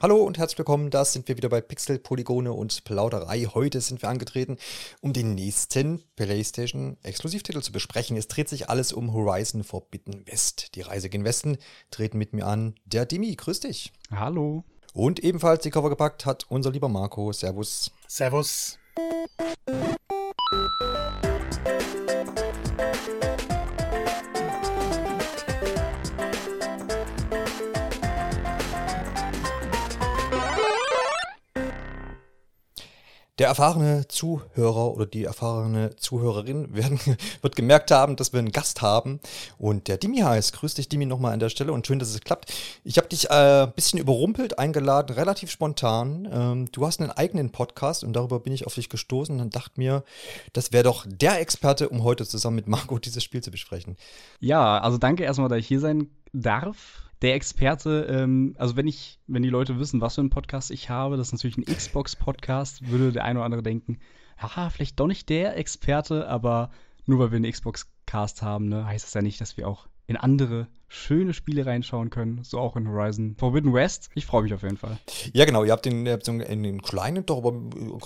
Hallo und herzlich willkommen, da sind wir wieder bei Pixel, Polygone und Plauderei. Heute sind wir angetreten, um den nächsten PlayStation-Exklusivtitel zu besprechen. Es dreht sich alles um Horizon Forbidden West. Die Reise gen Westen treten mit mir an der Dimi. Grüß dich. Hallo. Und ebenfalls die Cover gepackt hat unser lieber Marco. Servus. Servus. Der erfahrene Zuhörer oder die erfahrene Zuhörerin werden, wird gemerkt haben, dass wir einen Gast haben. Und der Dimi heißt. Grüß dich, Dimi, nochmal an der Stelle und schön, dass es klappt. Ich habe dich äh, ein bisschen überrumpelt, eingeladen, relativ spontan. Ähm, du hast einen eigenen Podcast und darüber bin ich auf dich gestoßen und dachte mir, das wäre doch der Experte, um heute zusammen mit Marco dieses Spiel zu besprechen. Ja, also danke erstmal, dass ich hier sein darf der Experte, ähm, also wenn ich, wenn die Leute wissen, was für einen Podcast ich habe, das ist natürlich ein Xbox-Podcast, würde der eine oder andere denken, haha, vielleicht doch nicht der Experte, aber nur weil wir einen Xbox-Cast haben, ne, heißt das ja nicht, dass wir auch in andere schöne Spiele reinschauen können, so auch in Horizon Forbidden West. Ich freue mich auf jeden Fall. Ja, genau. Ihr habt den, ihr habt einen kleinen, doch aber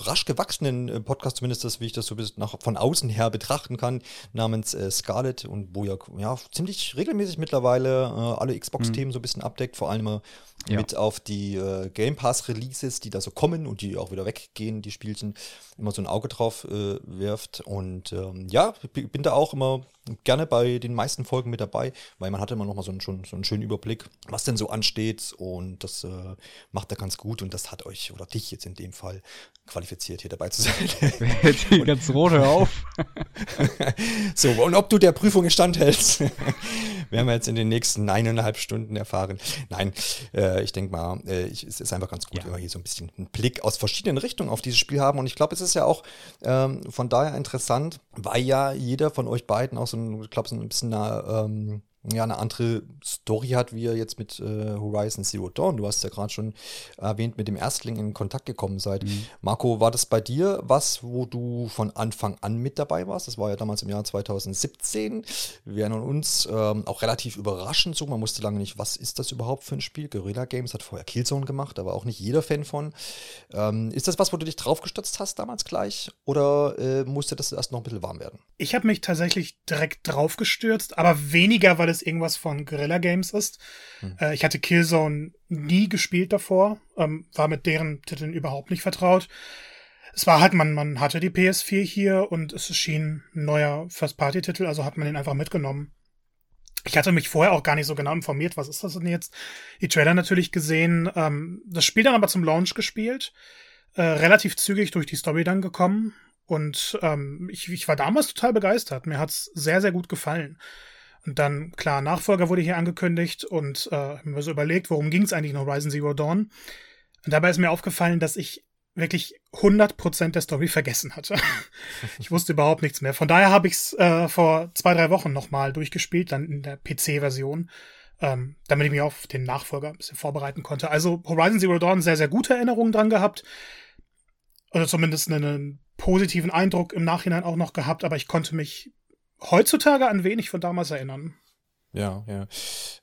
rasch gewachsenen äh, Podcast, zumindest das, wie ich das so bis nach, von außen her betrachten kann, namens äh, Scarlet und wo ihr ja ziemlich regelmäßig mittlerweile äh, alle Xbox-Themen mhm. so ein bisschen abdeckt, vor allem ja. mit auf die äh, Game Pass-Releases, die da so kommen und die auch wieder weggehen, die Spielchen, immer so ein Auge drauf äh, wirft. Und ähm, ja, bin da auch immer gerne bei den meisten Folgen mit dabei, weil man hat immer noch nochmal so einen, schon, so einen schönen Überblick, was denn so ansteht. Und das äh, macht er ganz gut. Und das hat euch oder dich jetzt in dem Fall qualifiziert, hier dabei zu sein. Die ganz rot, hör auf. so, und ob du der Prüfung standhältst, werden wir jetzt in den nächsten eineinhalb Stunden erfahren. Nein, äh, ich denke mal, äh, ich, es ist einfach ganz gut, ja. wenn wir hier so ein bisschen einen Blick aus verschiedenen Richtungen auf dieses Spiel haben. Und ich glaube, es ist ja auch ähm, von daher interessant, weil ja jeder von euch beiden auch so ein, ich glaube, so ein bisschen eine, ähm, ja, eine andere Story hat, wie ihr jetzt mit äh, Horizon Zero Dawn. Du hast ja gerade schon erwähnt, mit dem Erstling in Kontakt gekommen seid. Mhm. Marco, war das bei dir was, wo du von Anfang an mit dabei warst? Das war ja damals im Jahr 2017. Wir erinnern uns ähm, auch relativ überraschend so. Man wusste lange nicht, was ist das überhaupt für ein Spiel? Guerilla Games hat vorher Killzone gemacht, aber auch nicht jeder Fan von. Ähm, ist das was, wo du dich draufgestürzt hast damals gleich? Oder äh, musste das erst noch ein bisschen warm werden? Ich habe mich tatsächlich direkt draufgestürzt, aber weniger, weil es irgendwas von Guerilla Games ist. Hm. Äh, ich hatte Killzone nie gespielt davor, ähm, war mit deren Titeln überhaupt nicht vertraut. Es war halt, man, man hatte die PS4 hier und es erschien ein neuer First-Party-Titel, also hat man den einfach mitgenommen. Ich hatte mich vorher auch gar nicht so genau informiert, was ist das denn jetzt? Die Trailer natürlich gesehen, ähm, das Spiel dann aber zum Launch gespielt, äh, relativ zügig durch die Story dann gekommen und ähm, ich, ich war damals total begeistert. Mir hat's sehr, sehr gut gefallen. Und dann, klar, Nachfolger wurde hier angekündigt und äh, mir so überlegt, worum ging es eigentlich in Horizon Zero Dawn. Und dabei ist mir aufgefallen, dass ich wirklich 100% der Story vergessen hatte. ich wusste überhaupt nichts mehr. Von daher habe ich es äh, vor zwei, drei Wochen nochmal durchgespielt, dann in der PC-Version, ähm, damit ich mich auf den Nachfolger ein bisschen vorbereiten konnte. Also Horizon Zero Dawn sehr, sehr gute Erinnerungen dran gehabt. Oder zumindest einen positiven Eindruck im Nachhinein auch noch gehabt, aber ich konnte mich heutzutage an wenig von damals erinnern. Ja, ja.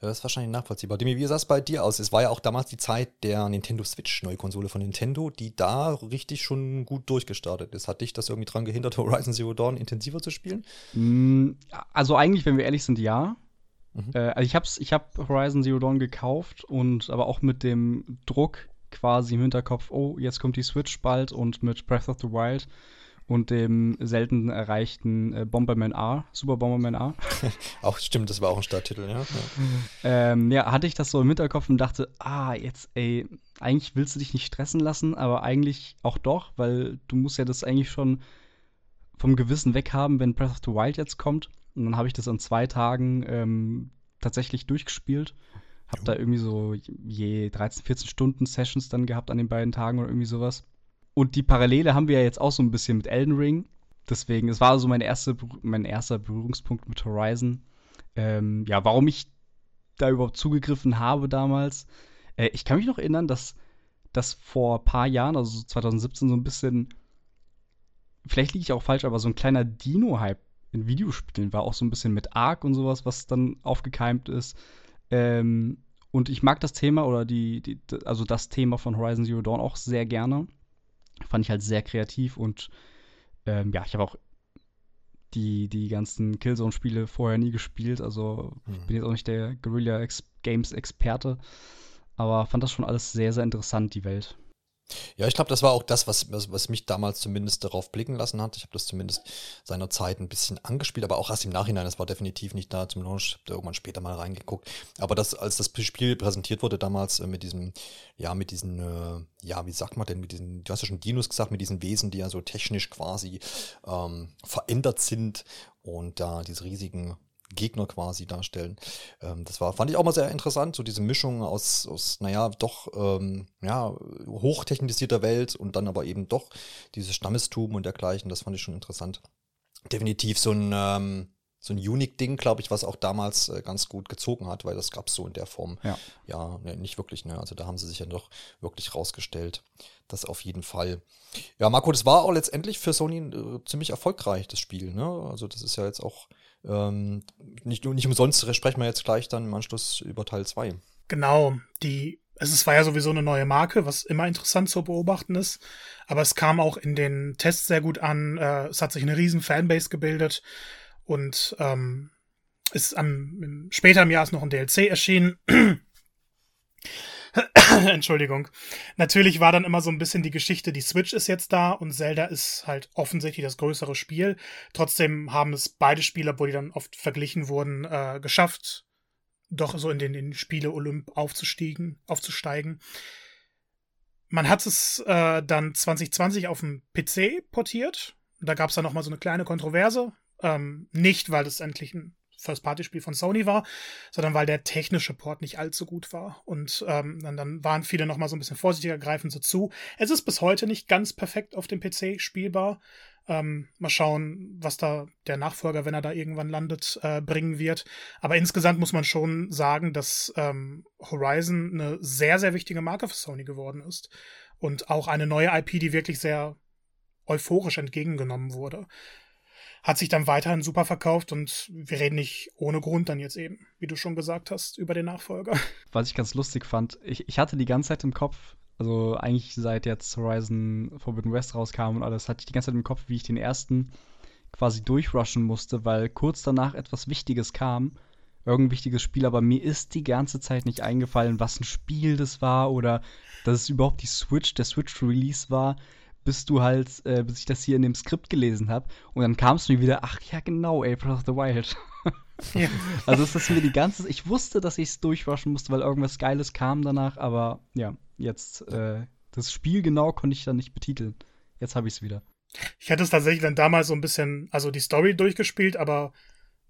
Das ist wahrscheinlich nachvollziehbar. Demi, wie sah es bei dir aus? Es war ja auch damals die Zeit der Nintendo Switch, neue Konsole von Nintendo, die da richtig schon gut durchgestartet ist. Hat dich das irgendwie dran gehindert, Horizon Zero Dawn intensiver zu spielen? Mm, also eigentlich, wenn wir ehrlich sind, ja. Mhm. Äh, also ich habe ich hab Horizon Zero Dawn gekauft und aber auch mit dem Druck quasi im Hinterkopf, oh, jetzt kommt die Switch bald und mit Breath of the Wild und dem selten erreichten äh, Bomberman A, Super Bomberman A. auch stimmt, das war auch ein Starttitel, ja. Ja. Ähm, ja, hatte ich das so im Hinterkopf und dachte, ah, jetzt, ey, eigentlich willst du dich nicht stressen lassen, aber eigentlich auch doch, weil du musst ja das eigentlich schon vom Gewissen weghaben, wenn Breath of the Wild jetzt kommt. Und dann habe ich das in zwei Tagen ähm, tatsächlich durchgespielt. Hab da irgendwie so je 13, 14 Stunden Sessions dann gehabt an den beiden Tagen oder irgendwie sowas. Und die Parallele haben wir ja jetzt auch so ein bisschen mit Elden Ring. Deswegen, es war so mein, erste, mein erster Berührungspunkt mit Horizon. Ähm, ja, warum ich da überhaupt zugegriffen habe damals. Äh, ich kann mich noch erinnern, dass das vor ein paar Jahren, also 2017, so ein bisschen, vielleicht liege ich auch falsch, aber so ein kleiner Dino-Hype in Videospielen war auch so ein bisschen mit Ark und sowas, was dann aufgekeimt ist. Ähm, Und ich mag das Thema oder die, die, also das Thema von Horizon Zero Dawn auch sehr gerne. Fand ich halt sehr kreativ und ähm, ja, ich habe auch die, die ganzen Killzone-Spiele vorher nie gespielt. Also mhm. bin jetzt auch nicht der Guerilla Games Experte. Aber fand das schon alles sehr, sehr interessant, die Welt. Ja, ich glaube, das war auch das, was, was, was mich damals zumindest darauf blicken lassen hat. Ich habe das zumindest seinerzeit ein bisschen angespielt, aber auch erst im Nachhinein. Das war definitiv nicht da zum Launch. Ich habe da irgendwann später mal reingeguckt. Aber das, als das Spiel präsentiert wurde damals äh, mit diesem, ja, mit diesen, äh, ja, wie sagt man denn, mit diesen, du hast ja schon Dinos gesagt, mit diesen Wesen, die ja so technisch quasi ähm, verändert sind und da diese riesigen Gegner quasi darstellen. Ähm, das war, fand ich auch mal sehr interessant, so diese Mischung aus, aus naja, doch, ähm, ja, hochtechnisierter Welt und dann aber eben doch dieses Stammestum und dergleichen, das fand ich schon interessant. Definitiv so ein, ähm, so ein Unique-Ding, glaube ich, was auch damals äh, ganz gut gezogen hat, weil das gab es so in der Form ja, ja ne, nicht wirklich. Ne? Also da haben sie sich ja doch wirklich rausgestellt. Das auf jeden Fall. Ja, Marco, das war auch letztendlich für Sony äh, ziemlich erfolgreich, das Spiel. Ne? Also das ist ja jetzt auch ähm, nicht, nicht umsonst sprechen wir jetzt gleich dann im Anschluss über Teil 2. Genau, die, es war ja sowieso eine neue Marke, was immer interessant zu beobachten ist. Aber es kam auch in den Tests sehr gut an. Äh, es hat sich eine riesen Fanbase gebildet und ähm, ist am, später im Jahr ist noch ein DLC erschienen. Entschuldigung. Natürlich war dann immer so ein bisschen die Geschichte, die Switch ist jetzt da und Zelda ist halt offensichtlich das größere Spiel. Trotzdem haben es beide Spieler, wo die dann oft verglichen wurden, äh, geschafft, doch so in den, den Spiele Olymp aufzusteigen, aufzusteigen. Man hat es äh, dann 2020 auf dem PC portiert. Da gab es dann noch mal so eine kleine Kontroverse. Ähm, nicht, weil es endlich ein First-Party-Spiel von Sony war, sondern weil der technische Port nicht allzu gut war. Und ähm, dann, dann waren viele noch mal so ein bisschen vorsichtiger, greifen so zu. Es ist bis heute nicht ganz perfekt auf dem PC spielbar. Ähm, mal schauen, was da der Nachfolger, wenn er da irgendwann landet, äh, bringen wird. Aber insgesamt muss man schon sagen, dass ähm, Horizon eine sehr, sehr wichtige Marke für Sony geworden ist. Und auch eine neue IP, die wirklich sehr euphorisch entgegengenommen wurde hat sich dann weiterhin super verkauft und wir reden nicht ohne Grund dann jetzt eben, wie du schon gesagt hast, über den Nachfolger. Was ich ganz lustig fand, ich, ich hatte die ganze Zeit im Kopf, also eigentlich seit jetzt Horizon Forbidden West rauskam und alles, hatte ich die ganze Zeit im Kopf, wie ich den ersten quasi durchrushen musste, weil kurz danach etwas Wichtiges kam, irgendein wichtiges Spiel, aber mir ist die ganze Zeit nicht eingefallen, was ein Spiel das war oder dass es überhaupt die Switch, der Switch-Release war bis du halt, äh, bis ich das hier in dem Skript gelesen habe. Und dann kam es mir wieder, ach ja, genau, April of the Wild. ja. Also ist mir die ganze, ich wusste, dass ich es durchwaschen musste, weil irgendwas Geiles kam danach, aber ja, jetzt, äh, das Spiel genau konnte ich dann nicht betiteln. Jetzt habe ich es wieder. Ich hatte es tatsächlich dann damals so ein bisschen, also die Story durchgespielt, aber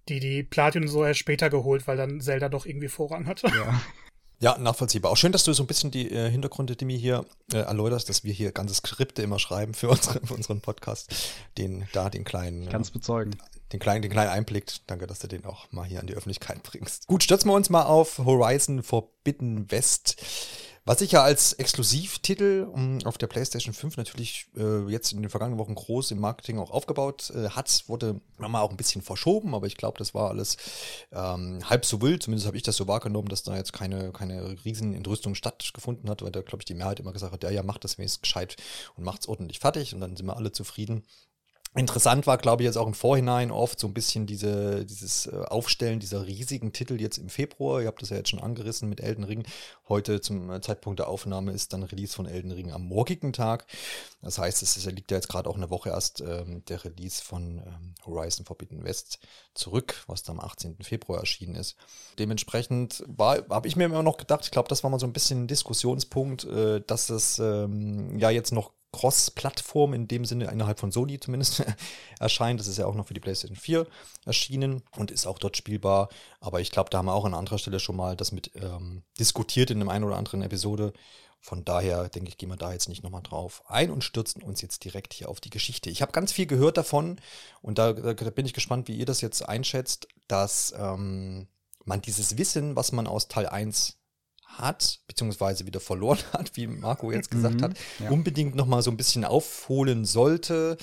die, die Platin so erst später geholt, weil dann Zelda doch irgendwie Vorrang hatte. Ja. Ja, nachvollziehbar. Auch schön, dass du so ein bisschen die äh, Hintergründe, die mir hier äh, erläuterst, dass wir hier ganze Skripte immer schreiben für, unsere, für unseren Podcast. Den, da den kleinen. Ganz bezeugen. Den kleinen, den kleinen Einblick. Danke, dass du den auch mal hier an die Öffentlichkeit bringst. Gut, stürzen wir uns mal auf Horizon Forbidden West. Was sich ja als Exklusivtitel um, auf der PlayStation 5 natürlich äh, jetzt in den vergangenen Wochen groß im Marketing auch aufgebaut äh, hat, wurde nochmal auch ein bisschen verschoben, aber ich glaube, das war alles ähm, halb so wild. Zumindest habe ich das so wahrgenommen, dass da jetzt keine, keine riesen Entrüstung stattgefunden hat, weil da, glaube ich, die Mehrheit immer gesagt hat, ja, ja, macht das wenigstens gescheit und macht es ordentlich fertig und dann sind wir alle zufrieden. Interessant war, glaube ich, jetzt auch im Vorhinein oft so ein bisschen diese, dieses äh, Aufstellen dieser riesigen Titel jetzt im Februar. Ihr habt das ja jetzt schon angerissen mit Elden Ring. Heute zum äh, Zeitpunkt der Aufnahme ist dann Release von Elden Ring am morgigen Tag. Das heißt, es liegt ja jetzt gerade auch eine Woche erst ähm, der Release von ähm, Horizon Forbidden West zurück, was dann am 18. Februar erschienen ist. Dementsprechend habe ich mir immer noch gedacht, ich glaube, das war mal so ein bisschen ein Diskussionspunkt, äh, dass es ähm, ja jetzt noch Cross-Plattform in dem Sinne innerhalb von Sony zumindest erscheint. Das ist ja auch noch für die PlayStation 4 erschienen und ist auch dort spielbar. Aber ich glaube, da haben wir auch an anderer Stelle schon mal das mit ähm, diskutiert in einem einen oder anderen Episode. Von daher denke ich, gehen wir da jetzt nicht nochmal drauf ein und stürzen uns jetzt direkt hier auf die Geschichte. Ich habe ganz viel gehört davon und da, da, bin ich gespannt, wie ihr das jetzt einschätzt, dass ähm, man dieses Wissen, was man aus Teil 1 hat, beziehungsweise wieder verloren hat, wie Marco jetzt gesagt mhm, hat, ja. unbedingt nochmal so ein bisschen aufholen sollte,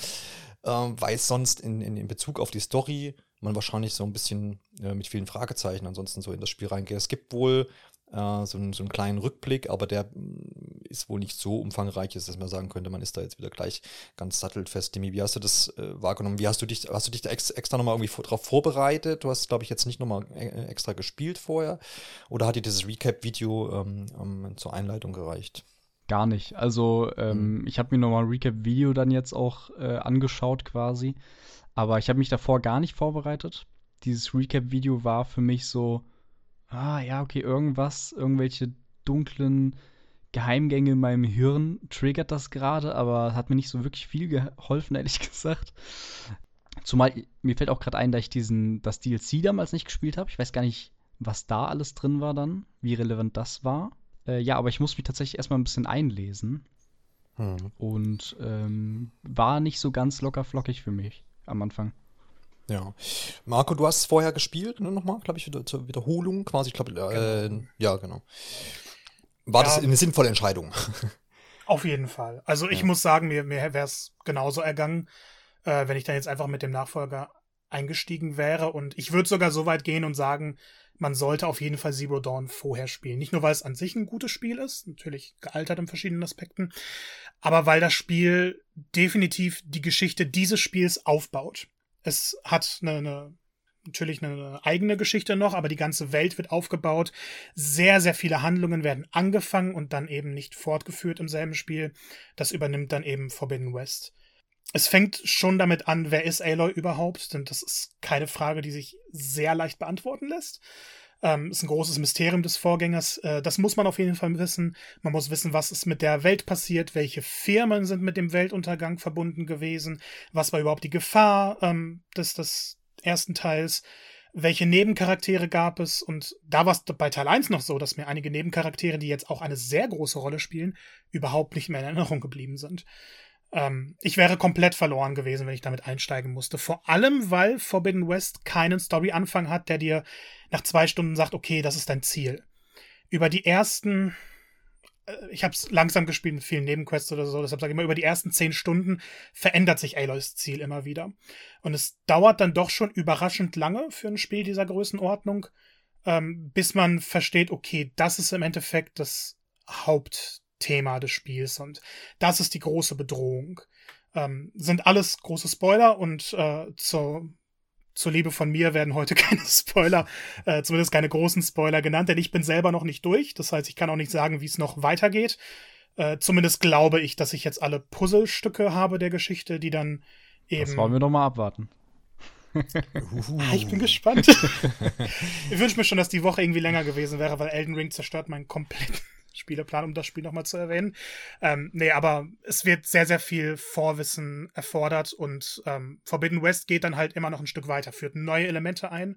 äh, weil sonst in, in, in Bezug auf die Story man wahrscheinlich so ein bisschen äh, mit vielen Fragezeichen ansonsten so in das Spiel reingeht. Es gibt wohl äh, so, einen, so einen kleinen Rückblick, aber der mm, ist wohl nicht so umfangreich, dass man sagen könnte, man ist da jetzt wieder gleich ganz sattelfest. Demi, wie hast du das äh, wahrgenommen? Wie hast du dich, hast du dich da ex, extra nochmal irgendwie vor, drauf vorbereitet? Du hast, glaube ich, jetzt nicht nochmal äh, extra gespielt vorher. Oder hat dir dieses Recap-Video ähm, ähm, zur Einleitung gereicht? Gar nicht. Also, ähm, mhm. ich habe mir nochmal ein Recap-Video dann jetzt auch äh, angeschaut quasi. Aber ich habe mich davor gar nicht vorbereitet. Dieses Recap-Video war für mich so, ah ja, okay, irgendwas, irgendwelche dunklen Geheimgänge in meinem Hirn triggert das gerade, aber hat mir nicht so wirklich viel geholfen, ehrlich gesagt. Zumal mir fällt auch gerade ein, dass ich diesen, das DLC damals nicht gespielt habe. Ich weiß gar nicht, was da alles drin war dann, wie relevant das war. Äh, ja, aber ich muss mich tatsächlich erstmal ein bisschen einlesen. Hm. Und ähm, war nicht so ganz locker flockig für mich am Anfang. Ja. Marco, du hast vorher gespielt, ne, nochmal, glaube ich, wieder, zur Wiederholung quasi. Ich glaube, äh, genau. ja, genau. War ja, das eine sinnvolle Entscheidung? Auf jeden Fall. Also ich ja. muss sagen, mir, mir wäre es genauso ergangen, äh, wenn ich dann jetzt einfach mit dem Nachfolger eingestiegen wäre. Und ich würde sogar so weit gehen und sagen, man sollte auf jeden Fall Zero Dawn vorher spielen. Nicht nur, weil es an sich ein gutes Spiel ist, natürlich gealtert in verschiedenen Aspekten, aber weil das Spiel definitiv die Geschichte dieses Spiels aufbaut. Es hat eine, eine natürlich eine eigene Geschichte noch, aber die ganze Welt wird aufgebaut. Sehr, sehr viele Handlungen werden angefangen und dann eben nicht fortgeführt im selben Spiel. Das übernimmt dann eben Forbidden West. Es fängt schon damit an, wer ist Aloy überhaupt? Denn das ist keine Frage, die sich sehr leicht beantworten lässt. Ähm, ist ein großes Mysterium des Vorgängers. Äh, das muss man auf jeden Fall wissen. Man muss wissen, was ist mit der Welt passiert, welche Firmen sind mit dem Weltuntergang verbunden gewesen, was war überhaupt die Gefahr ähm, des, des ersten Teils, welche Nebencharaktere gab es. Und da war es bei Teil 1 noch so, dass mir einige Nebencharaktere, die jetzt auch eine sehr große Rolle spielen, überhaupt nicht mehr in Erinnerung geblieben sind. Ähm, ich wäre komplett verloren gewesen, wenn ich damit einsteigen musste. Vor allem, weil Forbidden West keinen Story-Anfang hat, der dir nach zwei Stunden sagt, okay, das ist dein Ziel. Über die ersten, äh, ich habe es langsam gespielt mit vielen Nebenquests oder so, deshalb sage ich mal, über die ersten zehn Stunden verändert sich Aloys Ziel immer wieder. Und es dauert dann doch schon überraschend lange für ein Spiel dieser Größenordnung, ähm, bis man versteht, okay, das ist im Endeffekt das Haupt Thema des Spiels und das ist die große Bedrohung. Ähm, sind alles große Spoiler und äh, zur, zur Liebe von mir werden heute keine Spoiler, äh, zumindest keine großen Spoiler genannt, denn ich bin selber noch nicht durch. Das heißt, ich kann auch nicht sagen, wie es noch weitergeht. Äh, zumindest glaube ich, dass ich jetzt alle Puzzlestücke habe der Geschichte, die dann eben. Das wollen wir doch mal abwarten. ah, ich bin gespannt. ich wünsche mir schon, dass die Woche irgendwie länger gewesen wäre, weil Elden Ring zerstört meinen kompletten Spieleplan, um das Spiel nochmal zu erwähnen. Ähm, nee, aber es wird sehr, sehr viel Vorwissen erfordert und ähm, Forbidden West geht dann halt immer noch ein Stück weiter, führt neue Elemente ein,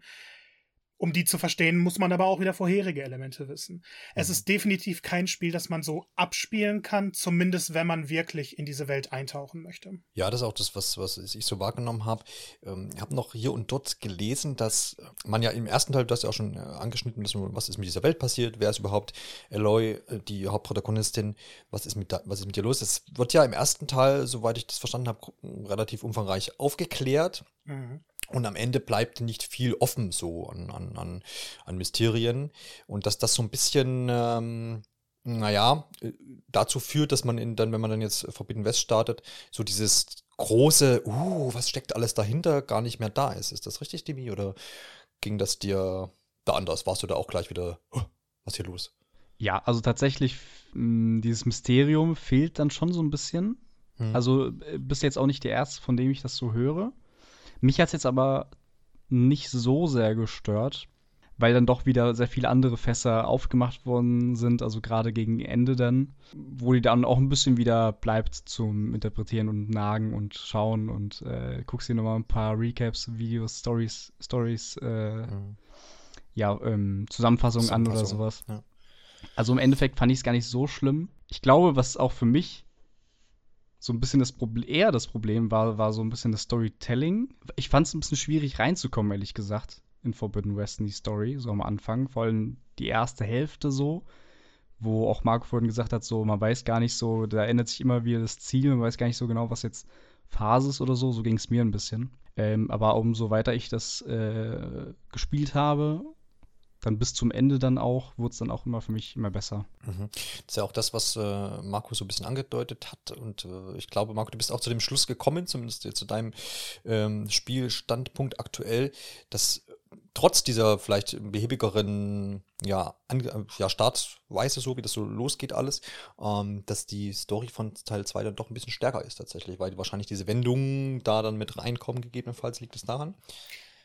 um die zu verstehen, muss man aber auch wieder vorherige Elemente wissen. Mhm. Es ist definitiv kein Spiel, das man so abspielen kann, zumindest wenn man wirklich in diese Welt eintauchen möchte. Ja, das ist auch das, was, was ich so wahrgenommen habe. Ähm, ich habe noch hier und dort gelesen, dass man ja im ersten Teil, du hast ja auch schon äh, angeschnitten, was ist mit dieser Welt passiert, wer ist überhaupt Eloy, äh, die Hauptprotagonistin, was ist mit, da, was ist mit ihr los? Es wird ja im ersten Teil, soweit ich das verstanden habe, relativ umfangreich aufgeklärt. Mhm. Und am Ende bleibt nicht viel offen so an, an, an, an Mysterien. Und dass das so ein bisschen, ähm, naja, äh, dazu führt, dass man in, dann, wenn man dann jetzt Forbidden West startet, so dieses große, uh, was steckt alles dahinter, gar nicht mehr da ist. Ist das richtig, Demi? Oder ging das dir da anders? Warst du da auch gleich wieder, oh, was hier los? Ja, also tatsächlich, mh, dieses Mysterium fehlt dann schon so ein bisschen. Hm. Also äh, bist jetzt auch nicht der Erste, von dem ich das so höre. Mich hat es jetzt aber nicht so sehr gestört, weil dann doch wieder sehr viele andere Fässer aufgemacht worden sind, also gerade gegen Ende dann, wo die dann auch ein bisschen wieder bleibt zum Interpretieren und Nagen und Schauen und äh, guckst dir nochmal ein paar Recaps, Videos, Stories, Stories, äh, mhm. ja, ähm, Zusammenfassungen an oder sowas. Ja. Also im Endeffekt fand ich es gar nicht so schlimm. Ich glaube, was auch für mich so ein bisschen das Problem, eher das Problem war, war so ein bisschen das Storytelling. Ich fand es ein bisschen schwierig reinzukommen, ehrlich gesagt, in Forbidden West in die Story, so am Anfang. Vor allem die erste Hälfte so, wo auch Marco vorhin gesagt hat, so, man weiß gar nicht so, da ändert sich immer wieder das Ziel, man weiß gar nicht so genau, was jetzt Phase ist oder so. So ging es mir ein bisschen. Ähm, aber umso weiter ich das äh, gespielt habe, dann bis zum Ende dann auch, wurde es dann auch immer für mich immer besser. Mhm. Das ist ja auch das, was äh, Marco so ein bisschen angedeutet hat. Und äh, ich glaube, Marco, du bist auch zu dem Schluss gekommen, zumindest zu deinem ähm, Spielstandpunkt aktuell, dass trotz dieser vielleicht behäbigeren ja, ja, Startweise, so wie das so losgeht alles, ähm, dass die Story von Teil 2 dann doch ein bisschen stärker ist tatsächlich, weil wahrscheinlich diese Wendungen da dann mit reinkommen, gegebenenfalls liegt es daran.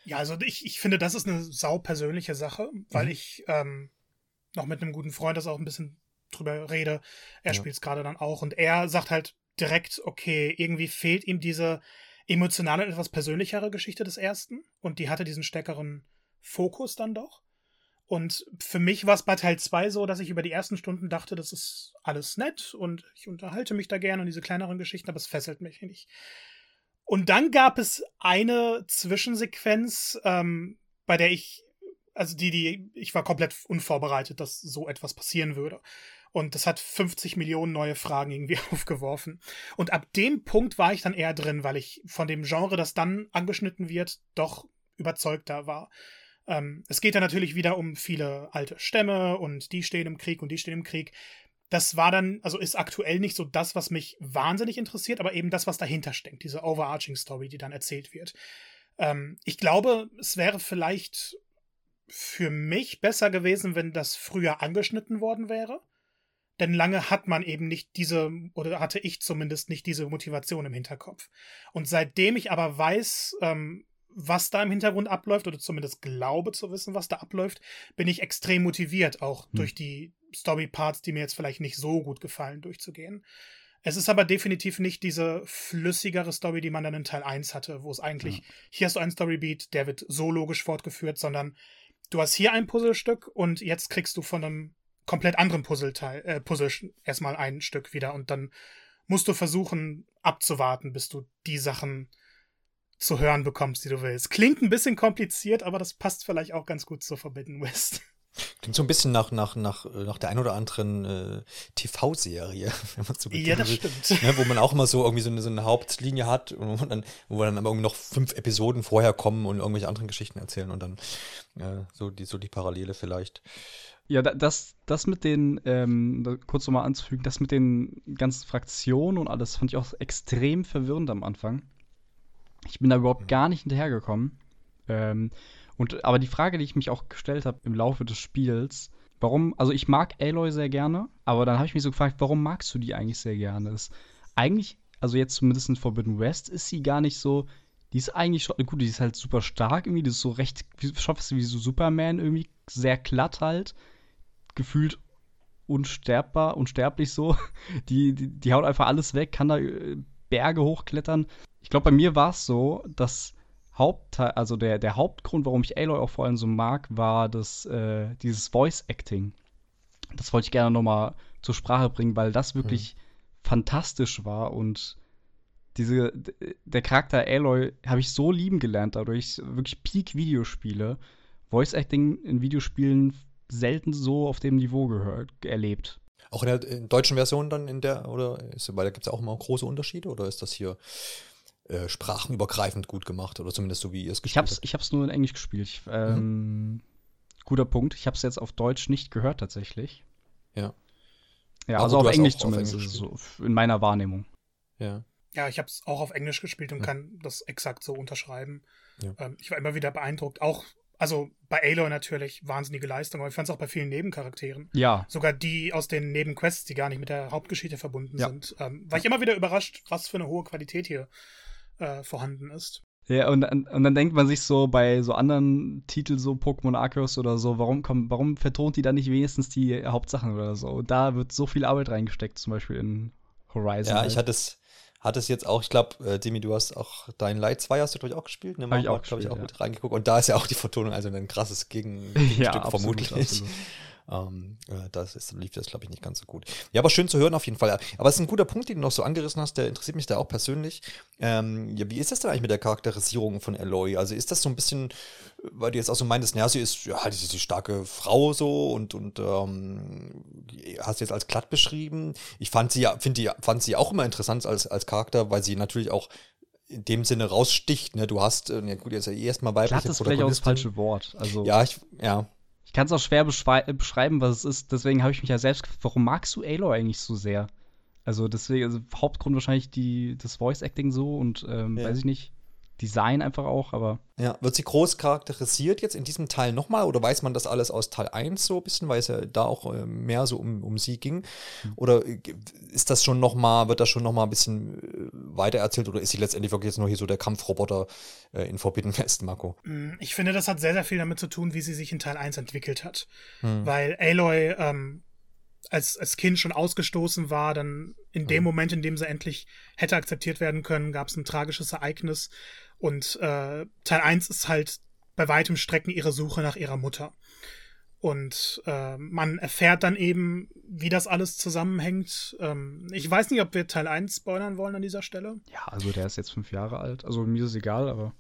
Ja, also ich, ich finde, das ist eine sau persönliche Sache, weil mhm. ich ähm, noch mit einem guten Freund das auch ein bisschen drüber rede. Er ja. spielt es gerade dann auch und er sagt halt direkt, okay, irgendwie fehlt ihm diese emotionale, etwas persönlichere Geschichte des ersten und die hatte diesen stärkeren Fokus dann doch. Und für mich war es bei Teil 2 so, dass ich über die ersten Stunden dachte, das ist alles nett und ich unterhalte mich da gerne und diese kleineren Geschichten, aber es fesselt mich nicht. Und dann gab es eine Zwischensequenz, ähm, bei der ich, also die, die, ich war komplett unvorbereitet, dass so etwas passieren würde. Und das hat 50 Millionen neue Fragen irgendwie aufgeworfen. Und ab dem Punkt war ich dann eher drin, weil ich von dem Genre, das dann angeschnitten wird, doch überzeugter war. Ähm, es geht da natürlich wieder um viele alte Stämme und die stehen im Krieg und die stehen im Krieg das war dann, also ist aktuell nicht so das, was mich wahnsinnig interessiert, aber eben das, was dahinter steckt, diese overarching Story, die dann erzählt wird. Ähm, ich glaube, es wäre vielleicht für mich besser gewesen, wenn das früher angeschnitten worden wäre. Denn lange hat man eben nicht diese, oder hatte ich zumindest nicht diese Motivation im Hinterkopf. Und seitdem ich aber weiß, ähm, was da im Hintergrund abläuft, oder zumindest glaube zu wissen, was da abläuft, bin ich extrem motiviert, auch hm. durch die Story-Parts, die mir jetzt vielleicht nicht so gut gefallen, durchzugehen. Es ist aber definitiv nicht diese flüssigere Story, die man dann in Teil 1 hatte, wo es eigentlich, ja. hier hast du einen Storybeat, der wird so logisch fortgeführt, sondern du hast hier ein Puzzlestück und jetzt kriegst du von einem komplett anderen Puzzleteil, äh, Puzzle erstmal ein Stück wieder und dann musst du versuchen abzuwarten, bis du die Sachen zu hören bekommst, die du willst. Klingt ein bisschen kompliziert, aber das passt vielleicht auch ganz gut zur Forbidden West. Klingt so ein bisschen nach, nach, nach, nach der ein oder anderen äh, TV-Serie, wenn man so Ja, das stimmt. Ne, wo man auch immer so irgendwie so eine, so eine Hauptlinie hat und wo, dann, wo dann aber irgendwie noch fünf Episoden vorher kommen und irgendwelche anderen Geschichten erzählen und dann äh, so, die, so die Parallele vielleicht. Ja, das, das mit den, ähm, kurz nochmal anzufügen, das mit den ganzen Fraktionen und alles fand ich auch extrem verwirrend am Anfang. Ich bin da überhaupt gar nicht hinterhergekommen. Ähm, und, aber die Frage, die ich mich auch gestellt habe im Laufe des Spiels, warum, also ich mag Aloy sehr gerne, aber dann habe ich mich so gefragt, warum magst du die eigentlich sehr gerne? Das, eigentlich, also jetzt zumindest in Forbidden West, ist sie gar nicht so, die ist eigentlich schon, gut, die ist halt super stark irgendwie, die ist so recht, schon fast wie so Superman irgendwie, sehr glatt halt, gefühlt unsterbbar, unsterblich so. Die, die, die haut einfach alles weg, kann da äh, Berge hochklettern. Ich glaube, bei mir war es so, dass Hauptteil, also der, der Hauptgrund, warum ich Aloy auch vor allem so mag, war das, äh, dieses Voice Acting. Das wollte ich gerne nochmal zur Sprache bringen, weil das wirklich mhm. fantastisch war und diese, der Charakter Aloy habe ich so lieben gelernt dadurch, wirklich Peak-Videospiele. Voice Acting in Videospielen selten so auf dem Niveau gehört, erlebt. Auch in der in deutschen Version dann in der, oder ist, weil da gibt es ja auch immer große Unterschiede, oder ist das hier äh, sprachenübergreifend gut gemacht oder zumindest so, wie ihr es gespielt habt. Ich habe es nur in Englisch gespielt. Ich, ähm, mhm. Guter Punkt. Ich habe es jetzt auf Deutsch nicht gehört tatsächlich. Ja. Ja, Aber also auf Englisch zumindest, auf Englisch so in meiner Wahrnehmung. Ja. Ja, ich habe es auch auf Englisch gespielt und ja. kann das exakt so unterschreiben. Ja. Ähm, ich war immer wieder beeindruckt. Auch, also bei Aloy natürlich wahnsinnige Leistung, aber ich fand es auch bei vielen Nebencharakteren. Ja. Sogar die aus den Nebenquests, die gar nicht mit der Hauptgeschichte verbunden ja. sind. Ähm, war ich immer wieder überrascht, was für eine hohe Qualität hier äh, vorhanden ist. Ja, und, und dann denkt man sich so bei so anderen Titeln, so Pokémon Arceus oder so, warum, kommt, warum vertont die da nicht wenigstens die Hauptsachen oder so? Da wird so viel Arbeit reingesteckt, zum Beispiel in Horizon. Ja, halt. ich hatte es, hatte es jetzt auch, ich glaube, äh, Demi, du hast auch dein Light 2 hast du, glaube ich, auch gespielt. Ne? Hab ich auch, glaube ich, auch ja. mit reingeguckt. Und da ist ja auch die Vertonung also ein krasses Gegenstück ja, absolut, vermutlich. Absolut. Ähm, äh, das ist, lief das, glaube ich, nicht ganz so gut. Ja, aber schön zu hören auf jeden Fall. Aber es ist ein guter Punkt, den du noch so angerissen hast, der interessiert mich da auch persönlich. Ähm, ja, wie ist das denn eigentlich mit der Charakterisierung von Eloy? Also ist das so ein bisschen, weil du jetzt auch so meintest, naja, sie ist ja die, die starke Frau so und, und ähm, hast jetzt als glatt beschrieben. Ich fand sie ja, finde die, fand sie auch immer interessant als, als Charakter, weil sie natürlich auch in dem Sinne raussticht. Ne? Du hast, äh, ja gut, jetzt erstmal weibliche Glatt ist vielleicht auch das falsche Wort. Also ja, ich, ja kann es auch schwer beschreiben, was es ist. Deswegen habe ich mich ja selbst gefragt, warum magst du Aloy eigentlich so sehr? Also deswegen, also Hauptgrund wahrscheinlich die, das Voice Acting so und ähm, ja. weiß ich nicht. Design einfach auch, aber. Ja, wird sie groß charakterisiert jetzt in diesem Teil nochmal oder weiß man das alles aus Teil 1 so ein bisschen, weil es ja da auch äh, mehr so um, um sie ging? Mhm. Oder äh, ist das schon nochmal, wird das schon nochmal ein bisschen äh, weiter erzählt oder ist sie letztendlich wirklich jetzt nur hier so der Kampfroboter äh, in Forbidden West, Marco? Mm, ich finde, das hat sehr, sehr viel damit zu tun, wie sie sich in Teil 1 entwickelt hat. Hm. Weil Aloy ähm, als, als Kind schon ausgestoßen war, dann in dem mhm. Moment, in dem sie endlich hätte akzeptiert werden können, gab es ein tragisches Ereignis. Und äh, Teil 1 ist halt bei weitem Strecken ihre Suche nach ihrer Mutter. Und äh, man erfährt dann eben, wie das alles zusammenhängt. Ähm, ich weiß nicht, ob wir Teil 1 spoilern wollen an dieser Stelle. Ja, also der ist jetzt fünf Jahre alt. Also mir ist es egal, aber.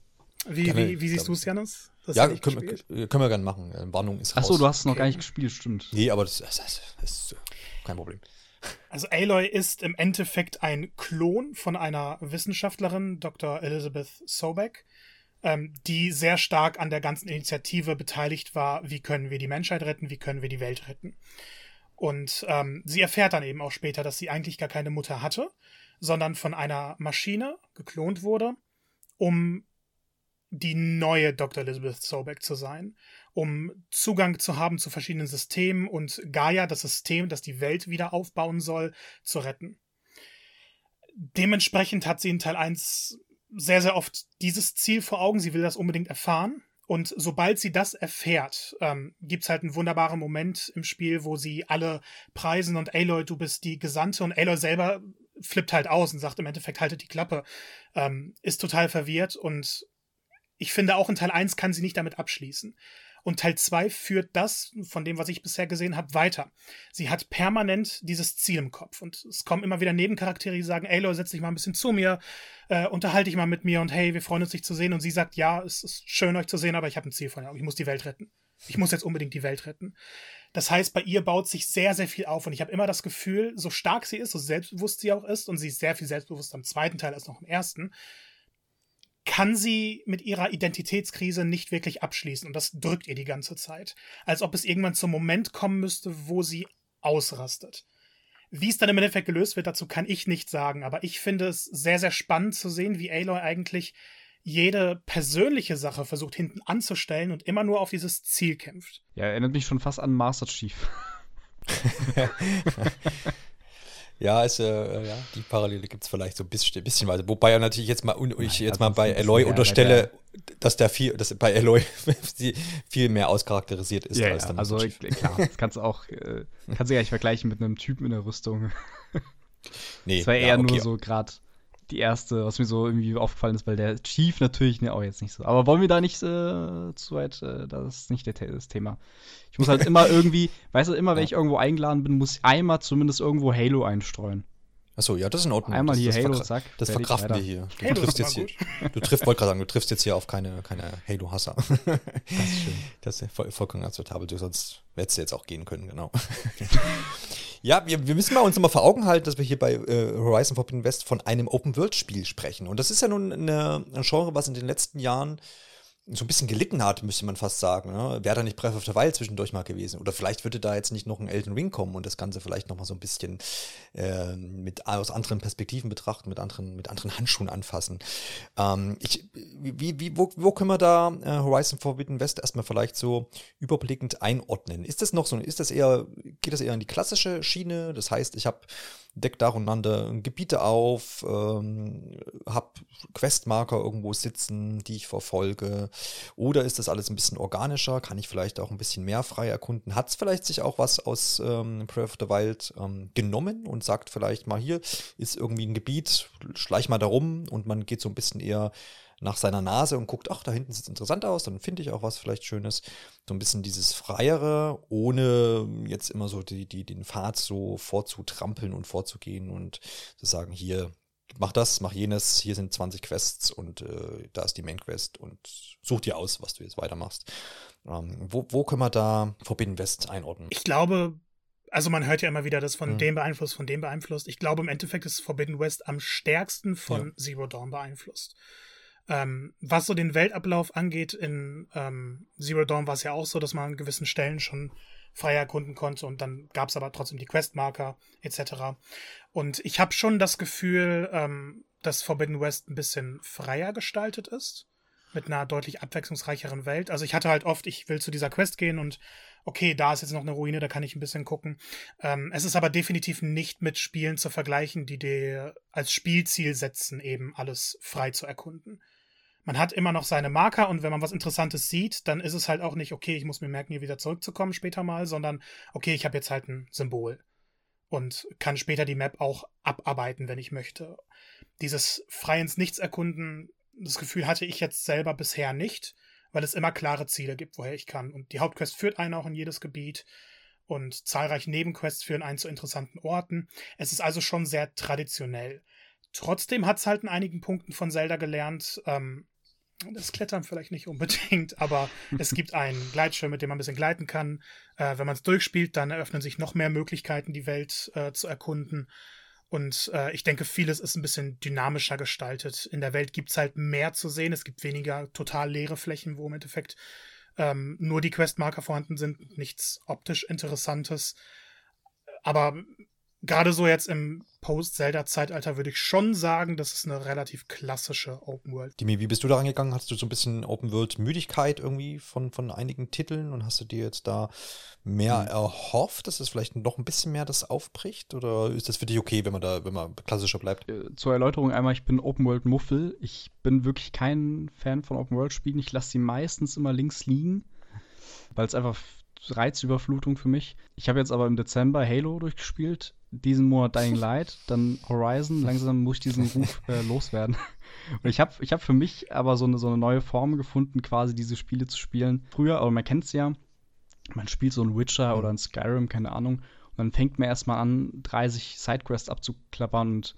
Wie, wie, wie siehst du es, Janis? ja, können, wir, können wir gerne machen. Warnung ist raus. Achso, du hast es noch okay. gar nicht gespielt, stimmt. Nee, aber das, das, das, das ist kein Problem. Also Aloy ist im Endeffekt ein Klon von einer Wissenschaftlerin, Dr. Elizabeth Sobek, ähm, die sehr stark an der ganzen Initiative beteiligt war, wie können wir die Menschheit retten, wie können wir die Welt retten. Und ähm, sie erfährt dann eben auch später, dass sie eigentlich gar keine Mutter hatte, sondern von einer Maschine geklont wurde, um die neue Dr. Elizabeth Sobek zu sein, um Zugang zu haben zu verschiedenen Systemen und Gaia, das System, das die Welt wieder aufbauen soll, zu retten. Dementsprechend hat sie in Teil 1 sehr, sehr oft dieses Ziel vor Augen. Sie will das unbedingt erfahren. Und sobald sie das erfährt, ähm, gibt es halt einen wunderbaren Moment im Spiel, wo sie alle preisen und Aloy, du bist die Gesandte und Aloy selber flippt halt aus und sagt im Endeffekt, haltet die Klappe, ähm, ist total verwirrt und ich finde auch in Teil 1 kann sie nicht damit abschließen. Und Teil 2 führt das, von dem, was ich bisher gesehen habe, weiter. Sie hat permanent dieses Ziel im Kopf. Und es kommen immer wieder Nebencharaktere, die sagen, ey Leute, setz dich mal ein bisschen zu mir, äh, unterhalte dich mal mit mir und hey, wir freuen uns, dich zu sehen. Und sie sagt, ja, es ist schön, euch zu sehen, aber ich habe ein Ziel von euch. Ich muss die Welt retten. Ich muss jetzt unbedingt die Welt retten. Das heißt, bei ihr baut sich sehr, sehr viel auf. Und ich habe immer das Gefühl, so stark sie ist, so selbstbewusst sie auch ist, und sie ist sehr viel selbstbewusst am zweiten Teil als noch im ersten, kann sie mit ihrer Identitätskrise nicht wirklich abschließen. Und das drückt ihr die ganze Zeit. Als ob es irgendwann zum Moment kommen müsste, wo sie ausrastet. Wie es dann im Endeffekt gelöst wird, dazu kann ich nicht sagen. Aber ich finde es sehr, sehr spannend zu sehen, wie Aloy eigentlich jede persönliche Sache versucht hinten anzustellen und immer nur auf dieses Ziel kämpft. Ja, erinnert mich schon fast an Master Chief. Ja, ist, äh, ja, die Parallele gibt es vielleicht so ein bisschen, bisschen weiter. Wobei ja natürlich jetzt mal, und ich jetzt mal bei Eloy unterstelle, dass der viel, dass bei Eloy viel mehr auscharakterisiert ist ja, als dann. Also klar, das kannst du auch, äh, kannst du ja nicht vergleichen mit einem Typen in der Rüstung. nee. Das war eher ja, okay. nur so gerade die erste, was mir so irgendwie aufgefallen ist, weil der Chief natürlich, ne, auch jetzt nicht so. Aber wollen wir da nicht äh, zu weit, äh, das ist nicht der, das Thema. Ich muss halt immer irgendwie, weißt du, immer wenn ich irgendwo eingeladen bin, muss ich einmal zumindest irgendwo Halo einstreuen. Achso, ja, das ist in Ordnung. Einmal das, hier das Halo, zack. Das verkraften weiter. wir hier. Du Halo triffst jetzt hier. Du triffst, wollte gerade sagen, du triffst jetzt hier auf keine, keine Halo-Hasser. Das ist schön. Das ist voll, vollkommen akzeptabel. Du sonst hättest du jetzt auch gehen können, genau. ja, wir, wir müssen mal uns immer vor Augen halten, dass wir hier bei äh, Horizon Forbidden West von einem Open-World-Spiel sprechen. Und das ist ja nun eine, ein Genre, was in den letzten Jahren so ein bisschen gelitten hat, müsste man fast sagen. Ne? Wäre da nicht Breath of the Wild zwischendurch mal gewesen. Oder vielleicht würde da jetzt nicht noch ein Elden Ring kommen und das Ganze vielleicht noch mal so ein bisschen äh, mit, aus anderen Perspektiven betrachten, mit anderen, mit anderen Handschuhen anfassen. Ähm, ich, wie, wie, wo, wo können wir da äh, Horizon Forbidden West erstmal vielleicht so überblickend einordnen? Ist das noch so, ist das eher, geht das eher in die klassische Schiene? Das heißt, ich habe deck darunter Gebiete auf, ähm, habe Questmarker irgendwo sitzen, die ich verfolge. Oder ist das alles ein bisschen organischer? Kann ich vielleicht auch ein bisschen mehr frei erkunden? Hat es vielleicht sich auch was aus ähm, Breath of the Wild ähm, genommen und sagt vielleicht mal hier ist irgendwie ein Gebiet, schleich mal da rum und man geht so ein bisschen eher nach seiner Nase und guckt, ach, da hinten sieht es interessant aus, dann finde ich auch was vielleicht Schönes. So ein bisschen dieses Freiere, ohne jetzt immer so die, die, den Pfad so vorzutrampeln und vorzugehen und zu sagen, hier, mach das, mach jenes, hier sind 20 Quests und äh, da ist die Main Quest und such dir aus, was du jetzt weitermachst. Ähm, wo, wo können wir da Forbidden West einordnen? Ich glaube, also man hört ja immer wieder, dass von mhm. dem beeinflusst, von dem beeinflusst. Ich glaube, im Endeffekt ist Forbidden West am stärksten von ja. Zero Dawn beeinflusst. Ähm, was so den Weltablauf angeht, in ähm, Zero Dawn war es ja auch so, dass man an gewissen Stellen schon frei erkunden konnte und dann gab es aber trotzdem die Questmarker etc. Und ich habe schon das Gefühl, ähm, dass Forbidden West ein bisschen freier gestaltet ist mit einer deutlich abwechslungsreicheren Welt. Also ich hatte halt oft, ich will zu dieser Quest gehen und okay, da ist jetzt noch eine Ruine, da kann ich ein bisschen gucken. Ähm, es ist aber definitiv nicht mit Spielen zu vergleichen, die dir als Spielziel setzen, eben alles frei zu erkunden. Man hat immer noch seine Marker und wenn man was Interessantes sieht, dann ist es halt auch nicht, okay, ich muss mir merken, hier wieder zurückzukommen später mal, sondern okay, ich habe jetzt halt ein Symbol und kann später die Map auch abarbeiten, wenn ich möchte. Dieses frei ins Nichts erkunden, das Gefühl hatte ich jetzt selber bisher nicht weil es immer klare Ziele gibt, woher ich kann. Und die Hauptquest führt einen auch in jedes Gebiet und zahlreiche Nebenquests führen einen zu interessanten Orten. Es ist also schon sehr traditionell. Trotzdem hat es halt in einigen Punkten von Zelda gelernt, ähm, das Klettern vielleicht nicht unbedingt, aber es gibt einen Gleitschirm, mit dem man ein bisschen gleiten kann. Äh, wenn man es durchspielt, dann eröffnen sich noch mehr Möglichkeiten, die Welt äh, zu erkunden. Und äh, ich denke, vieles ist ein bisschen dynamischer gestaltet. In der Welt gibt es halt mehr zu sehen. Es gibt weniger total leere Flächen, wo im Endeffekt ähm, nur die Questmarker vorhanden sind, nichts optisch Interessantes. Aber gerade so jetzt im Post-Zelda-Zeitalter würde ich schon sagen, das ist eine relativ klassische Open World. Dimi, wie bist du da rangegangen? Hast du so ein bisschen Open World-Müdigkeit irgendwie von, von einigen Titeln und hast du dir jetzt da mehr mhm. erhofft, dass es vielleicht noch ein bisschen mehr das aufbricht? Oder ist das für dich okay, wenn man da, wenn man klassischer bleibt? Äh, zur Erläuterung einmal, ich bin Open World-Muffel. Ich bin wirklich kein Fan von Open World-Spielen. Ich lasse sie meistens immer links liegen, weil es einfach Reizüberflutung für mich. Ich habe jetzt aber im Dezember Halo durchgespielt diesen Monat Dying Light, dann Horizon. Langsam muss ich diesen Ruf äh, loswerden. Und ich habe ich hab für mich aber so eine, so eine neue Form gefunden, quasi diese Spiele zu spielen. Früher, aber man kennt es ja, man spielt so ein Witcher oder ein Skyrim, keine Ahnung. Und dann fängt man erstmal an, 30 Sidequests abzuklappern und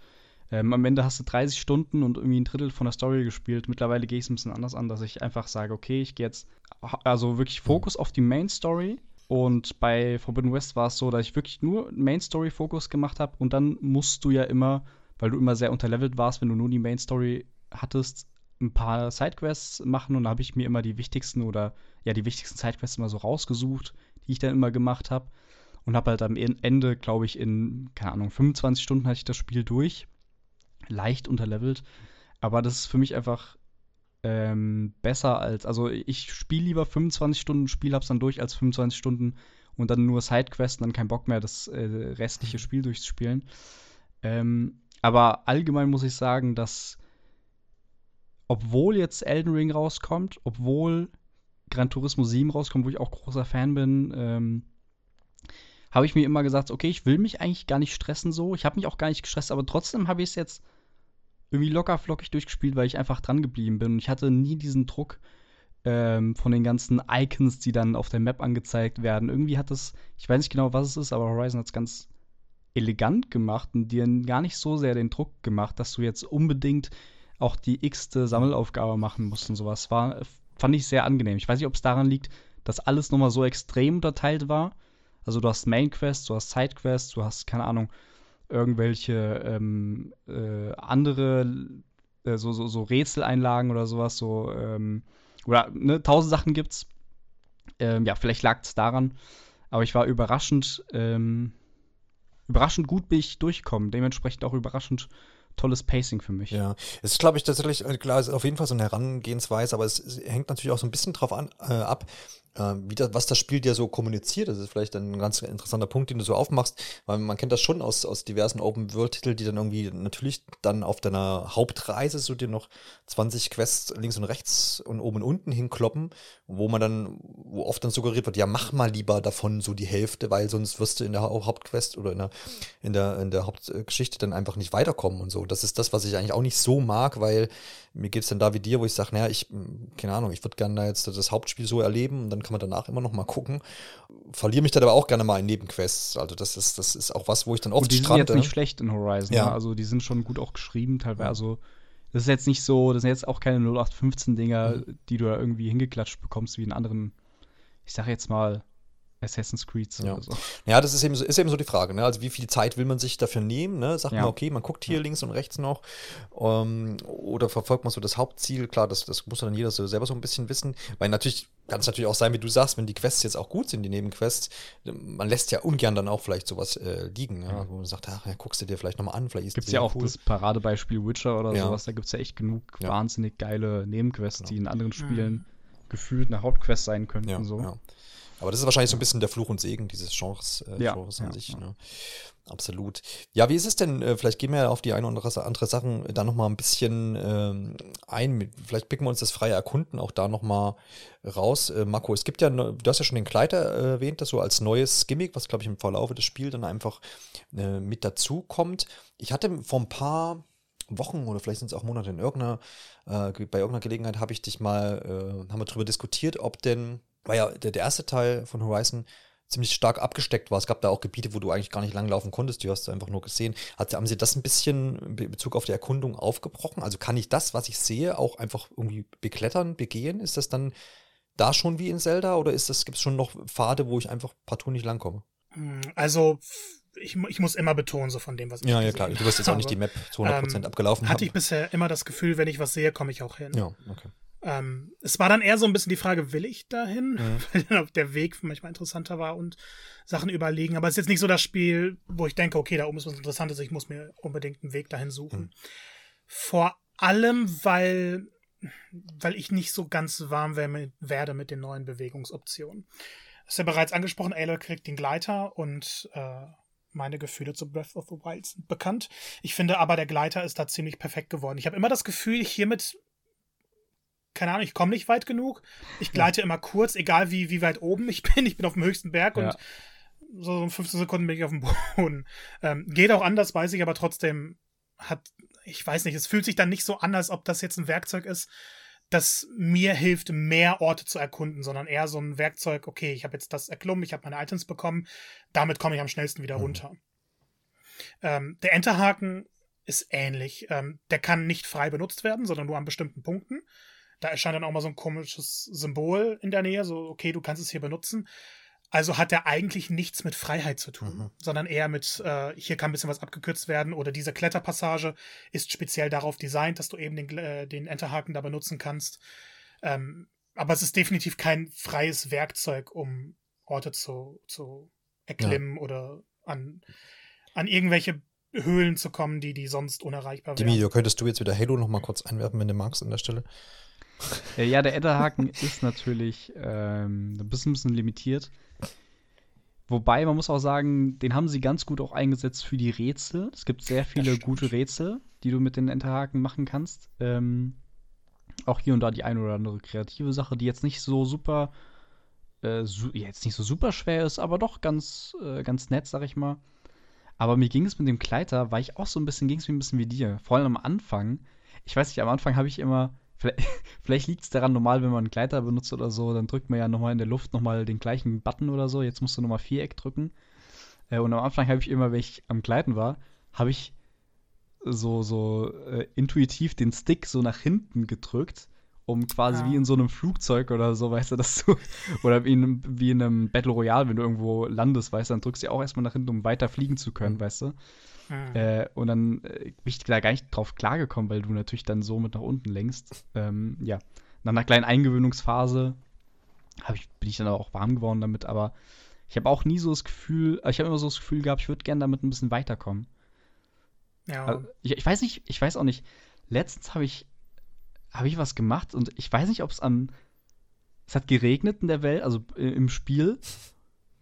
ähm, am Ende hast du 30 Stunden und irgendwie ein Drittel von der Story gespielt. Mittlerweile gehe ich es ein bisschen anders an, dass ich einfach sage, okay, ich gehe jetzt also wirklich Fokus auf die Main Story und bei Forbidden West war es so, dass ich wirklich nur Main Story Fokus gemacht habe und dann musst du ja immer, weil du immer sehr unterlevelt warst, wenn du nur die Main Story hattest, ein paar Sidequests machen. Und da habe ich mir immer die wichtigsten oder ja die wichtigsten Sidequests immer so rausgesucht, die ich dann immer gemacht habe und habe halt am Ende, glaube ich, in keine Ahnung 25 Stunden hatte ich das Spiel durch, leicht unterlevelt, aber das ist für mich einfach ähm, besser als, also ich spiele lieber 25 Stunden, Spiel hab's dann durch als 25 Stunden und dann nur Sidequests und dann keinen Bock mehr, das äh, restliche Spiel durchzuspielen. Ähm, aber allgemein muss ich sagen, dass obwohl jetzt Elden Ring rauskommt, obwohl Gran Turismo 7 rauskommt, wo ich auch großer Fan bin, ähm, habe ich mir immer gesagt, okay, ich will mich eigentlich gar nicht stressen so. Ich habe mich auch gar nicht gestresst, aber trotzdem habe ich es jetzt irgendwie locker flockig durchgespielt, weil ich einfach dran geblieben bin. Und ich hatte nie diesen Druck ähm, von den ganzen Icons, die dann auf der Map angezeigt werden. Irgendwie hat es, ich weiß nicht genau, was es ist, aber Horizon hat es ganz elegant gemacht und dir gar nicht so sehr den Druck gemacht, dass du jetzt unbedingt auch die x-te Sammelaufgabe machen musst und sowas. War, fand ich sehr angenehm. Ich weiß nicht, ob es daran liegt, dass alles nochmal so extrem unterteilt war. Also du hast Main Quests, du hast Side Quests, du hast, keine Ahnung, irgendwelche ähm, äh, andere, äh, so, so, so Rätseleinlagen oder sowas, so, ähm, oder ne, tausend Sachen gibt's. Ähm, ja, vielleicht lag es daran, aber ich war überraschend, ähm, überraschend gut bin ich durchgekommen, dementsprechend auch überraschend tolles Pacing für mich. Ja, es ist, glaube ich, tatsächlich, äh, klar, ist auf jeden Fall so eine Herangehensweise, aber es, es hängt natürlich auch so ein bisschen drauf an, äh, ab, wie das, was das Spiel dir so kommuniziert. Das ist vielleicht ein ganz interessanter Punkt, den du so aufmachst, weil man kennt das schon aus, aus diversen Open-World-Titeln, die dann irgendwie natürlich dann auf deiner Hauptreise so dir noch 20 Quests links und rechts und oben und unten hinkloppen, wo man dann, wo oft dann suggeriert wird, ja, mach mal lieber davon so die Hälfte, weil sonst wirst du in der Hauptquest oder in der, in der, in der Hauptgeschichte dann einfach nicht weiterkommen und so. Das ist das, was ich eigentlich auch nicht so mag, weil mir geht es dann da wie dir, wo ich sage, naja, ich, keine Ahnung, ich würde gerne da jetzt das Hauptspiel so erleben und dann kann man danach immer noch mal gucken. Verliere mich dann aber auch gerne mal in Nebenquests. Also das ist, das ist auch was, wo ich dann oft und die strande. sind jetzt nicht schlecht in Horizon. Ja. Ne? Also die sind schon gut auch geschrieben teilweise. Also das ist jetzt nicht so, das sind jetzt auch keine 0815-Dinger, mhm. die du da irgendwie hingeklatscht bekommst, wie in anderen, ich sag jetzt mal, Assassin's Creed Ja. oder so. Ja, das ist eben so, ist eben so die Frage. Ne? Also wie viel Zeit will man sich dafür nehmen? Ne? Sagt Ja. man, okay, man guckt hier links und rechts noch. Ähm, oder verfolgt man so das Hauptziel? Klar, das, das muss dann jeder so selber so ein bisschen wissen. Weil natürlich kann es natürlich auch sein, wie du sagst, wenn die Quests jetzt auch gut sind, die Nebenquests, man lässt ja ungern dann auch vielleicht sowas äh, liegen. Ja? Wo man sagt, ach, ja, guckst du dir vielleicht nochmal an, vielleicht ist Gibt es ja auch cool. das Paradebeispiel Witcher oder Ja. sowas, da gibt es ja echt genug Ja. wahnsinnig geile Nebenquests, Genau. die in anderen Spielen gefühlt eine Hauptquest sein könnten. Ja, so. Aber das ist wahrscheinlich so ein bisschen der Fluch und Segen dieses Genres, äh, Ja, Genres an ja, sich. ja. Ne? Absolut. Ja, wie ist es denn? Äh, vielleicht gehen wir ja auf die eine oder andere Sachen da noch mal ein bisschen ähm, ein. Vielleicht picken wir uns das freie Erkunden auch da noch mal raus. Äh, Marco, es gibt ja, du hast ja schon den Kleider äh, erwähnt, das so als neues Gimmick, was glaube ich im Verlauf des Spiels dann einfach äh, mit dazu kommt. Ich hatte vor ein paar Wochen oder vielleicht sind es auch Monate in irgendeiner, äh, ge- bei irgendeiner Gelegenheit habe ich dich mal, äh, haben wir darüber diskutiert, ob denn, weil ja der, der erste Teil von Horizon ziemlich stark abgesteckt war. Es gab da auch Gebiete, wo du eigentlich gar nicht langlaufen konntest, die hast du einfach nur gesehen. Hat, haben sie das ein bisschen in Be- Bezug auf die Erkundung aufgebrochen? Also kann ich das, was ich sehe, auch einfach irgendwie beklettern, begehen? Ist das dann da schon wie in Zelda oder ist das, gibt es schon noch Pfade, wo ich einfach partout nicht langkomme? Hm, Also, ich, ich muss immer betonen, so von dem, was ich Ja, ja, klar. Du wirst jetzt auch nicht die Map zu 100% Ähm, abgelaufen Hatte ich haben. bisher immer das Gefühl, wenn ich was sehe, komme ich auch hin. Ja, okay. Ähm, es war dann eher so ein bisschen die Frage, will ich dahin? Mhm. Weil dann auch der Weg manchmal interessanter war und Sachen überlegen. Aber es ist jetzt nicht so das Spiel, wo ich denke, okay, da oben ist was Interessantes, ich muss mir unbedingt einen Weg dahin suchen. Mhm. Vor allem, weil, weil ich nicht so ganz warm werde mit den neuen Bewegungsoptionen. Es ist ja bereits angesprochen, Aloy kriegt den Gleiter und äh, meine Gefühle zu Breath of the Wild sind bekannt. Ich finde aber, der Gleiter ist da ziemlich perfekt geworden. Ich habe immer das Gefühl, hiermit keine Ahnung, ich komme nicht weit genug. Ich gleite immer kurz, egal wie, wie weit oben ich bin. Ich bin auf dem höchsten Berg Ja. und so in 15 Sekunden bin ich auf dem Boden. Ähm, geht auch anders, weiß ich, aber trotzdem hat, ich weiß nicht, es fühlt sich dann nicht so an, als ob das jetzt ein Werkzeug ist, das mir hilft, mehr Orte zu erkunden, sondern eher so ein Werkzeug, okay, ich habe jetzt das erklommen, ich habe meine Items bekommen, damit komme ich am schnellsten wieder Mhm. runter. Ähm, der Enterhaken ist ähnlich. Ähm, der kann nicht frei benutzt werden, sondern nur an bestimmten Punkten. Da erscheint dann auch mal so ein komisches Symbol in der Nähe, so, okay, du kannst es hier benutzen. Also hat er eigentlich nichts mit Freiheit zu tun, Mhm. sondern eher mit, äh, hier kann ein bisschen was abgekürzt werden oder diese Kletterpassage ist speziell darauf designt, dass du eben den, äh, den Enterhaken da benutzen kannst. Ähm, aber es ist definitiv kein freies Werkzeug, um Orte zu, zu erklimmen oder an, an irgendwelche Höhlen zu kommen, die, die sonst unerreichbar wären. Dimidio, könntest du jetzt wieder Halo noch mal kurz einwerfen, wenn du magst an der Stelle? Ja, der Enterhaken ist natürlich ähm, ein bisschen, bisschen limitiert. Wobei, man muss auch sagen, den haben sie ganz gut auch eingesetzt für die Rätsel. Es gibt sehr viele gute Rätsel, die du mit den Enterhaken machen kannst. Ähm, auch hier und da die eine oder andere kreative Sache, die jetzt nicht so super, äh, su jetzt nicht so super schwer ist, aber doch ganz, äh, ganz nett, sag ich mal. Aber mir ging es mit dem Kleider, war ich auch so ein bisschen, ging es mir ein bisschen wie dir. Vor allem am Anfang. Ich weiß nicht, am Anfang habe ich immer, vielleicht, vielleicht liegt es daran, normal, wenn man einen Gleiter benutzt oder so, dann drückt man ja nochmal in der Luft nochmal den gleichen Button oder so. Jetzt musst du nochmal Viereck drücken. Äh, und am Anfang habe ich immer, wenn ich am Gleiten war, habe ich so, so äh, intuitiv den Stick so nach hinten gedrückt, um quasi Ah. wie in so einem Flugzeug oder so, weißt du, dass du, oder wie in, einem, wie in einem Battle Royale, wenn du irgendwo landest, weißt du, dann drückst du ja auch erstmal nach hinten, um weiter fliegen zu können, Mhm. weißt du. Äh, und dann äh, bin ich da gar nicht drauf klargekommen, weil du natürlich dann so mit nach unten lenkst. Ähm, ja, nach einer kleinen Eingewöhnungsphase ich, bin ich dann auch warm geworden damit, aber ich habe auch nie so das Gefühl, äh, ich habe immer so das Gefühl gehabt, ich würde gerne damit ein bisschen weiterkommen. ja. Also, ich, ich weiß nicht, ich weiß auch nicht. Letztens habe ich, habe ich was gemacht und ich weiß nicht, ob es an. Es hat geregnet in der Welt, also äh, im Spiel.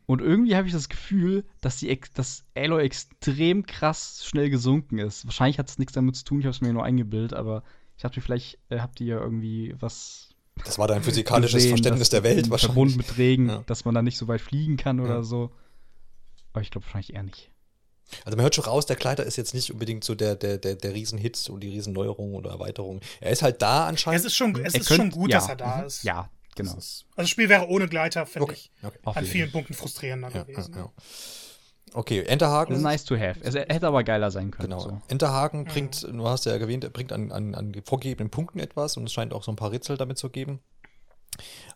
Und irgendwie habe ich das Gefühl, dass, die, dass Aloy extrem krass schnell gesunken ist. Wahrscheinlich hat es nichts damit zu tun, ich habe es mir nur eingebildet, aber ich dachte, vielleicht äh, habt ihr ja irgendwie was Das war dein physikalisches gesehen, Verständnis der Welt wahrscheinlich. Verbund mit Regen, Ja. dass man da nicht so weit fliegen kann oder Ja. so. Aber ich glaube wahrscheinlich eher nicht. Also man hört schon raus, der Kleider ist jetzt nicht unbedingt so der, der, der, der Riesenhit und die Riesenneuerung oder Erweiterung. Er ist halt da anscheinend. es ist schon, es Er ist könnt- schon gut, ja, dass er da mhm, ist. Ja, genau. Das ist, also das Spiel wäre ohne Gleiter, finde okay, ich, okay. An vielen Punkten frustrierender Ja, ja, gewesen. ja. Okay, Enterhaken. Das ist nice to have. Es er hätte aber geiler sein können. Genau. So. Enterhaken bringt, du hast ja erwähnt, er bringt an, an, an vorgegebenen Punkten etwas und es scheint auch so ein paar Rätsel damit zu geben.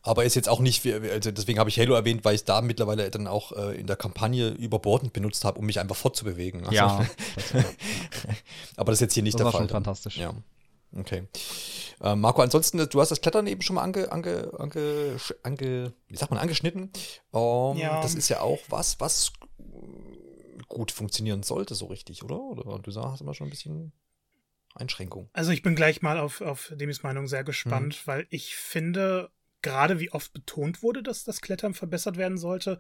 Aber ist jetzt auch nicht, also deswegen habe ich Halo erwähnt, weil ich da mittlerweile dann auch äh, in der Kampagne überbordend benutzt habe, um mich einfach fortzubewegen. Also, ja. Das aber das ist jetzt hier nicht das der war Fall. schon fantastisch. Ja. Okay. Äh, Marco, ansonsten, du hast das Klettern eben schon mal ange, ange, ange, ange wie sagt man, angeschnitten. Ähm, Ja. Das ist ja auch was, was gut funktionieren sollte, so richtig, oder? Oder du sagst immer schon ein bisschen Einschränkung. Also ich bin gleich mal auf, auf Demis Meinung sehr gespannt, Mhm. weil ich finde, gerade wie oft betont wurde, dass das Klettern verbessert werden sollte,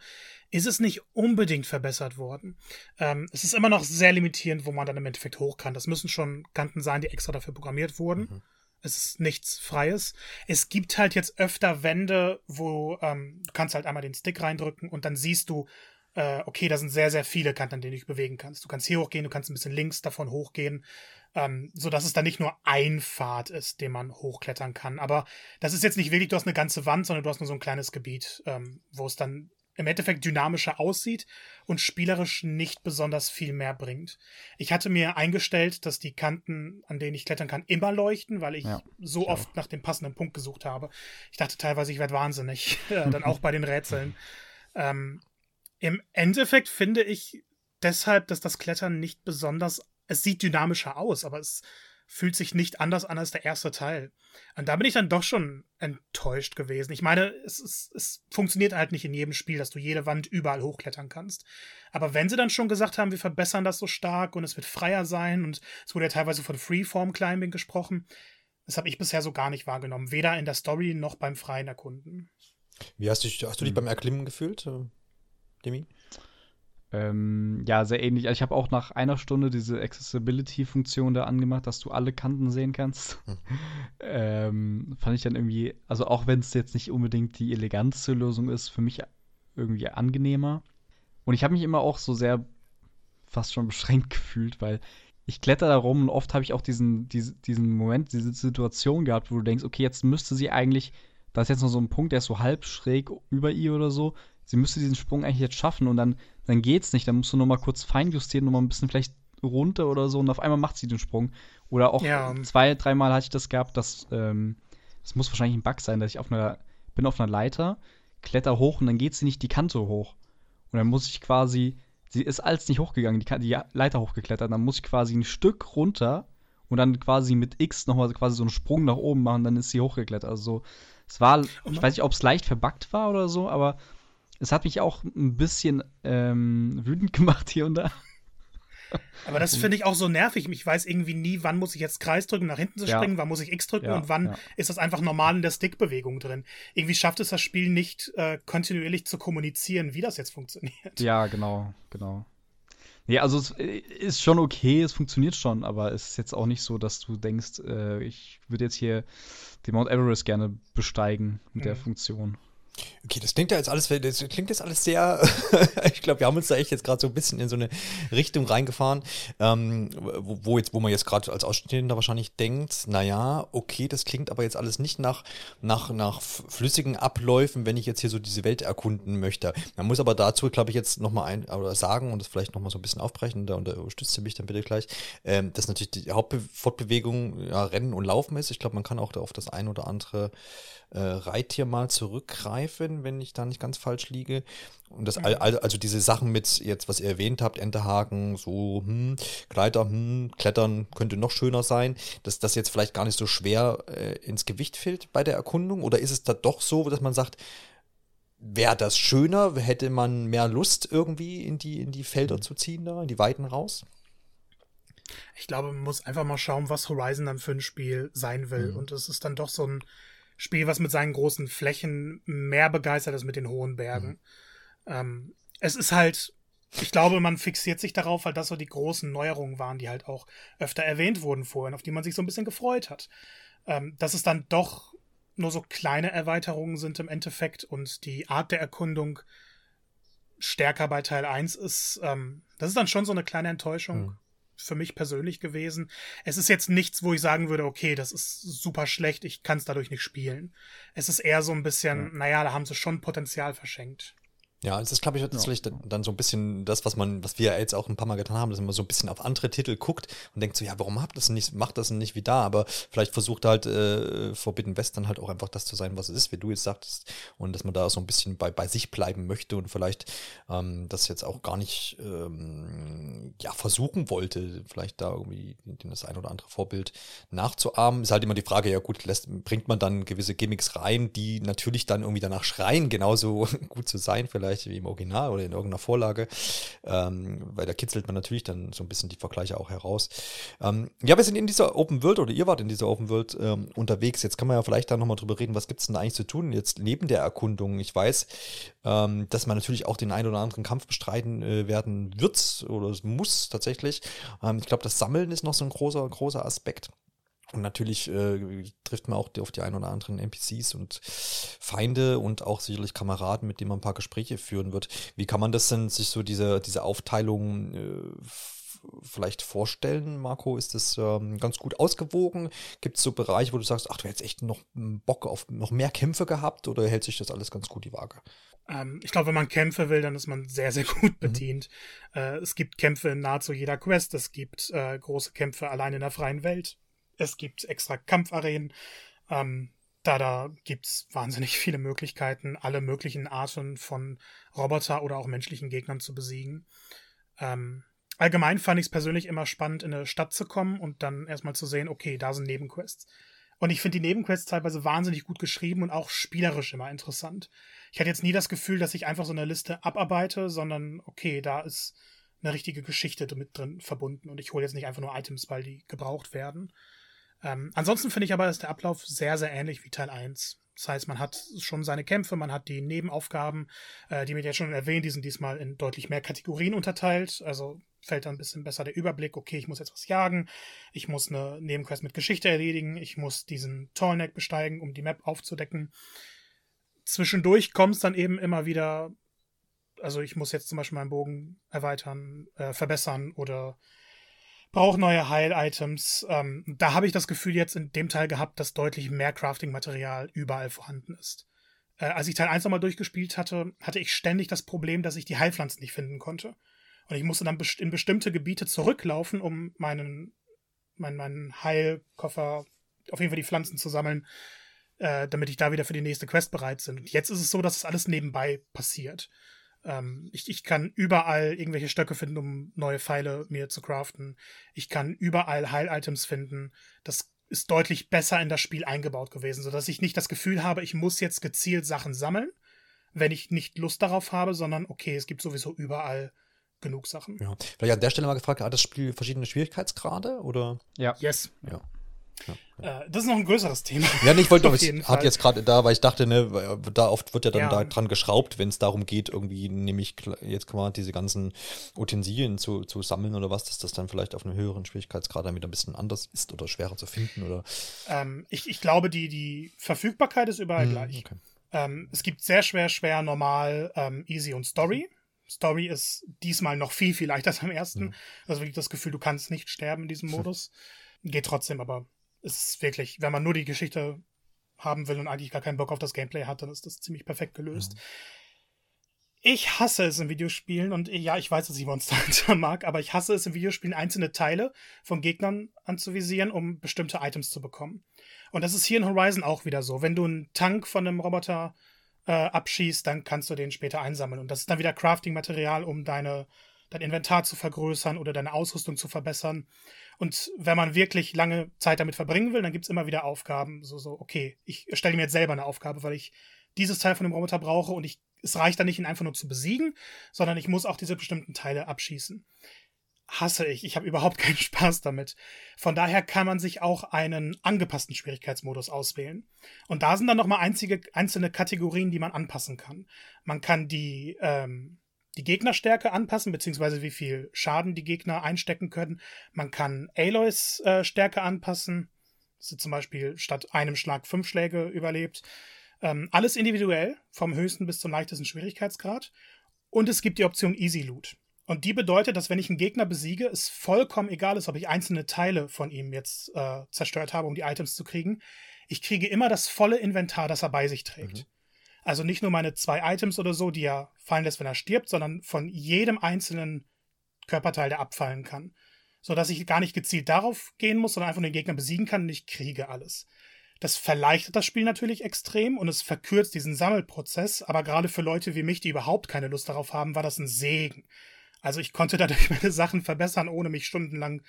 ist es nicht unbedingt verbessert worden. Ähm, es ist immer noch sehr limitierend, wo man dann im Endeffekt hoch kann. Das müssen schon Kanten sein, die extra dafür programmiert wurden. Mhm. Es ist nichts Freies. Es gibt halt jetzt öfter Wände, wo ähm, du kannst halt einmal den Stick reindrücken und dann siehst du, äh, okay, da sind sehr, sehr viele Kanten, an denen du dich bewegen kannst. Du kannst hier hochgehen, du kannst ein bisschen links davon hochgehen, ähm, so dass es dann nicht nur ein Pfad ist, den man hochklettern kann. Aber das ist jetzt nicht wirklich, du hast eine ganze Wand, sondern du hast nur so ein kleines Gebiet, ähm, wo es dann im Endeffekt dynamischer aussieht und spielerisch nicht besonders viel mehr bringt. Ich hatte mir eingestellt, dass die Kanten, an denen ich klettern kann, immer leuchten, weil ich Ja, so ich oft nach dem passenden Punkt gesucht habe. Ich dachte teilweise, ich werde wahnsinnig, äh, dann auch bei den Rätseln. Ähm, Im Endeffekt finde ich deshalb, dass das Klettern nicht besonders, es sieht dynamischer aus, aber es fühlt sich nicht anders an als der erste Teil. Und da bin ich dann doch schon enttäuscht gewesen. Ich meine, es, es, es funktioniert halt nicht in jedem Spiel, dass du jede Wand überall hochklettern kannst. Aber wenn sie dann schon gesagt haben, wir verbessern das so stark und es wird freier sein und es wurde ja teilweise von Freeform Climbing gesprochen, das habe ich bisher so gar nicht wahrgenommen. Weder in der Story noch beim freien Erkunden. Wie hast du, dich- hast du dich Mhm. beim Erklimmen gefühlt, äh, Demi? Ähm, ja, sehr ähnlich. Also ich habe auch nach einer Stunde diese Accessibility-Funktion da angemacht, dass du alle Kanten sehen kannst. Hm. ähm, fand ich dann irgendwie, also auch wenn es jetzt nicht unbedingt die eleganteste Lösung ist, für mich irgendwie angenehmer. Und ich habe mich immer auch so sehr fast schon beschränkt gefühlt, weil ich kletter da rum und oft habe ich auch diesen, diese, diesen Moment, diese Situation gehabt, wo du denkst, okay, jetzt müsste sie eigentlich, da ist jetzt noch so ein Punkt, der ist so halb schräg über ihr oder so, sie müsste diesen Sprung eigentlich jetzt schaffen und dann, dann geht's nicht, dann musst du noch mal kurz feinjustieren, noch mal ein bisschen vielleicht runter oder so und auf einmal macht sie den Sprung. Oder auch Ja. zwei, dreimal hatte ich das gehabt, dass, ähm, das muss wahrscheinlich ein Bug sein, dass ich auf einer, bin auf einer Leiter, kletter hoch und dann geht sie nicht die Kante hoch. Und dann muss ich quasi, sie ist als nicht hochgegangen, die, die Leiter hochgeklettert, dann muss ich quasi ein Stück runter und dann quasi mit X nochmal quasi so einen Sprung nach oben machen, dann ist sie hochgeklettert. Also so, es war, ich weiß nicht, ob es leicht verbuggt war oder so, aber es hat mich auch ein bisschen ähm, wütend gemacht hier und da. Aber das finde ich auch so nervig. Ich weiß irgendwie nie, wann muss ich jetzt Kreis drücken, nach hinten zu Ja. springen, wann muss ich X drücken Ja, und wann ja. ist das einfach normal in der Stickbewegung drin. Irgendwie schafft es das Spiel nicht, äh, kontinuierlich zu kommunizieren, wie das jetzt funktioniert. Ja, genau, genau. Nee, also es äh, ist schon okay, es funktioniert schon, aber es ist jetzt auch nicht so, dass du denkst, äh, ich würde jetzt hier den Mount Everest gerne besteigen mit der Mhm. Funktion. Okay, das klingt ja jetzt alles, das klingt jetzt alles sehr, ich glaube, wir haben uns da echt jetzt gerade so ein bisschen in so eine Richtung reingefahren, ähm, wo, wo jetzt, wo man jetzt gerade als Ausstehender wahrscheinlich denkt, naja, okay, das klingt aber jetzt alles nicht nach, nach, nach flüssigen Abläufen, wenn ich jetzt hier so diese Welt erkunden möchte. Man muss aber dazu, glaube ich, jetzt nochmal ein, oder sagen und das vielleicht nochmal so ein bisschen aufbrechen, da unterstützt ihr mich dann bitte gleich, ähm, dass natürlich die Hauptfortbewegung ja, Rennen und Laufen ist. Ich glaube, man kann auch da auf das ein oder andere äh, Reittier mal zurückgreifen, wenn ich da nicht ganz falsch liege. Und das, al- also diese Sachen mit jetzt, was ihr erwähnt habt, Enterhaken, so, hm, Gleiter, hm, Klettern könnte noch schöner sein, dass das jetzt vielleicht gar nicht so schwer äh, ins Gewicht fällt bei der Erkundung? Oder ist es da doch so, dass man sagt, wäre das schöner, hätte man mehr Lust irgendwie in die, in die Felder zu ziehen da, in die Weiten raus? Ich glaube, man muss einfach mal schauen, was Horizon dann für ein Spiel sein will. Mhm. Und es ist dann doch so ein Spiel, was mit seinen großen Flächen mehr begeistert ist mit den hohen Bergen. Ähm, es ist halt, ich glaube, man fixiert sich darauf, weil das so die großen Neuerungen waren, die halt auch öfter erwähnt wurden vorhin, auf die man sich so ein bisschen gefreut hat. Ähm, dass es dann doch nur so kleine Erweiterungen sind im Endeffekt und die Art der Erkundung stärker bei Teil 1 ist, ähm, das ist dann schon so eine kleine Enttäuschung Mhm. Für mich persönlich gewesen. Es ist jetzt nichts, wo ich sagen würde, okay, das ist super schlecht, ich kann es dadurch nicht spielen. Es ist eher so ein bisschen, naja, da haben sie schon Potenzial verschenkt. Ja, es ist, glaube ich, tatsächlich ja. dann so ein bisschen das, was man, was wir jetzt auch ein paar Mal getan haben, dass man so ein bisschen auf andere Titel guckt und denkt so, ja, warum habt das nicht, macht das nicht wie da? Aber vielleicht versucht halt äh, Forbidden West dann halt auch einfach das zu sein, was es ist, wie du jetzt sagtest. Und dass man da so ein bisschen bei, bei sich bleiben möchte und vielleicht ähm, das jetzt auch gar nicht ähm, ja, versuchen wollte, vielleicht da irgendwie das ein oder andere Vorbild nachzuahmen. Ist halt immer die Frage, ja gut, lässt, bringt man dann gewisse Gimmicks rein, die natürlich dann irgendwie danach schreien, genauso gut zu sein, vielleicht vielleicht wie im Original oder in irgendeiner Vorlage, ähm, weil da kitzelt man natürlich dann so ein bisschen die Vergleiche auch heraus. Ähm, ja, wir sind in dieser Open World oder ihr wart in dieser Open World ähm, unterwegs. Jetzt kann man ja vielleicht da nochmal drüber reden, was gibt es denn eigentlich zu tun jetzt neben der Erkundung? Ich weiß, ähm, dass man natürlich auch den einen oder anderen Kampf bestreiten äh, werden wird oder muss tatsächlich. Ähm, ich glaube, das Sammeln ist noch so ein großer, großer Aspekt. Und natürlich äh, trifft man auch auf die ein oder anderen NPCs und Feinde und auch sicherlich Kameraden, mit denen man ein paar Gespräche führen wird. Wie kann man das denn sich so diese, diese Aufteilung äh, vielleicht vorstellen, Marco? Ist das ähm, ganz gut ausgewogen? Gibt es so Bereiche, wo du sagst, ach, du hättest echt noch Bock auf noch mehr Kämpfe gehabt oder hält sich das alles ganz gut die Waage? Ähm, ich glaube, wenn man Kämpfe will, dann ist man sehr, sehr gut mhm. bedient. Mhm. Äh, es gibt Kämpfe in nahezu jeder Quest, es gibt äh, große Kämpfe allein in der freien Welt es gibt extra Kampfarenen. Ähm, da, da gibt's wahnsinnig viele Möglichkeiten, alle möglichen Arten von Roboter oder auch menschlichen Gegnern zu besiegen. Ähm, allgemein fand ich es persönlich immer spannend, in eine Stadt zu kommen und dann erstmal zu sehen, okay, da sind Nebenquests. Und ich finde die Nebenquests teilweise wahnsinnig gut geschrieben und auch spielerisch immer interessant. Ich hatte jetzt nie das Gefühl, dass ich einfach so eine Liste abarbeite, sondern okay, da ist eine richtige Geschichte mit drin verbunden und ich hole jetzt nicht einfach nur Items, weil die gebraucht werden. Ähm, ansonsten finde ich aber, ist der Ablauf sehr, sehr ähnlich wie Teil 1. Das heißt, man hat schon seine Kämpfe, man hat die Nebenaufgaben, äh, die mir jetzt schon erwähnt, die sind diesmal in deutlich mehr Kategorien unterteilt. Also fällt dann ein bisschen besser der Überblick, okay, ich muss jetzt was jagen, ich muss eine Nebenquest mit Geschichte erledigen, ich muss diesen Tallneck besteigen, um die Map aufzudecken. Zwischendurch kommt es dann eben immer wieder, also ich muss jetzt zum Beispiel meinen Bogen erweitern, äh, verbessern oder brauche neue Heil-Items. Ähm, da habe ich das Gefühl jetzt in dem Teil gehabt, dass deutlich mehr Crafting-Material überall vorhanden ist. Äh, als ich Teil 1 nochmal durchgespielt hatte, hatte ich ständig das Problem, dass ich die Heilpflanzen nicht finden konnte. Und ich musste dann in bestimmte Gebiete zurücklaufen, um meinen, meinen, meinen Heilkoffer, auf jeden Fall die Pflanzen zu sammeln, äh, damit ich da wieder für die nächste Quest bereit bin. Und jetzt ist es so, dass es alles nebenbei passiert. Ähm, ich, ich kann überall irgendwelche Stöcke finden, um neue Pfeile mir zu craften. Ich kann überall Heil-Items finden. Das ist deutlich besser in das Spiel eingebaut gewesen, sodass ich nicht das Gefühl habe, ich muss jetzt gezielt Sachen sammeln, wenn ich nicht Lust darauf habe, sondern okay, es gibt sowieso überall genug Sachen. Ja. Vielleicht an der Stelle mal gefragt, hat das Spiel verschiedene Schwierigkeitsgrade oder? Ja. Yes. Ja. Ja, äh, das ist noch ein größeres Thema. Ja, ich wollte doch, ich hatte jetzt gerade da, weil ich dachte, ne, da oft wird ja dann ja. da dran geschraubt, wenn es darum geht, irgendwie nämlich jetzt quasi diese ganzen Utensilien zu, zu sammeln oder was, dass das dann vielleicht auf einem höheren Schwierigkeitsgrad dann wieder ein bisschen anders ist oder schwerer zu finden oder. Ähm, ich, ich glaube, die, die Verfügbarkeit ist überall hm, gleich. Okay. Ähm, es gibt sehr schwer, schwer, normal, ähm, easy und Story. Story ist diesmal noch viel, viel leichter als am ersten. Mhm. Also wirklich das Gefühl, du kannst nicht sterben in diesem Modus. Geht trotzdem, aber es ist wirklich, wenn man nur die Geschichte haben will und eigentlich gar keinen Bock auf das Gameplay hat, dann ist das ziemlich perfekt gelöst. Mhm. Ich hasse es in Videospielen und ja, ich weiß, dass ich Monster Hunter mag, aber ich hasse es in Videospielen, einzelne Teile von Gegnern anzuvisieren, um bestimmte Items zu bekommen. Und das ist hier in Horizon auch wieder so. Wenn du einen Tank von einem Roboter äh, abschießt, dann kannst du den später einsammeln. Und das ist dann wieder Crafting-Material, um deine, dein Inventar zu vergrößern oder deine Ausrüstung zu verbessern. Und wenn man wirklich lange Zeit damit verbringen will, dann gibt es immer wieder Aufgaben. So, so, okay, ich stelle mir jetzt selber eine Aufgabe, weil ich dieses Teil von dem Roboter brauche und ich, es reicht dann nicht, ihn einfach nur zu besiegen, sondern ich muss auch diese bestimmten Teile abschießen. Hasse ich. Ich habe überhaupt keinen Spaß damit. Von daher kann man sich auch einen angepassten Schwierigkeitsmodus auswählen. Und da sind dann nochmal einzige, einzelne Kategorien, die man anpassen kann. Man kann die, ähm, die Gegnerstärke anpassen, beziehungsweise wie viel Schaden die Gegner einstecken können. Man kann Aloys äh, Stärke anpassen. So zum Beispiel statt einem Schlag fünf Schläge überlebt. Ähm, alles individuell, vom höchsten bis zum leichtesten Schwierigkeitsgrad. Und es gibt die Option Easy Loot. Und die bedeutet, dass wenn ich einen Gegner besiege, es vollkommen egal ist, ob ich einzelne Teile von ihm jetzt äh, zerstört habe, um die Items zu kriegen. Ich kriege immer das volle Inventar, das er bei sich trägt. Mhm. Also nicht nur meine zwei Items oder so, die er fallen lässt, wenn er stirbt, sondern von jedem einzelnen Körperteil, der abfallen kann. So dass ich gar nicht gezielt darauf gehen muss, sondern einfach den Gegner besiegen kann und ich kriege alles. Das verleichtert das Spiel natürlich extrem und es verkürzt diesen Sammelprozess, aber gerade für Leute wie mich, die überhaupt keine Lust darauf haben, war das ein Segen. Also ich konnte dadurch meine Sachen verbessern, ohne mich stundenlang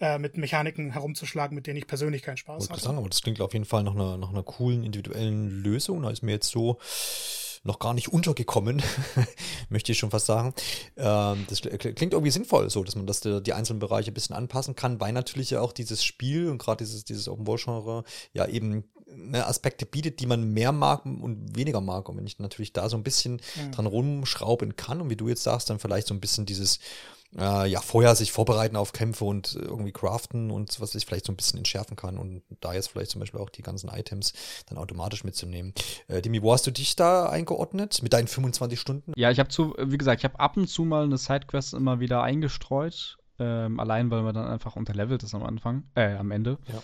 äh, mit Mechaniken herumzuschlagen, mit denen ich persönlich keinen Spaß Wollte hatte. sagen, aber das klingt auf jeden Fall nach einer, nach einer coolen individuellen Lösung. Da ist mir jetzt so noch gar nicht untergekommen, möchte ich schon fast sagen. Ähm, das klingt irgendwie sinnvoll, so dass man das die einzelnen Bereiche ein bisschen anpassen kann, weil natürlich ja auch dieses Spiel und gerade dieses, dieses Open-World-Genre ja eben ne, Aspekte bietet, die man mehr mag und weniger mag. Und wenn ich natürlich da so ein bisschen mhm. dran rumschrauben kann und wie du jetzt sagst, dann vielleicht so ein bisschen dieses äh, ja, vorher sich vorbereiten auf Kämpfe und irgendwie craften und was ich vielleicht so ein bisschen entschärfen kann und da jetzt vielleicht zum Beispiel auch die ganzen Items dann automatisch mitzunehmen. Äh, Demi, wo hast du dich da eingeordnet mit deinen 25 Stunden? Ja, ich habe zu, wie gesagt, ich habe ab und zu mal eine Sidequest immer wieder eingestreut, ähm, allein weil man dann einfach unterlevelt ist am Anfang, äh, am Ende. Ja.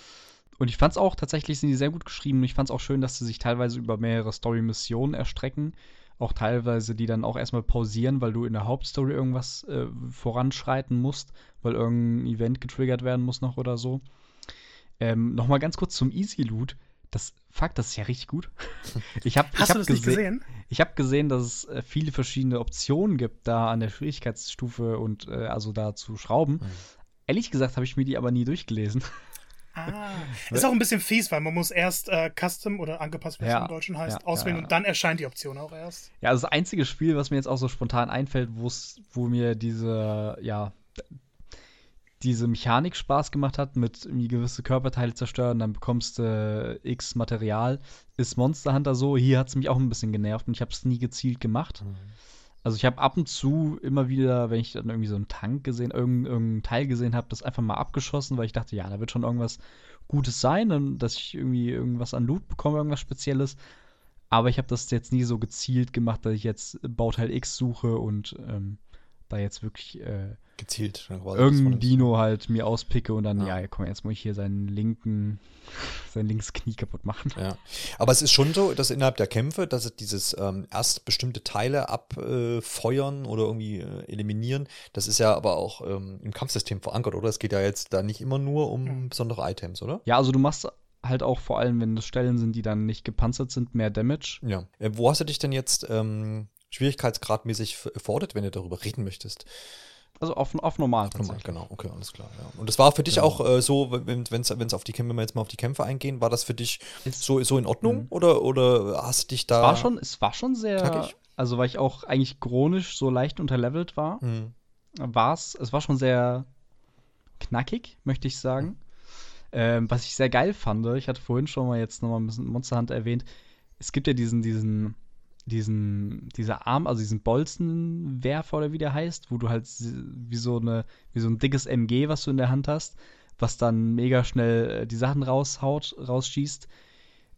Und ich fand es auch tatsächlich, sind die sehr gut geschrieben und ich fand es auch schön, dass sie sich teilweise über mehrere Story-Missionen erstrecken auch teilweise die dann auch erstmal pausieren, weil du in der Hauptstory irgendwas äh, voranschreiten musst, weil irgendein Event getriggert werden muss noch oder so. Ähm, Nochmal ganz kurz zum Easy Loot. Das Fakt, das ist ja richtig gut. Ich hab, Hast ich du das nicht gesehen? Ich habe gesehen, dass es äh, viele verschiedene Optionen gibt, da an der Schwierigkeitsstufe und äh, also da zu schrauben. Mhm. Ehrlich gesagt habe ich mir die aber nie durchgelesen. Ah, ist auch ein bisschen fies, weil man muss erst äh, Custom oder angepasst, wie es im Deutschen heißt, ja, auswählen ja, und dann erscheint die Option auch erst. Ja, also das einzige Spiel, was mir jetzt auch so spontan einfällt, wo mir diese, ja, diese Mechanik Spaß gemacht hat, mit irgendwie gewisse Körperteile zerstören, dann bekommst du äh, X Material, ist Monster Hunter so. Hier hat es mich auch ein bisschen genervt und ich habe es nie gezielt gemacht. Mhm. Also ich habe ab und zu immer wieder, wenn ich dann irgendwie so einen Tank gesehen, irgendeinen irgendein Teil gesehen habe, das einfach mal abgeschossen, weil ich dachte, ja, da wird schon irgendwas Gutes sein, dass ich irgendwie irgendwas an Loot bekomme, irgendwas Spezielles. Aber ich habe das jetzt nie so gezielt gemacht, dass ich jetzt Bauteil X suche und ähm, da jetzt wirklich äh, gezielt irgendein Dino halt mir auspicke und dann, ja, ja komm, jetzt muss ich hier seinen linken, sein linkes Knie kaputt machen. Ja. Aber es ist schon so, dass innerhalb der Kämpfe, dass es dieses ähm, erst bestimmte Teile abfeuern äh, oder irgendwie äh, eliminieren, das ist ja aber auch ähm, im Kampfsystem verankert, oder? Es geht ja jetzt da nicht immer nur um mhm. besondere Items, oder? Ja, also du machst halt auch vor allem, wenn das Stellen sind, die dann nicht gepanzert sind, mehr Damage. Ja. Äh, wo hast du dich denn jetzt ähm, schwierigkeitsgradmäßig fordert, wenn du darüber reden möchtest? Also auf, auf normal. Auf normal, genau, okay, alles klar. Ja. Und das war für dich genau. auch äh, so, wenn es auf die Kämpfe, wenn wir jetzt mal auf die Kämpfe eingehen, war das für dich ist, so, so in Ordnung? Mhm. Oder, oder hast du dich da. Es war schon, es war schon sehr. Tackig? Also, weil ich auch eigentlich chronisch so leicht unterlevelt war, mhm. war es, es war schon sehr knackig, möchte ich sagen. Mhm. Ähm, was ich sehr geil fand, ich hatte vorhin schon mal jetzt nochmal ein bisschen Monster Hunter erwähnt, es gibt ja diesen, diesen diesen, dieser Arm, also diesen Bolzenwerfer oder wie der heißt, wo du halt wie so eine, wie so ein dickes MG, was du in der Hand hast, was dann mega schnell äh, die Sachen raushaut, rausschießt.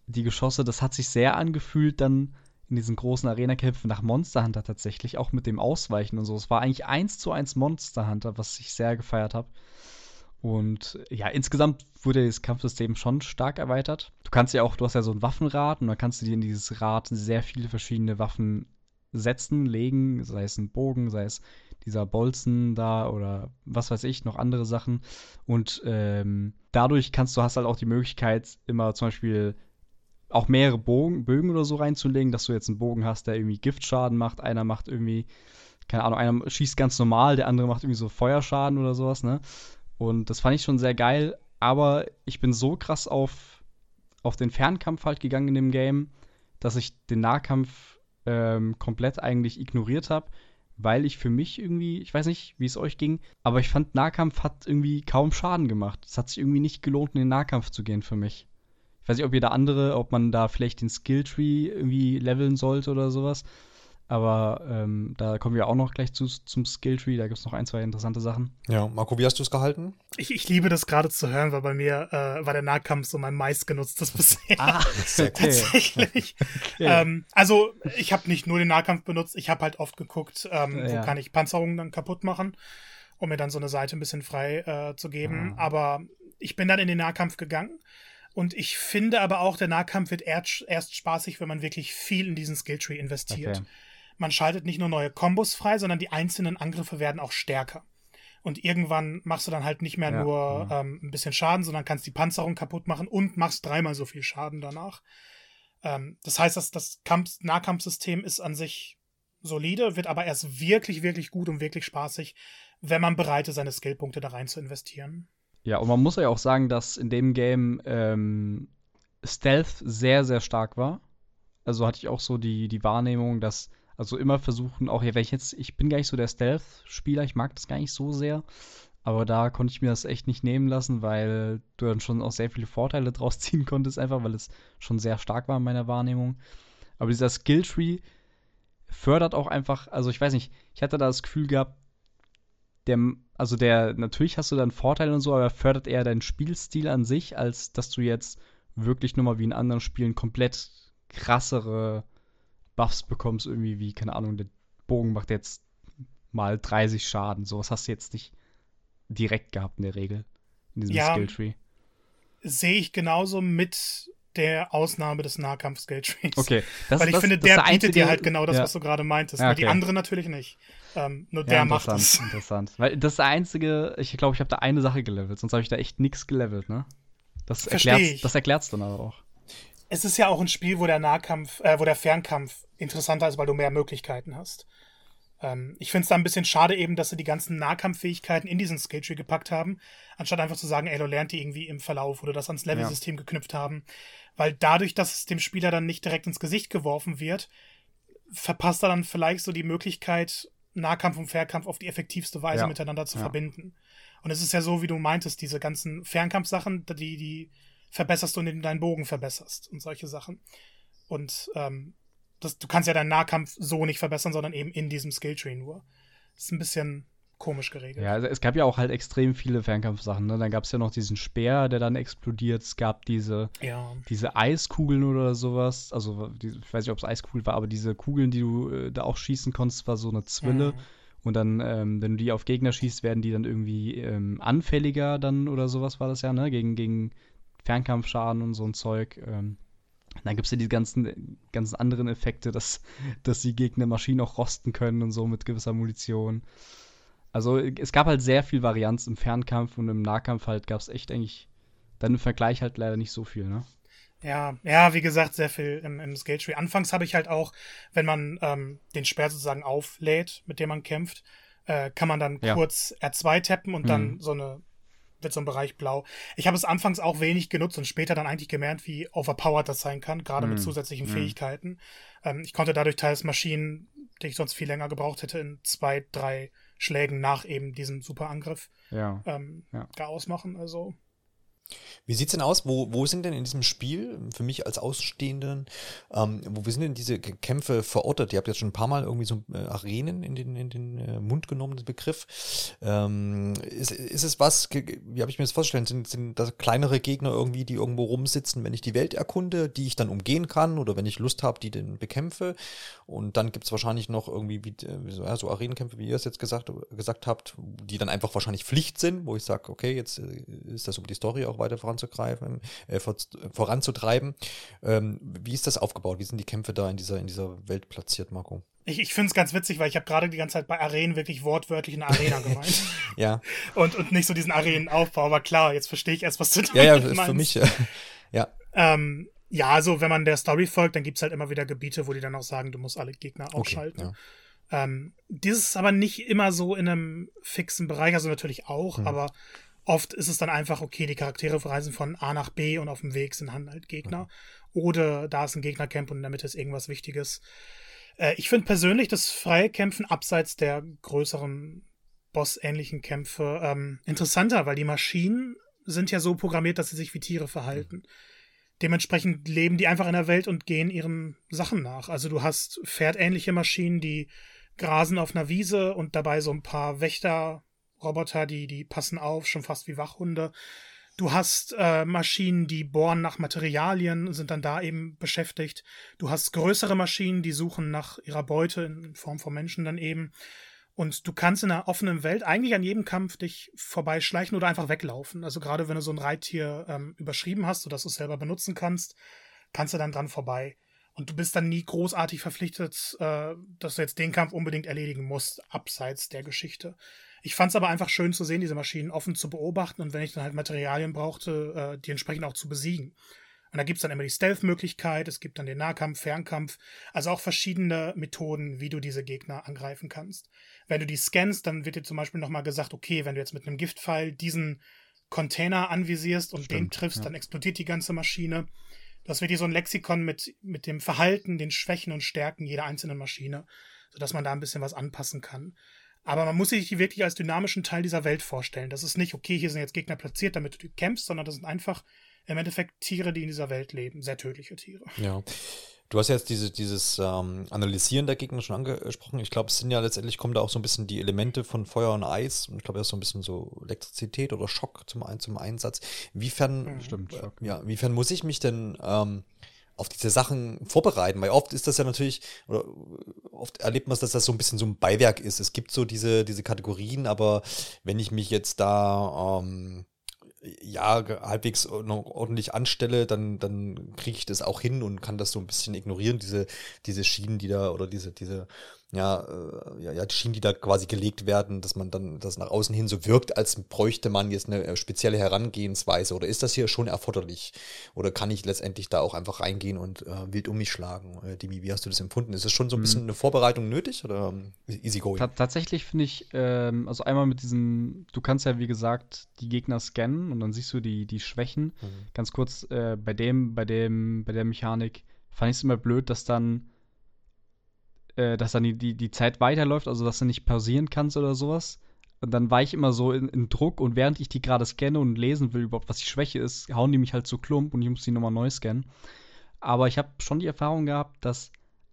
Die Geschosse, das hat sich sehr angefühlt dann in diesen großen Arena-Kämpfen nach Monster Hunter tatsächlich, auch mit dem Ausweichen und so. Es war eigentlich eins zu eins Monster Hunter, was ich sehr gefeiert habe. Und ja, insgesamt wurde das Kampfsystem schon stark erweitert. Du kannst ja auch, du hast ja so ein Waffenrad und dann kannst du dir in dieses Rad sehr viele verschiedene Waffen setzen, legen, sei es ein Bogen, sei es dieser Bolzen da oder was weiß ich, noch andere Sachen. Und ähm, dadurch kannst du, hast halt auch die Möglichkeit, immer zum Beispiel auch mehrere Bogen, Bögen oder so reinzulegen, dass du jetzt einen Bogen hast, der irgendwie Giftschaden macht, einer macht irgendwie, keine Ahnung, einer schießt ganz normal, der andere macht irgendwie so Feuerschaden oder sowas, ne? Und das fand ich schon sehr geil, aber ich bin so krass auf, auf den Fernkampf halt gegangen in dem Game, dass ich den Nahkampf ähm, komplett eigentlich ignoriert habe, weil ich für mich irgendwie, ich weiß nicht, wie es euch ging, aber ich fand Nahkampf hat irgendwie kaum Schaden gemacht. Es hat sich irgendwie nicht gelohnt, in den Nahkampf zu gehen für mich. Ich weiß nicht, ob da andere, ob man da vielleicht den Skilltree irgendwie leveln sollte oder sowas. Aber ähm, da kommen wir auch noch gleich zu, zum Skilltree. Da gibt es noch ein, zwei interessante Sachen. Ja, Marco, wie hast du es gehalten? Ich, ich liebe das gerade zu hören, weil bei mir äh, war der Nahkampf so mein meistgenutztes bisher. Ah, okay. tatsächlich. Okay. Ähm, also ich habe nicht nur den Nahkampf benutzt, ich habe halt oft geguckt, ähm, ja. wo kann ich Panzerungen dann kaputt machen, um mir dann so eine Seite ein bisschen frei äh, zu geben. Ah. Aber ich bin dann in den Nahkampf gegangen Und ich finde aber auch, der Nahkampf wird erst spaßig, wenn man wirklich viel in diesen Skilltree investiert. Okay. Man schaltet nicht nur neue Kombos frei, sondern die einzelnen Angriffe werden auch stärker. Und irgendwann machst du dann halt nicht mehr ja, nur ja. Ähm, ein bisschen Schaden, sondern kannst die Panzerung kaputt machen und machst dreimal so viel Schaden danach. Ähm, das heißt, dass das Kampf Nahkampfsystem ist an sich solide, wird aber erst wirklich, wirklich gut und wirklich spaßig, wenn man bereit ist, seine Skillpunkte da rein zu investieren. Ja, und man muss ja auch sagen, dass in dem Game ähm, Stealth sehr, sehr stark war. Also hatte ich auch so die, die Wahrnehmung, dass also immer versuchen, auch ja, wenn ich jetzt, ich bin gar nicht so der Stealth-Spieler, ich mag das gar nicht so sehr. Aber da konnte ich mir das echt nicht nehmen lassen, weil du dann schon auch sehr viele Vorteile draus ziehen konntest, einfach weil es schon sehr stark war in meiner Wahrnehmung. Aber dieser Skilltree fördert auch einfach, also ich weiß nicht, ich hatte da das Gefühl gehabt, der, also der, natürlich hast du dann Vorteile und so, aber er fördert eher deinen Spielstil an sich, als dass du jetzt wirklich nochmal wie in anderen Spielen komplett krassere Buffs bekommst, irgendwie wie, keine Ahnung, der Bogen macht jetzt mal 30 Schaden. Sowas hast du jetzt nicht direkt gehabt in der Regel. In diesem ja, Skilltree. Sehe ich genauso mit der Ausnahme des Nahkampf-Skilltrees. Okay. Das, Weil ich das, finde, das der bietet einzige, dir halt genau das, ja. was du gerade meintest. Ja, okay. Die anderen natürlich nicht. Ähm, nur der macht es. Interessant. Weil das ist der einzige, ich glaube, ich habe da eine Sache gelevelt, sonst habe ich da echt nichts gelevelt, ne? Das erklärt das erklärt's dann aber auch es ist ja auch ein Spiel, wo der Nahkampf, äh, wo der Fernkampf interessanter ist, weil du mehr Möglichkeiten hast. Ähm, ich finde es da ein bisschen schade eben, dass sie die ganzen Nahkampffähigkeiten in diesen Skilltree gepackt haben, anstatt einfach zu sagen, ey, du lernt die irgendwie im Verlauf oder das ans Level-System ja. geknüpft haben. Weil dadurch, dass es dem Spieler dann nicht direkt ins Gesicht geworfen wird, verpasst er dann vielleicht so die Möglichkeit, Nahkampf und Fernkampf auf die effektivste Weise ja. miteinander zu ja. verbinden. Und es ist ja so, wie du meintest, diese ganzen Fernkampfsachen, die, die verbesserst und in deinen Bogen verbesserst und solche Sachen. Und ähm, das, du kannst ja deinen Nahkampf so nicht verbessern, sondern eben in diesem Skilltree nur. Das ist ein bisschen komisch geregelt. Ja, also es gab ja auch halt extrem viele Fernkampfsachen. Ne? Dann gab es ja noch diesen Speer, der dann explodiert. Es gab diese, ja. diese Eiskugeln oder sowas. Also ich weiß nicht, ob es Eiskugeln war, aber diese Kugeln, die du äh, da auch schießen konntest, war so eine Zwille. Mhm. Und dann, ähm, wenn du die auf Gegner schießt, werden die dann irgendwie ähm, anfälliger dann oder sowas war das ja, ne? Gegen, gegen Fernkampfschaden und so ein Zeug. Ähm, dann gibt es ja die ganzen, ganzen anderen Effekte, dass, dass die Gegner Maschinen auch rosten können und so mit gewisser Munition. Also es gab halt sehr viel Varianz im Fernkampf und im Nahkampf halt gab es echt eigentlich dann im Vergleich halt leider nicht so viel, ne? Ja, ja, wie gesagt, sehr viel im, im Skilltree. Anfangs habe ich halt auch, wenn man ähm, den Speer sozusagen auflädt, mit dem man kämpft, äh, kann man dann ja. kurz R2 tappen und mhm. dann so eine wird so ein Bereich blau. Ich habe es anfangs auch wenig genutzt und später dann eigentlich gemerkt, wie overpowered das sein kann, gerade mm. mit mhm. zusätzlichen mm. Fähigkeiten. Ähm, ich konnte dadurch teils Maschinen, die ich sonst viel länger gebraucht hätte, in zwei, drei Schlägen nach eben diesem Superangriff ja. Ähm, ja. gar ausmachen. Also wie sieht's denn aus? Wo, wo sind denn in diesem Spiel, für mich als Ausstehenden, ähm, wo sind denn diese Kämpfe verortet? Ihr habt jetzt schon ein paar Mal irgendwie so äh, Arenen in den, in den äh, Mund genommen, den Begriff. Ähm, ist, ist es was, wie habe ich mir das vorgestellt? Sind, sind das kleinere Gegner irgendwie, die irgendwo rumsitzen, wenn ich die Welt erkunde, die ich dann umgehen kann oder wenn ich Lust habe, die dann bekämpfe? Und dann gibt's wahrscheinlich noch irgendwie wie, äh, ja, so Arenenkämpfe, wie ihr es jetzt gesagt, gesagt habt, die dann einfach wahrscheinlich Pflicht sind, wo ich sage, okay, jetzt ist das um die Story auch auch weiter voranzugreifen, äh, vor, voranzutreiben. Ähm, wie ist das aufgebaut? Wie sind die Kämpfe da in dieser, in dieser Welt platziert, Marco? Ich, ich finde es ganz witzig, weil ich habe gerade die ganze Zeit bei Arenen wirklich wortwörtlich eine Arena gemeint. ja. Und, und nicht so diesen Arenenaufbau, aber klar, jetzt verstehe ich erst, was du damit Ja, ja, meinst. für mich, ja. Ähm, ja, also wenn man der Story folgt, dann gibt es halt immer wieder Gebiete, wo die dann auch sagen, du musst alle Gegner ausschalten. Okay, ja. ähm, dieses ist aber nicht immer so in einem fixen Bereich, also natürlich auch, mhm. aber Oft ist es dann einfach, okay, die Charaktere reisen von A nach B und auf dem Weg sind halt Gegner. Oder da ist ein Gegnercamp und in der Mitte ist irgendwas Wichtiges. Äh, ich finde persönlich das freie Kämpfen abseits der größeren Boss-ähnlichen Kämpfe ähm, interessanter, weil die Maschinen sind ja so programmiert, dass sie sich wie Tiere verhalten. Dementsprechend leben die einfach in der Welt und gehen ihren Sachen nach. Also du hast pferdähnliche Maschinen, die grasen auf einer Wiese und dabei so ein paar Wächter Roboter, die, die passen auf, schon fast wie Wachhunde. Du hast äh, Maschinen, die bohren nach Materialien, sind dann da eben beschäftigt. Du hast größere Maschinen, die suchen nach ihrer Beute in Form von Menschen dann eben. Und du kannst in einer offenen Welt eigentlich an jedem Kampf dich vorbeischleichen oder einfach weglaufen. Also gerade wenn du so ein Reittier ähm, überschrieben hast, sodass du es selber benutzen kannst, kannst du dann dran vorbei. Und du bist dann nie großartig verpflichtet, äh, dass du jetzt den Kampf unbedingt erledigen musst, abseits der Geschichte. Ich fand es aber einfach schön zu sehen, diese Maschinen offen zu beobachten und wenn ich dann halt Materialien brauchte, äh, die entsprechend auch zu besiegen. Und da gibt's dann immer die Stealth-Möglichkeit, es gibt dann den Nahkampf, Fernkampf, also auch verschiedene Methoden, wie du diese Gegner angreifen kannst. Wenn du die scannst, dann wird dir zum Beispiel nochmal gesagt, okay, wenn du jetzt mit einem Giftpfeil diesen Container anvisierst und Stimmt, den triffst, ja. dann explodiert die ganze Maschine. Das wird hier so ein Lexikon mit, mit dem Verhalten, den Schwächen und Stärken jeder einzelnen Maschine, sodass man da ein bisschen was anpassen kann. Aber man muss sich die wirklich als dynamischen Teil dieser Welt vorstellen. Das ist nicht, okay, hier sind jetzt Gegner platziert, damit du kämpfst, sondern das sind einfach im Endeffekt Tiere, die in dieser Welt leben, sehr tödliche Tiere. Ja. Du hast jetzt diese, dieses ähm, Analysieren der Gegner schon angesprochen. Ich glaube, es sind ja letztendlich kommen da auch so ein bisschen die Elemente von Feuer und Eis. Ich glaube, da ist so ein bisschen so Elektrizität oder Schock zum, zum Einsatz. Inwiefern, Stimmt, äh, ja, inwiefern muss ich mich denn ähm, auf diese Sachen vorbereiten, weil oft ist das ja natürlich, oder oft erlebt man es, dass das so ein bisschen so ein Beiwerk ist. Es gibt so diese, diese Kategorien, aber wenn ich mich jetzt da ähm, ja, halbwegs ordentlich anstelle, dann, dann kriege ich das auch hin und kann das so ein bisschen ignorieren, diese, diese Schienen, die da, oder diese, diese, ja, äh, ja, ja, die Schienen, die da quasi gelegt werden, dass man dann das nach außen hin so wirkt, als bräuchte man jetzt eine äh, spezielle Herangehensweise. Oder ist das hier schon erforderlich? Oder kann ich letztendlich da auch einfach reingehen und äh, wild um mich schlagen? Äh, Dimi, wie hast du das empfunden? Ist es schon so ein bisschen mhm. eine Vorbereitung nötig oder ähm, easy going? Ta tatsächlich finde ich, ähm, also einmal mit diesem, du kannst ja wie gesagt die Gegner scannen und dann siehst du die, die Schwächen. Mhm. Ganz kurz, äh, bei dem, bei dem, bei der Mechanik fand ich es immer blöd, dass dann äh, dass dann die, die, die Zeit weiterläuft, also dass du nicht pausieren kannst oder sowas. Und dann war ich immer so in, in Druck und während ich die gerade scanne und lesen will, überhaupt was die Schwäche ist, hauen die mich halt zu Klump und ich muss die nochmal neu scannen. Aber ich habe schon die Erfahrung gehabt, dass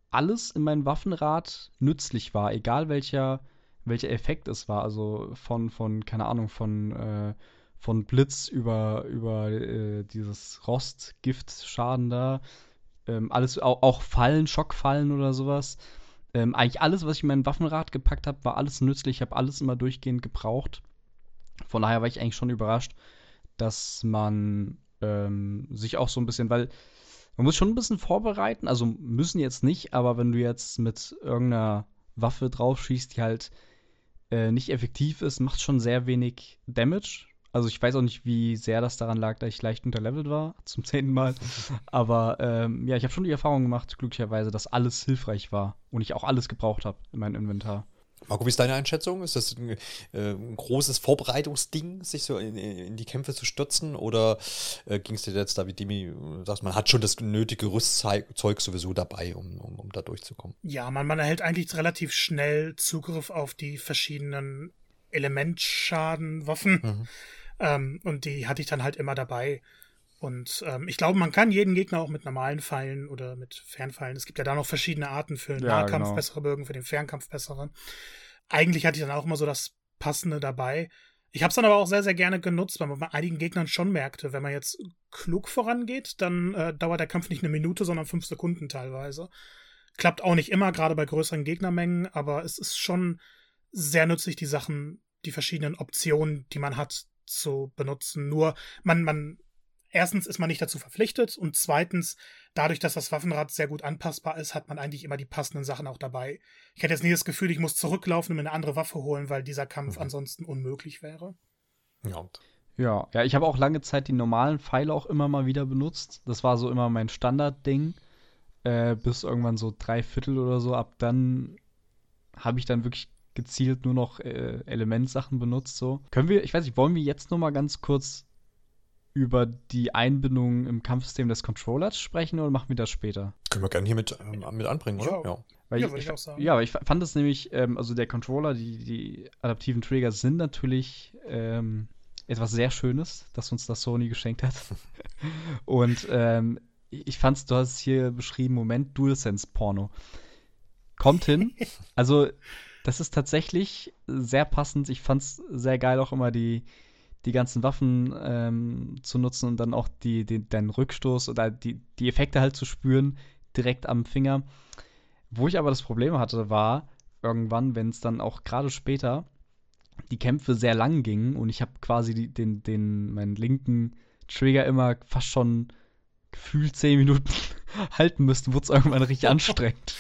alles in meinem Waffenrad nützlich war, egal welcher, welcher Effekt es war. Also von, von keine Ahnung, von, äh, von Blitz über, über äh, dieses Rostgiftschaden da. Ähm, alles, auch, auch Fallen, Schockfallen oder sowas. Ähm, eigentlich alles, was ich in mein Waffenrad gepackt habe, war alles nützlich. Ich habe alles immer durchgehend gebraucht. Von daher war ich eigentlich schon überrascht, dass man ähm, sich auch so ein bisschen, weil man muss schon ein bisschen vorbereiten, also müssen jetzt nicht, aber wenn du jetzt mit irgendeiner Waffe drauf schießt, die halt äh, nicht effektiv ist, macht schon sehr wenig Damage. Also ich weiß auch nicht, wie sehr das daran lag, dass ich leicht unterlevelt war, zum zehnten Mal. Aber ähm, ja, ich habe schon die Erfahrung gemacht, glücklicherweise, dass alles hilfreich war und ich auch alles gebraucht habe in meinem Inventar. Marco, wie ist deine Einschätzung? Ist das ein, äh, ein großes Vorbereitungsding, sich so in, in, die Kämpfe zu stürzen? Oder äh, ging es dir jetzt da, wie Demi sagt, man hat schon das nötige Rüstzeug sowieso dabei, um, um, um da durchzukommen? Ja, man, man erhält eigentlich relativ schnell Zugriff auf die verschiedenen Elementschadenwaffen. Mhm. Ähm, und die hatte ich dann halt immer dabei. Und ähm, ich glaube, man kann jeden Gegner auch mit normalen Pfeilen oder mit Fernpfeilen. Es gibt ja da noch verschiedene Arten für den ja, Nahkampf genau. bessere Bögen, für den Fernkampf bessere. Eigentlich hatte ich dann auch immer so das Passende dabei. Ich habe es dann aber auch sehr, sehr gerne genutzt, weil man bei einigen Gegnern schon merkte, wenn man jetzt klug vorangeht, dann äh, dauert der Kampf nicht eine Minute, sondern fünf Sekunden teilweise. Klappt auch nicht immer, gerade bei größeren Gegnermengen, aber es ist schon sehr nützlich, die Sachen, die verschiedenen Optionen, die man hat, zu benutzen. Nur man, man, erstens ist man nicht dazu verpflichtet und zweitens, dadurch, dass das Waffenrad sehr gut anpassbar ist, hat man eigentlich immer die passenden Sachen auch dabei. Ich hätte jetzt nie das Gefühl, ich muss zurücklaufen und mir eine andere Waffe holen, weil dieser Kampf mhm. ansonsten unmöglich wäre. Ja. Ja, ja, ich habe auch lange Zeit die normalen Pfeile auch immer mal wieder benutzt. Das war so immer mein Standardding. Äh, bis irgendwann so drei Viertel oder so. Ab dann habe ich dann wirklich gezielt nur noch äh, Elementsachen benutzt. So. Können wir, ich weiß nicht, wollen wir jetzt noch mal ganz kurz über die Einbindung im Kampfsystem des Controllers sprechen oder machen wir das später? Können wir gerne hier mit, ähm, mit anbringen, oder? Ja. ja. Weil ja, ich, ich, auch sagen. Ja, aber ich fand es nämlich, ähm, also der Controller, die, die adaptiven Trigger sind natürlich ähm, etwas sehr Schönes, dass uns das Sony geschenkt hat. Und ähm, ich fand's, du hast es hier beschrieben, Moment, DualSense-Porno. Kommt hin. Also das ist tatsächlich sehr passend. Ich fand es sehr geil, auch immer die, die ganzen Waffen ähm, zu nutzen und dann auch die, die, den Rückstoß oder die, die Effekte halt zu spüren, direkt am Finger. Wo ich aber das Problem hatte, war, irgendwann, wenn es dann auch gerade später die Kämpfe sehr lang gingen und ich habe quasi die, den, den, meinen linken Trigger immer fast schon gefühlt zehn Minuten halten müsste, wurde es irgendwann richtig anstrengend.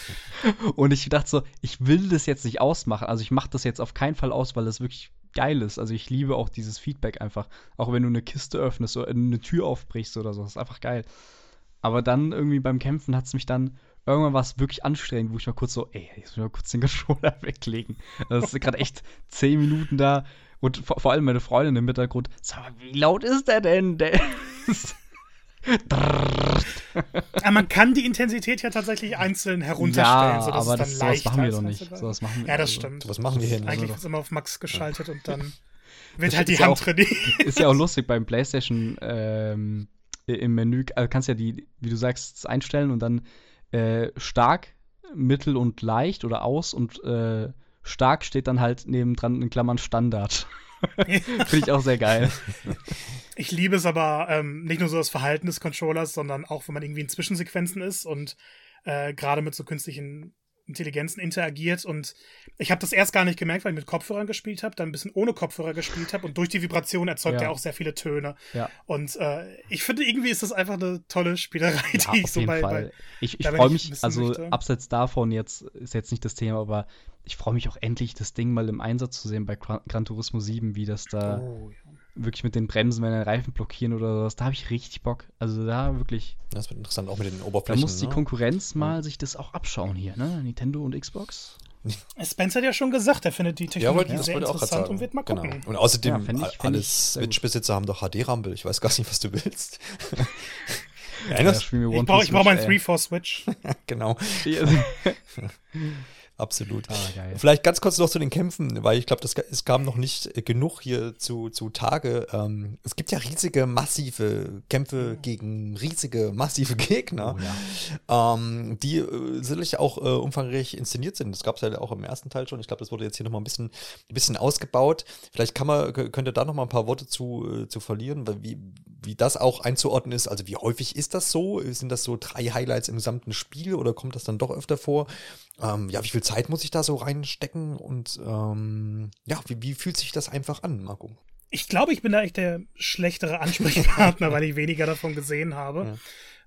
Und ich dachte so, ich will das jetzt nicht ausmachen. Also ich mache das jetzt auf keinen Fall aus, weil das wirklich geil ist. Also ich liebe auch dieses Feedback einfach. Auch wenn du eine Kiste öffnest oder eine Tür aufbrichst oder so. Das ist einfach geil. Aber dann irgendwie beim Kämpfen hat es mich dann irgendwann war es wirklich anstrengend, wo ich mal kurz so, ey, jetzt muss ich mal kurz den Controller weglegen. Das ist gerade echt zehn Minuten da. Und vor, vor, allem meine Freundin im Hintergrund, sag mal, wie laut ist der denn? Der ist aber man kann die Intensität ja tatsächlich einzeln herunterstellen, ja, sodass aber es dann das, leicht sowas machen wir doch nicht. Sowas machen wir ja, das also. stimmt. Was machen wir hier? Eigentlich Also ist immer auf Max geschaltet ja. und dann wird Das halt die ja Hand auch- trainiert. Ist ja auch lustig beim PlayStation ähm, im Menü, also kannst ja die, wie du sagst, einstellen und dann äh, stark, mittel und leicht oder aus und äh, stark steht dann halt nebendran in Klammern Standard. Finde ich auch sehr geil. Ich liebe es aber ähm, nicht nur so das Verhalten des Controllers, sondern auch, wenn man irgendwie in Zwischensequenzen ist und äh, gerade mit so künstlichen Intelligenzen interagiert. Und ich habe das erst gar nicht gemerkt, weil ich mit Kopfhörern gespielt habe, dann ein bisschen ohne Kopfhörer gespielt habe und durch die Vibration erzeugt Ja. er auch sehr viele Töne. Ja. Und äh, ich finde, irgendwie ist das einfach eine tolle Spielerei, Ja, die ich auf so jeden bei, Fall. bei ich ich freue ich mich, also möchte. abseits davon jetzt ist jetzt nicht das Thema, aber ich freue mich auch endlich, das Ding mal im Einsatz zu sehen bei Gran, Gran Turismo 7, wie das da Oh, ja. Wirklich mit den Bremsen, wenn der Reifen blockieren oder sowas, da habe ich richtig Bock. Also da wirklich, Das wird interessant, auch mit den da Oberflächen. muss die ne? Konkurrenz mal sich das auch abschauen hier, ne? Nintendo und Xbox. Spencer hat ja schon gesagt, er findet die Ja, Technologie das sehr interessant und wird mal genau. gucken. Und außerdem, Ja, ich- alle. Switch-Besitzer haben doch HD-Rumble. Ich weiß gar nicht, was du willst. Ja, Erinnerst wir Ich brauche brauch meinen Switch, 3 for Switch. Genau, ey. Absolut. ah, geil. Vielleicht ganz kurz noch zu den Kämpfen, weil ich glaube, es kam noch nicht äh, genug hier zu, zu Tage. Ähm, es gibt ja riesige, massive Kämpfe gegen riesige, massive Gegner, Oh, ja. ähm, die äh, sicherlich auch äh, umfangreich inszeniert sind. Das gab es ja auch im ersten Teil schon. Ich glaube, das wurde jetzt hier nochmal ein bisschen, ein bisschen ausgebaut. Vielleicht kann man, k- könnt ihr da nochmal ein paar Worte zu, äh, zu verlieren, weil wie, wie das auch einzuordnen ist. Also wie häufig ist das so? Sind das so drei Highlights im gesamten Spiel oder kommt das dann doch öfter vor? Ähm, ja, wie viel Zeit muss ich da so reinstecken? Und ähm, ja, wie, wie fühlt sich das einfach an, Marco? Ich glaube, ich bin da echt der schlechtere Ansprechpartner, weil ich weniger davon gesehen habe.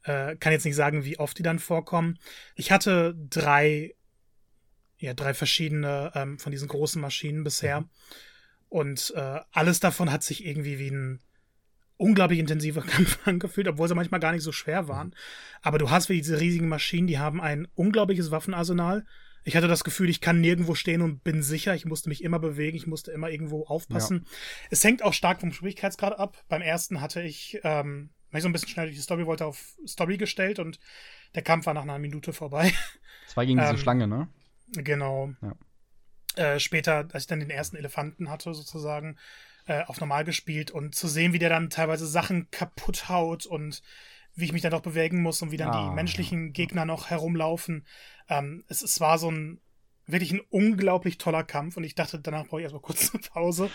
Äh, kann jetzt nicht sagen, wie oft die dann vorkommen. Ich hatte drei, ja, drei verschiedene ähm, von diesen großen Maschinen bisher. Und äh, alles davon hat sich irgendwie wie ein unglaublich intensiver Kampf angefühlt, obwohl sie manchmal gar nicht so schwer waren. Aber du hast wie diese riesigen Maschinen, die haben ein unglaubliches Waffenarsenal. Ich hatte das Gefühl, ich kann nirgendwo stehen und bin sicher. Ich musste mich immer bewegen, ich musste immer irgendwo aufpassen. Es hängt auch stark vom Schwierigkeitsgrad ab. Beim ersten hatte ich, ähm, weil ich so ein bisschen schnell durch die Story wollte, auf Story gestellt und der Kampf war nach einer Minute vorbei. Zwei gegen diese Ähm, Schlange, ne? Genau. Ja. Äh, später, als ich dann den ersten Elefanten hatte, sozusagen, äh, auf normal gespielt und zu sehen, wie der dann teilweise Sachen kaputt haut und wie ich mich dann doch bewegen muss und wie dann Ah, die menschlichen Gegner noch herumlaufen. Ähm, es, es war so ein wirklich ein unglaublich toller Kampf und ich dachte, danach brauche ich erstmal kurz eine Pause.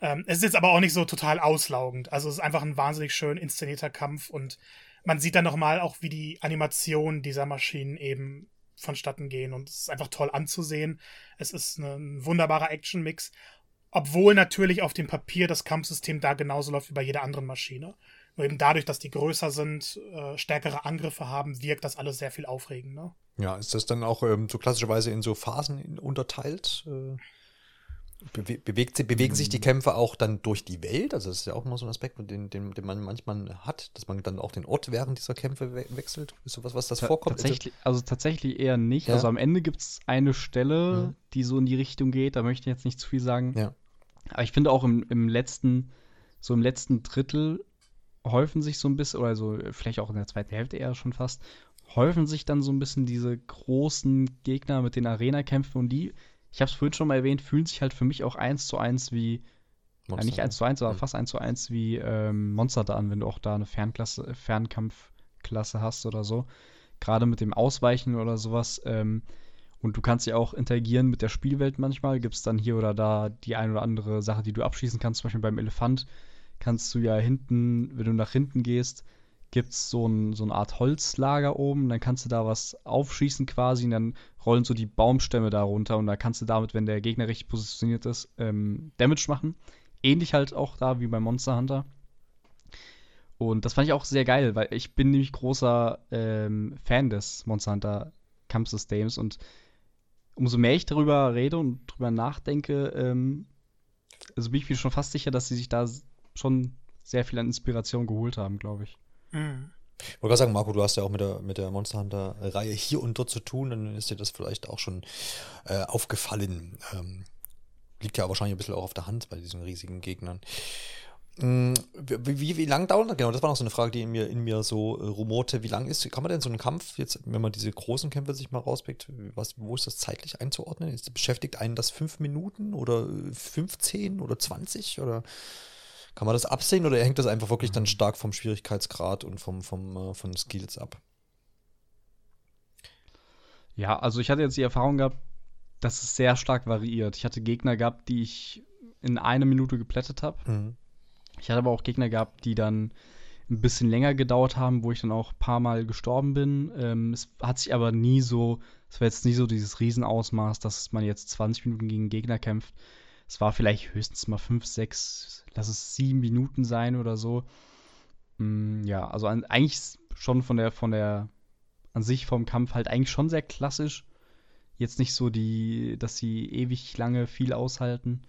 ähm, es ist jetzt aber auch nicht so total auslaugend. Also es ist einfach ein wahnsinnig schön inszenierter Kampf und man sieht dann nochmal auch, wie die Animationen dieser Maschinen eben vonstatten gehen und es ist einfach toll anzusehen. Es ist ein wunderbarer Action-Mix, obwohl natürlich auf dem Papier das Kampfsystem da genauso läuft wie bei jeder anderen Maschine. Nur eben dadurch, dass die größer sind, äh, stärkere Angriffe haben, wirkt das alles sehr viel aufregender. Ja, ist das dann auch ähm, so klassischerweise in so Phasen unterteilt? Äh, bewe bewegt, bewegen sich die Kämpfe auch dann durch die Welt? Also das ist ja auch immer so ein Aspekt, den, den, den man manchmal hat, dass man dann auch den Ort während dieser Kämpfe we wechselt. Ist sowas, was das Ta- vorkommt? Tatsächlich, also tatsächlich eher nicht. Ja. Also am Ende gibt es eine Stelle, Mhm. die so in die Richtung geht. Da möchte ich jetzt nicht zu viel sagen. Ja. Aber ich finde auch im, im letzten, so im letzten Drittel häufen sich so ein bisschen, oder so vielleicht auch in der zweiten Hälfte eher schon fast, häufen sich dann so ein bisschen diese großen Gegner mit den Arena-Kämpfen und die, ich habe es vorhin schon mal erwähnt, fühlen sich halt für mich auch eins zu eins wie, ja, nicht eins zu eins, aber Mhm. fast eins zu eins wie ähm, Monster da an, wenn du auch da eine Fernklasse, äh, Fernkampfklasse hast oder so. Gerade mit dem Ausweichen oder sowas. Ähm, und du kannst ja auch interagieren mit der Spielwelt manchmal. Gibt es dann hier oder da die ein oder andere Sache, die du abschließen kannst. Zum Beispiel beim Elefant kannst du ja hinten, wenn du nach hinten gehst, gibt es so, ein, so eine Art Holzlager oben, dann kannst du da was aufschießen quasi und dann rollen so die Baumstämme da runter und da kannst du damit, wenn der Gegner richtig positioniert ist, ähm, Damage machen. Ähnlich halt auch da wie bei Monster Hunter. Und das fand ich auch sehr geil, weil ich bin nämlich großer ähm, Fan des Monster Hunter Kampfsystems und umso mehr ich darüber rede und darüber nachdenke, ähm, also bin ich mir schon fast sicher, dass sie sich da schon sehr viel an Inspiration geholt haben, glaube ich. Ich wollte gerade sagen, Marco, du hast ja auch mit der, mit der Monster Hunter-Reihe hier und dort zu tun, dann ist dir das vielleicht auch schon äh, aufgefallen. Ähm, liegt ja wahrscheinlich ein bisschen auch auf der Hand bei diesen riesigen Gegnern. Mm, wie, wie, wie lang dauert das? Genau, das war noch so eine Frage, die in mir, in mir so äh, rumorte. Wie lang ist, kann man denn so einen Kampf, jetzt, wenn man diese großen Kämpfe sich mal rauspickt, was, wo ist das zeitlich einzuordnen? Ist, beschäftigt einen das fünf Minuten oder 15 oder 20 oder kann man das absehen oder hängt das einfach wirklich dann stark vom Schwierigkeitsgrad und vom, vom, äh, von Skills ab? Ja, also ich hatte jetzt die Erfahrung gehabt, dass es sehr stark variiert. Ich hatte Gegner gehabt, die ich in einer Minute geplättet habe. Mhm. Ich hatte aber auch Gegner gehabt, die dann ein bisschen länger gedauert haben, wo ich dann auch ein paar Mal gestorben bin. Ähm, es hat sich aber nie so, es war jetzt nie so dieses Riesenausmaß, dass man jetzt 20 Minuten gegen Gegner kämpft. Es war vielleicht höchstens mal 5, 6, lass es 7 Minuten sein oder so. Mm, ja, also an, eigentlich schon von der, von der, an sich vom Kampf halt eigentlich schon sehr klassisch. Jetzt nicht so die, dass sie ewig lange viel aushalten.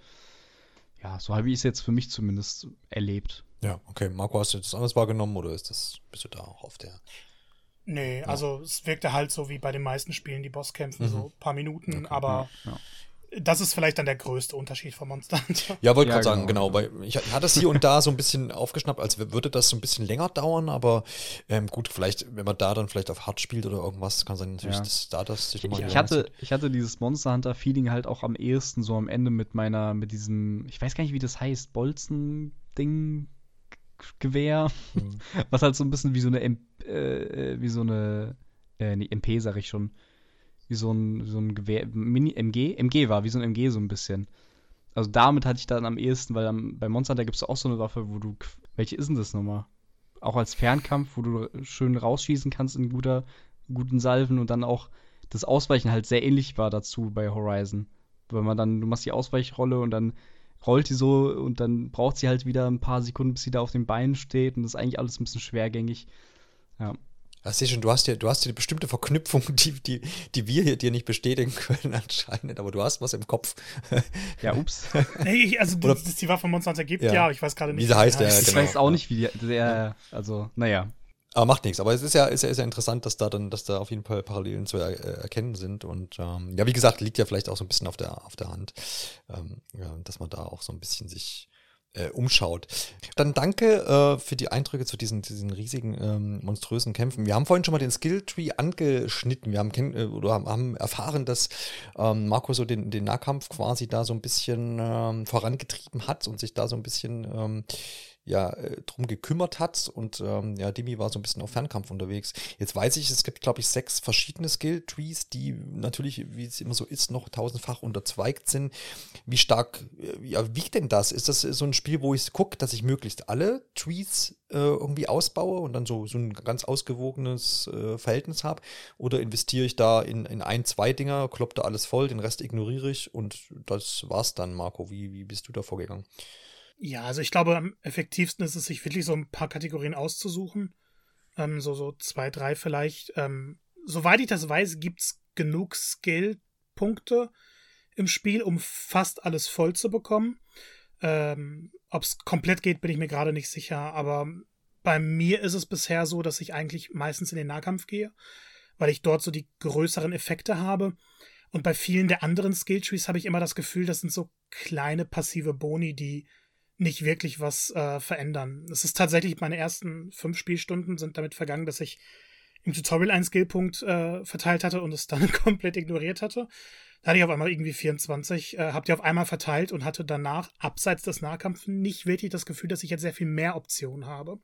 Ja, so habe ich es jetzt für mich zumindest erlebt. Ja, okay. Marco, hast du das anders wahrgenommen oder ist das, bist du da auch auf der. Nee, ja. also es wirkte halt so wie bei den meisten Spielen, die Bosskämpfe, mhm. so ein paar Minuten, okay, aber ja, ja das ist vielleicht dann der größte Unterschied von Monster Hunter. Ja, wollte ja, gerade sagen, genau. genau weil ich hatte es hier und da so ein bisschen aufgeschnappt, als würde das so ein bisschen länger dauern, aber ähm, gut, vielleicht, wenn man da dann vielleicht auf Hard spielt oder irgendwas, kann sein natürlich, ja. dass da das sich nochmal. Ich, ich hatte, ich hatte dieses Monster Hunter Feeling halt auch am ehesten so am Ende mit meiner, mit diesem, ich weiß gar nicht, wie das heißt, Bolzen-Ding. Gewehr, hm. was halt so ein bisschen wie so eine, M äh, wie so eine, äh, nee, MP sag ich schon, wie so ein, so ein Gewehr, Mini MG, MG war, wie so ein MG so ein bisschen. Also damit hatte ich dann am ehesten, weil am, bei Monster Hunter gibt es auch so eine Waffe, wo du, welche ist denn das nochmal? Auch als Fernkampf, wo du schön rausschießen kannst in guter, guten Salven und dann auch das Ausweichen halt sehr ähnlich war dazu bei Horizon. Weil man dann, du machst die Ausweichrolle und dann rollt die so und dann braucht sie halt wieder ein paar Sekunden, bis sie da auf den Beinen steht und das ist eigentlich alles ein bisschen schwergängig. Ja. Das sehe schon, du hast ja, du hast ja eine bestimmte Verknüpfung, die, die, die wir hier dir nicht bestätigen können anscheinend, aber du hast was im Kopf. Ja, ups. hey, also Oder, dass die Waffe Monster Hunter gibt, ja. ja, ich weiß gerade nicht. Wie sie heißt, ja, genau. Ich weiß auch nicht, wie die, der, also, naja. Aber macht nichts. Aber es ist ja, ist ja, ist ja interessant, dass da dann, dass da auf jeden Fall Parallelen zu er, äh, erkennen sind. Und ähm, ja, wie gesagt, liegt ja vielleicht auch so ein bisschen auf der, auf der Hand, ähm, ja, dass man da auch so ein bisschen sich äh, umschaut. Dann danke äh, für die Eindrücke zu diesen, diesen riesigen, ähm, monströsen Kämpfen. Wir haben vorhin schon mal den Skilltree angeschnitten. Wir haben, äh, oder haben erfahren, dass ähm, Marco so den, den Nahkampf quasi da so ein bisschen ähm, vorangetrieben hat und sich da so ein bisschen ähm, ja äh, drum gekümmert hat und ähm, ja, Demi war so ein bisschen auf Fernkampf unterwegs. Jetzt weiß ich, es gibt, glaube ich, sechs verschiedene Skill-Trees, die natürlich, wie es immer so ist, noch tausendfach unterzweigt sind. Wie stark äh, ja, wiegt denn das? Ist das so ein Spiel, wo ich gucke, dass ich möglichst alle Trees äh, irgendwie ausbaue und dann so, so ein ganz ausgewogenes äh, Verhältnis habe? Oder investiere ich da in, in ein, zwei Dinger, klopp da alles voll, den Rest ignoriere ich und das war's dann, Marco. Wie, wie bist du da vorgegangen? Ja, also ich glaube, am effektivsten ist es, sich wirklich so ein paar Kategorien auszusuchen. Ähm, so, so zwei, drei vielleicht. Ähm, soweit ich das weiß, gibt's genug Skill-Punkte im Spiel, um fast alles voll zu bekommen. Ähm, Ob es komplett geht, bin ich mir gerade nicht sicher, aber bei mir ist es bisher so, dass ich eigentlich meistens in den Nahkampf gehe, weil ich dort so die größeren Effekte habe. Und bei vielen der anderen Skilltrees habe ich immer das Gefühl, das sind so kleine passive Boni, die nicht wirklich was äh, verändern. Es ist tatsächlich, meine ersten fünf Spielstunden sind damit vergangen, dass ich im Tutorial einen Skillpunkt äh, verteilt hatte und es dann komplett ignoriert hatte. Da hatte ich auf einmal irgendwie 24, äh, hab die auf einmal verteilt und hatte danach, abseits des Nahkampfs, nicht wirklich das Gefühl, dass ich jetzt sehr viel mehr Optionen habe.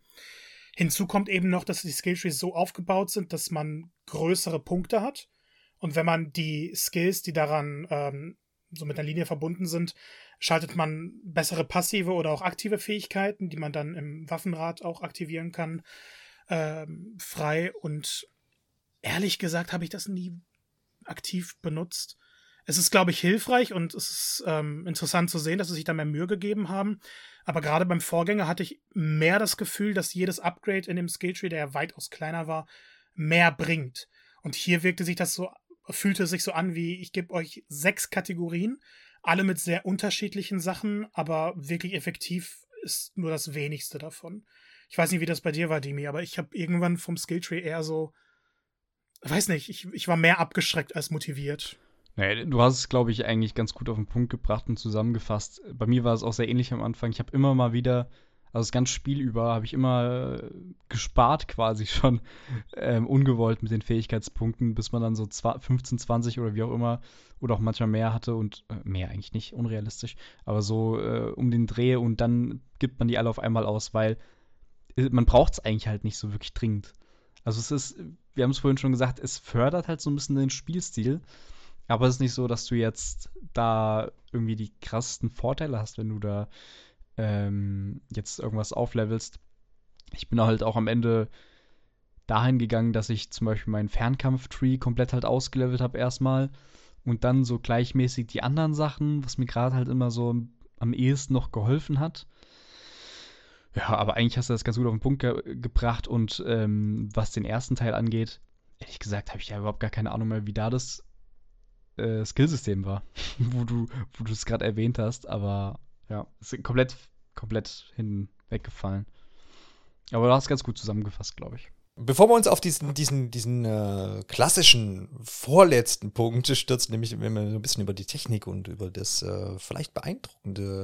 Hinzu kommt eben noch, dass die Skilltrees so aufgebaut sind, dass man größere Punkte hat. Und wenn man die Skills, die daran ähm, so mit einer Linie verbunden sind, schaltet man bessere passive oder auch aktive Fähigkeiten, die man dann im Waffenrad auch aktivieren kann. ähm, frei und ehrlich gesagt habe ich das nie aktiv benutzt. Es ist, glaube ich, hilfreich und es ist ähm, interessant zu sehen, dass sie sich da mehr Mühe gegeben haben. Aber gerade beim Vorgänger hatte ich mehr das Gefühl, dass jedes Upgrade in dem Skilltree, der ja weitaus kleiner war, mehr bringt. Und hier wirkte sich das so, fühlte es sich so an, wie ich gebe euch sechs Kategorien, alle mit sehr unterschiedlichen Sachen, aber wirklich effektiv ist nur das wenigste davon. Ich weiß nicht, wie das bei dir war, Dimi, aber ich habe irgendwann vom Skilltree eher so, weiß nicht, ich, ich war mehr abgeschreckt als motiviert. Nee, du hast es, glaube ich, eigentlich ganz gut auf den Punkt gebracht und zusammengefasst. Bei mir war es auch sehr ähnlich am Anfang. Ich habe immer mal wieder, also das ganze Spiel über, habe ich immer äh, gespart quasi schon, ähm, ungewollt mit den Fähigkeitspunkten, bis man dann so 15, 20 oder wie auch immer, oder auch manchmal mehr hatte und äh, mehr eigentlich nicht, unrealistisch, aber so äh, um den Dreh und dann gibt man die alle auf einmal aus, weil äh, man braucht es eigentlich halt nicht so wirklich dringend. Also es ist, wir haben es vorhin schon gesagt, es fördert halt so ein bisschen den Spielstil. Aber es ist nicht so, dass du jetzt da irgendwie die krassesten Vorteile hast, wenn du da ähm, jetzt irgendwas auflevelst. Ich bin halt auch am Ende dahin gegangen, dass ich zum Beispiel meinen Fernkampf-Tree komplett halt ausgelevelt habe erstmal und dann so gleichmäßig die anderen Sachen, was mir gerade halt immer so am ehesten noch geholfen hat. Ja, aber eigentlich hast du das ganz gut auf den Punkt ge gebracht und ähm, was den ersten Teil angeht, ehrlich gesagt habe ich ja überhaupt gar keine Ahnung mehr, wie da das äh, Skillsystem war, wo du wo du es gerade erwähnt hast, aber ja, ist komplett komplett hinweggefallen. Aber du hast ganz gut zusammengefasst, glaube ich. Bevor wir uns auf diesen, diesen, diesen äh, klassischen vorletzten Punkt stürzen, nämlich wenn wir ein bisschen über die Technik und über das äh, vielleicht beeindruckende,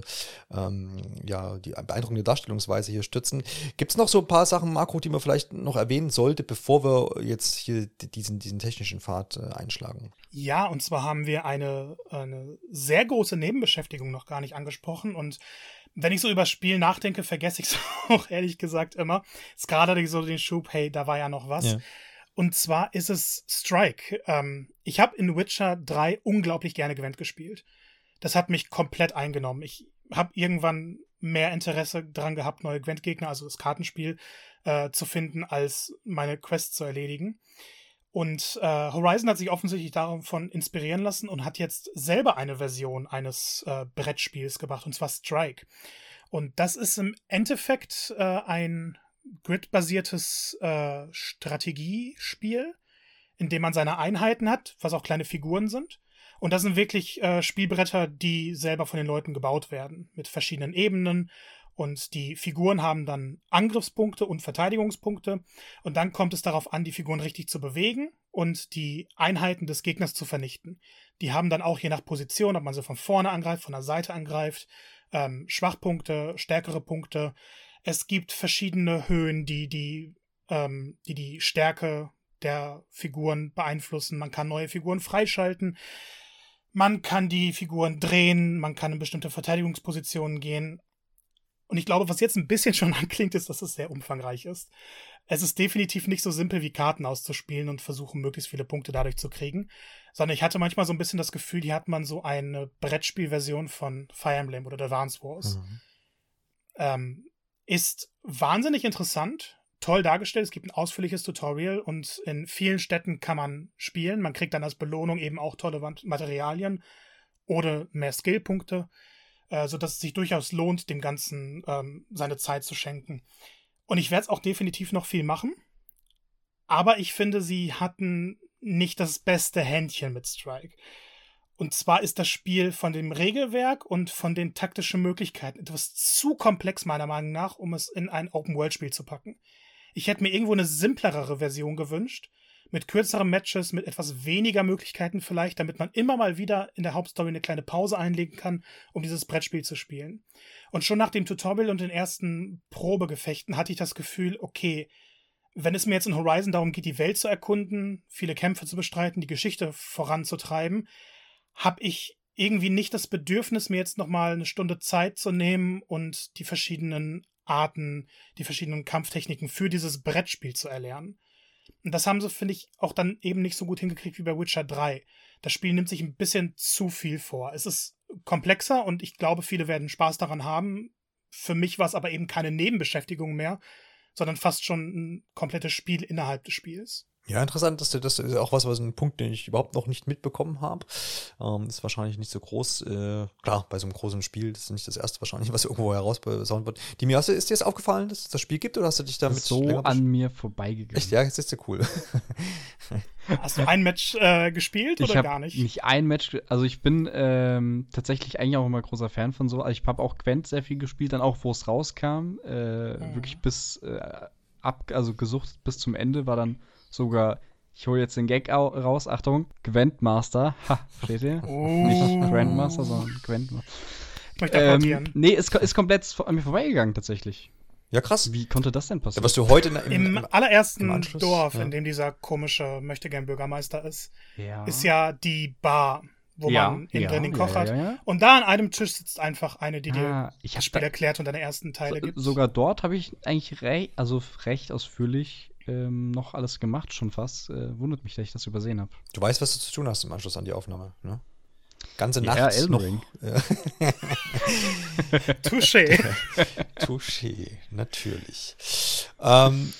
ähm, ja, die beeindruckende Darstellungsweise hier stürzen, gibt es noch so ein paar Sachen, Makro, die man vielleicht noch erwähnen sollte, bevor wir jetzt hier diesen, diesen technischen Pfad äh, einschlagen? Ja, und zwar haben wir eine, eine sehr große Nebenbeschäftigung noch gar nicht angesprochen und wenn ich so über Spiel nachdenke, vergesse ich es auch ehrlich gesagt immer. Es gerade so den Schub, hey, da war ja noch was. Ja. Und zwar ist es Strike. Ähm, ich habe in Witcher 3 unglaublich gerne Gwent gespielt. Das hat mich komplett eingenommen. Ich habe irgendwann mehr Interesse dran gehabt, neue Gwent-Gegner, also das Kartenspiel, äh, zu finden, als meine Quest zu erledigen. Und äh, Horizon hat sich offensichtlich davon inspirieren lassen und hat jetzt selber eine Version eines äh, Brettspiels gebracht, und zwar Strike. Und das ist im Endeffekt äh, ein grid-basiertes äh, Strategiespiel, in dem man seine Einheiten hat, was auch kleine Figuren sind. Und das sind wirklich äh, Spielbretter, die selber von den Leuten gebaut werden, mit verschiedenen Ebenen und die Figuren haben dann Angriffspunkte und Verteidigungspunkte. Und dann kommt es darauf an, die Figuren richtig zu bewegen und die Einheiten des Gegners zu vernichten. Die haben dann auch je nach Position, ob man sie von vorne angreift, von der Seite angreift, ähm, Schwachpunkte, stärkere Punkte. Es gibt verschiedene Höhen, die die, ähm, die, die Stärke der Figuren beeinflussen. Man kann neue Figuren freischalten. Man kann die Figuren drehen, man kann in bestimmte Verteidigungspositionen gehen. Und ich glaube, was jetzt ein bisschen schon anklingt, ist, dass es sehr umfangreich ist. Es ist definitiv nicht so simpel wie Karten auszuspielen und versuchen, möglichst viele Punkte dadurch zu kriegen, sondern ich hatte manchmal so ein bisschen das Gefühl, hier hat man so eine Brettspielversion von Fire Emblem oder Advance Wars. Mhm. Ähm, ist wahnsinnig interessant, toll dargestellt. Es gibt ein ausführliches Tutorial und in vielen Städten kann man spielen. Man kriegt dann als Belohnung eben auch tolle Materialien oder mehr Skillpunkte äh, sodass es sich durchaus lohnt, dem Ganzen ähm, seine Zeit zu schenken. Und ich werde es auch definitiv noch viel machen. Aber ich finde, sie hatten nicht das beste Händchen mit Strike. Und zwar ist das Spiel von dem Regelwerk und von den taktischen Möglichkeiten etwas zu komplex, meiner Meinung nach, um es in ein Open-World-Spiel zu packen. Ich hätte mir irgendwo eine simplere Version gewünscht, mit kürzeren Matches, mit etwas weniger Möglichkeiten vielleicht, damit man immer mal wieder in der Hauptstory eine kleine Pause einlegen kann, um dieses Brettspiel zu spielen. Und schon nach dem Tutorial und den ersten Probegefechten hatte ich das Gefühl, okay, wenn es mir jetzt in Horizon darum geht, die Welt zu erkunden, viele Kämpfe zu bestreiten, die Geschichte voranzutreiben, habe ich irgendwie nicht das Bedürfnis, mir jetzt nochmal eine Stunde Zeit zu nehmen und die verschiedenen Arten, die verschiedenen Kampftechniken für dieses Brettspiel zu erlernen. Und das haben sie, finde ich, auch dann eben nicht so gut hingekriegt wie bei Witcher 3. Das Spiel nimmt sich ein bisschen zu viel vor. Es ist komplexer und ich glaube, viele werden Spaß daran haben. Für mich war es aber eben keine Nebenbeschäftigung mehr, sondern fast schon ein komplettes Spiel innerhalb des Spiels. Ja, interessant, dass das ist auch was, was ein Punkt, den ich überhaupt noch nicht mitbekommen habe. Ähm, ist wahrscheinlich nicht so groß. Äh, klar, bei so einem großen Spiel, das ist nicht das erste wahrscheinlich, was irgendwo herausbesauen wird. Die mir, ist dir das aufgefallen, dass es das Spiel gibt oder hast du dich damit so an mir vorbeigegangen? Echt, ja, jetzt ist ja cool. Hast du ein Match äh, gespielt ich oder gar nicht? Nicht ein Match, also ich bin ähm, tatsächlich eigentlich auch immer großer Fan von so. Also ich habe auch Gwent sehr viel gespielt, dann auch, wo es rauskam. Äh, mhm. Wirklich bis äh, ab, also gesucht bis zum Ende war dann sogar, ich hole jetzt den Gag raus, Achtung, Gwentmaster. Ha, steht ihr? Oh. Nicht Grandmaster, sondern Gwentmaster. Möchte ähm, nee, ist, ist komplett an mir vorbeigegangen tatsächlich. Ja, krass. Wie konnte das denn passieren? Ja, was du heute im, im, im allerersten im Dorf, ja. in dem dieser komische Möchtegern-Bürgermeister ist, ja. ist ja die Bar, wo ja, man innen drin den Koch hat. Und da an einem Tisch sitzt einfach eine, die ah, dir das Spiel da, erklärt und deine ersten Teile so, gibt. Sogar dort habe ich eigentlich re also recht ausführlich ähm, noch alles gemacht, schon fast. Äh, wundert mich, dass ich das übersehen habe. Du weißt, was du zu tun hast im Anschluss an die Aufnahme, ne? Ganze Nacht ja, Elden noch. Ring. Touché. Touché, natürlich. Ähm,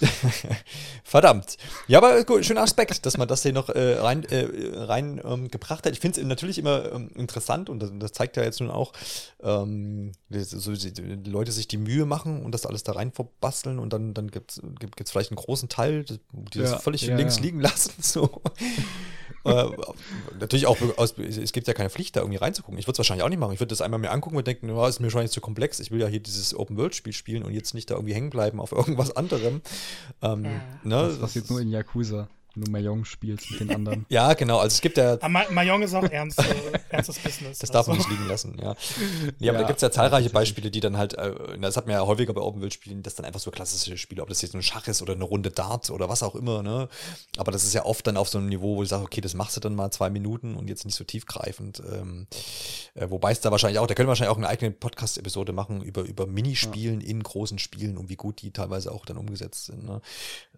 verdammt. Ja, aber gut, schöner Aspekt, dass man das hier noch äh, rein, äh, rein ähm, gebracht hat. Ich finde es natürlich immer ähm, interessant und das, das, zeigt ja jetzt nun auch, ähm, so, die, die, Leute sich die Mühe machen und das alles da rein verbasteln und dann, dann gibt es gibt, vielleicht einen großen Teil, die das ja, völlig ja, links ja. liegen lassen. So. äh, natürlich auch, aus, es gibt ja keine Pflicht, da irgendwie reinzugucken. Ich würde es wahrscheinlich auch nicht machen. Ich würde das einmal mir angucken und denken, oh, ist mir wahrscheinlich zu komplex. Ich will ja hier dieses Open-World-Spiel spielen und jetzt nicht da irgendwie hängen bleiben auf irgendwas anderem. Ähm, ja. ne? Das passiert nur in Yakuza wenn du Mayong spielst mit den anderen. ja, genau. Also es gibt ja. Aber Mayong ist auch ernst, äh, ernstes Business. Das darf man also. nicht liegen lassen, ja. Nee, aber ja, da gibt es ja zahlreiche Beispiele, die dann halt, äh, das hat man ja häufiger bei Open World Spielen, das dann einfach so klassische Spiele, ob das jetzt ein Schach ist oder eine Runde Dart oder was auch immer, ne? Aber das ist ja oft dann auf so einem Niveau, wo ich sage, okay, das machst du dann mal zwei Minuten und jetzt nicht so tiefgreifend. Ähm, äh, wobei es da wahrscheinlich auch, da können wir wahrscheinlich auch eine eigene Podcast-Episode machen über, über Minispielen ja. in großen Spielen und wie gut die teilweise auch dann umgesetzt sind. Ne?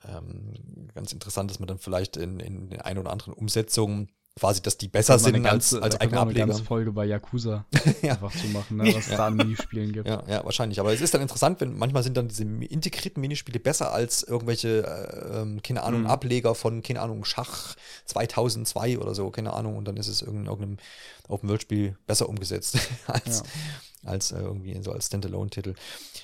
Ähm, ganz interessant, dass man dann vielleicht in, in den ein oder anderen Umsetzungen quasi, dass die besser sind ganze, als, als eigene Ableger. Eine ganze Folge bei Yakuza ja. einfach zu machen, ne, was ja. da an Minispielen gibt. Ja, ja, wahrscheinlich. Aber es ist dann interessant, wenn manchmal sind dann diese integrierten Minispiele besser als irgendwelche, äh, ähm, keine Ahnung, mhm. Ableger von, keine Ahnung, Schach 2002 oder so, keine Ahnung. Und dann ist es in irgendeinem Open-World-Spiel besser umgesetzt als, ja. als äh, irgendwie so als Standalone-Titel.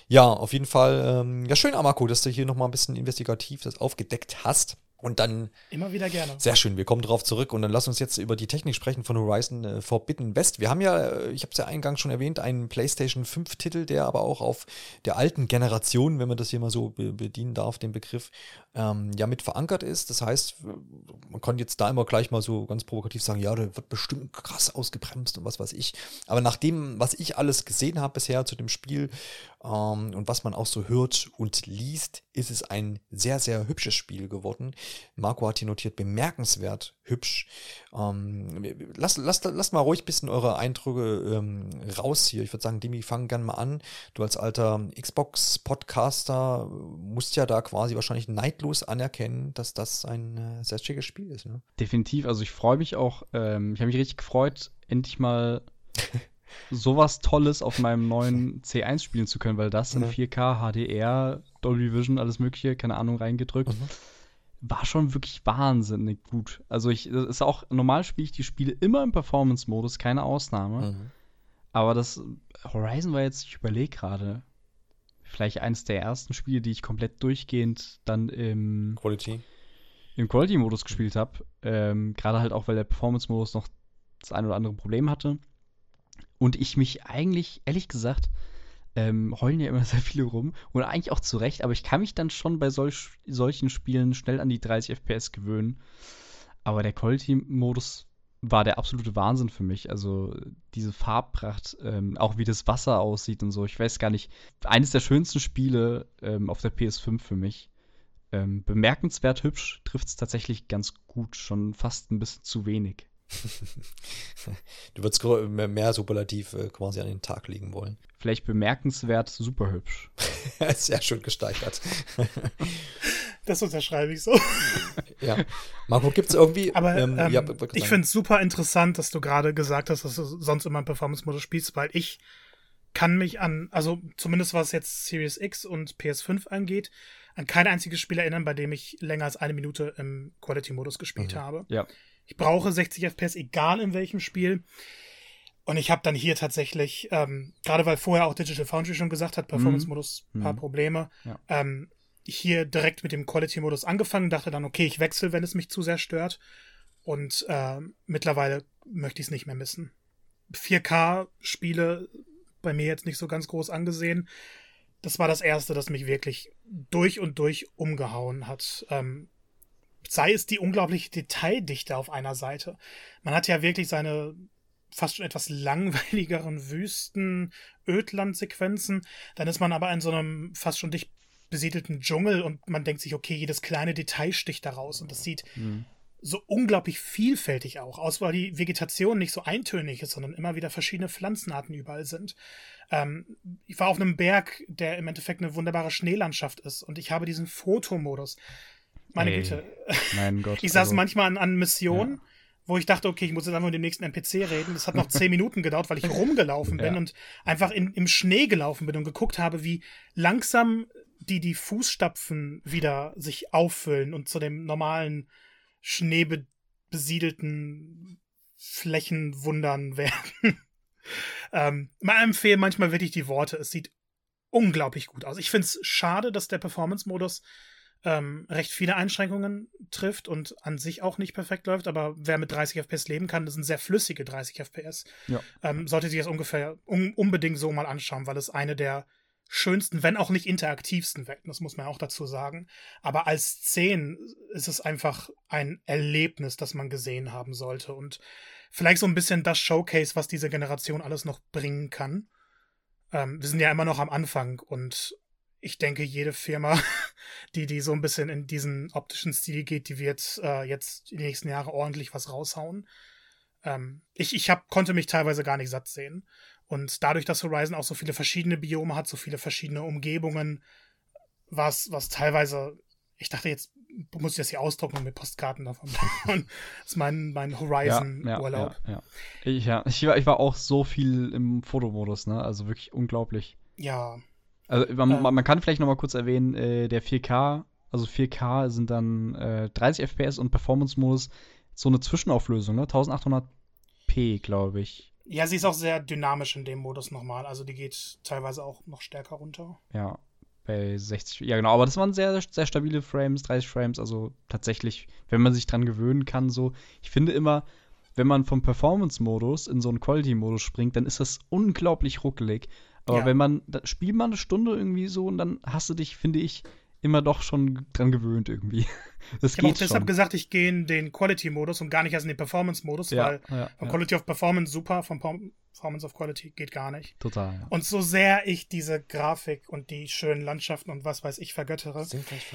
Ja, auf jeden Fall, ähm, ja, schön, Amako, dass du hier nochmal ein bisschen investigativ das aufgedeckt hast. Und dann. Immer wieder gerne. Sehr schön, wir kommen drauf zurück und dann lass uns jetzt über die Technik sprechen von Horizon äh, Forbidden West. Wir haben ja, äh, ich habe es ja eingangs schon erwähnt, einen PlayStation 5-Titel, der aber auch auf der alten Generation, wenn man das hier mal so be bedienen darf, den Begriff, ähm, ja mit verankert ist. Das heißt, man kann jetzt da immer gleich mal so ganz provokativ sagen, ja, der wird bestimmt krass ausgebremst und was weiß ich. Aber nach dem, was ich alles gesehen habe bisher zu dem Spiel ähm, und was man auch so hört und liest, ist es ein sehr, sehr hübsches Spiel geworden. Marco hat hier notiert, bemerkenswert hübsch. Ähm, lasst, lasst, lasst mal ruhig ein bisschen eure Eindrücke ähm, raus hier. Ich würde sagen, Demi, fang gerne mal an. Du als alter Xbox-Podcaster musst ja da quasi wahrscheinlich neidlos anerkennen, dass das ein äh, sehr schickes Spiel ist. Ne? Definitiv. Also ich freue mich auch, ähm, ich habe mich richtig gefreut, endlich mal sowas Tolles auf meinem neuen C1 spielen zu können, weil das in 4K, HDR, Dolby Vision, alles mögliche, keine Ahnung, reingedrückt. Mhm. War schon wirklich wahnsinnig gut. Also ich, das ist auch, normal spiele ich die Spiele immer im Performance-Modus, keine Ausnahme. Mhm. Aber das Horizon war jetzt, ich überlege gerade, vielleicht eines der ersten Spiele, die ich komplett durchgehend dann im Quality, im Quality-Modus gespielt habe. Ähm, gerade halt auch, weil der Performance-Modus noch das ein oder andere Problem hatte. Und ich mich eigentlich, ehrlich gesagt, ähm, heulen ja immer sehr viele rum und eigentlich auch zu Recht, aber ich kann mich dann schon bei solch, solchen Spielen schnell an die 30 FPS gewöhnen. Aber der Quality-Modus war der absolute Wahnsinn für mich. Also diese Farbpracht, ähm, auch wie das Wasser aussieht und so. Ich weiß gar nicht. Eines der schönsten Spiele ähm, auf der PS5 für mich. Ähm, bemerkenswert hübsch trifft es tatsächlich ganz gut, schon fast ein bisschen zu wenig. du würdest mehr Superlativ äh, quasi an den Tag legen wollen. Vielleicht bemerkenswert super hübsch. Sehr schön gesteigert. das unterschreibe ich so. ja. Marco, gibt es irgendwie. Aber ähm, ähm, ja, ich finde es super interessant, dass du gerade gesagt hast, dass du sonst immer im Performance-Modus spielst, weil ich kann mich an, also zumindest was jetzt Series X und PS5 angeht, an kein einziges Spiel erinnern, bei dem ich länger als eine Minute im Quality-Modus gespielt mhm. habe. Ja. Ich brauche 60 FPS, egal in welchem Spiel. Und ich habe dann hier tatsächlich, ähm, gerade weil vorher auch Digital Foundry schon gesagt hat, Performance-Modus, mhm. paar Probleme, ja. ähm, hier direkt mit dem Quality-Modus angefangen, dachte dann, okay, ich wechsle, wenn es mich zu sehr stört. Und äh, mittlerweile möchte ich es nicht mehr missen. 4K-Spiele bei mir jetzt nicht so ganz groß angesehen. Das war das erste, das mich wirklich durch und durch umgehauen hat. Ähm, sei es die unglaubliche Detaildichte auf einer Seite. Man hat ja wirklich seine fast schon etwas langweiligeren Wüsten, Ödland-Sequenzen. Dann ist man aber in so einem fast schon dicht besiedelten Dschungel und man denkt sich, okay, jedes kleine Detail sticht daraus und das sieht mhm. so unglaublich vielfältig auch aus, weil die Vegetation nicht so eintönig ist, sondern immer wieder verschiedene Pflanzenarten überall sind. Ähm, ich war auf einem Berg, der im Endeffekt eine wunderbare Schneelandschaft ist und ich habe diesen Fotomodus. Meine Güte. Mein Gott. ich saß also, manchmal an, an Missionen. Ja wo ich dachte, okay, ich muss jetzt einfach mit dem nächsten NPC reden. Das hat noch zehn Minuten gedauert, weil ich rumgelaufen bin ja. und einfach in, im Schnee gelaufen bin und geguckt habe, wie langsam die die Fußstapfen wieder sich auffüllen und zu dem normalen schneebesiedelten Flächenwundern werden. ähm, mal empfehlen manchmal wirklich die Worte. Es sieht unglaublich gut aus. Ich finde es schade, dass der Performance-Modus ähm, recht viele Einschränkungen trifft und an sich auch nicht perfekt läuft, aber wer mit 30 FPS leben kann, das sind sehr flüssige 30 FPS. Ja. Ähm, sollte sich das ungefähr un unbedingt so mal anschauen, weil es eine der schönsten, wenn auch nicht interaktivsten Welten, das muss man auch dazu sagen. Aber als Szenen ist es einfach ein Erlebnis, das man gesehen haben sollte und vielleicht so ein bisschen das Showcase, was diese Generation alles noch bringen kann. Ähm, wir sind ja immer noch am Anfang und ich denke, jede Firma, die, die so ein bisschen in diesen optischen Stil geht, die wird äh, jetzt die nächsten Jahre ordentlich was raushauen. Ähm, ich ich hab, konnte mich teilweise gar nicht satt sehen. Und dadurch, dass Horizon auch so viele verschiedene Biome hat, so viele verschiedene Umgebungen, was, was teilweise, ich dachte jetzt, muss ich das hier ausdrucken mit Postkarten davon. das ist mein, mein Horizon-Urlaub. Ja, ja, ja, Ich, ja. Ich, war, ich war auch so viel im Fotomodus, ne? Also wirklich unglaublich. Ja. Also man, ähm, man kann vielleicht noch mal kurz erwähnen, äh, der 4K, also 4K sind dann äh, 30 FPS und Performance-Modus so eine Zwischenauflösung, ne? 1800p, glaube ich. Ja, sie ist auch sehr dynamisch in dem Modus nochmal. Also die geht teilweise auch noch stärker runter. Ja, bei 60. Ja, genau. Aber das waren sehr, sehr stabile Frames, 30 Frames. Also tatsächlich, wenn man sich dran gewöhnen kann, so. Ich finde immer, wenn man vom Performance-Modus in so einen Quality-Modus springt, dann ist das unglaublich ruckelig. Aber ja. wenn man, da spielt man eine Stunde irgendwie so und dann hast du dich, finde ich, immer doch schon dran gewöhnt irgendwie. Das ich habe auch deshalb gesagt, ich gehe in den Quality-Modus und gar nicht erst in den Performance-Modus, ja, weil ja, von ja. Quality of Performance super, von Performance of Quality geht gar nicht. Total. Und so sehr ich diese Grafik und die schönen Landschaften und was weiß ich vergöttere,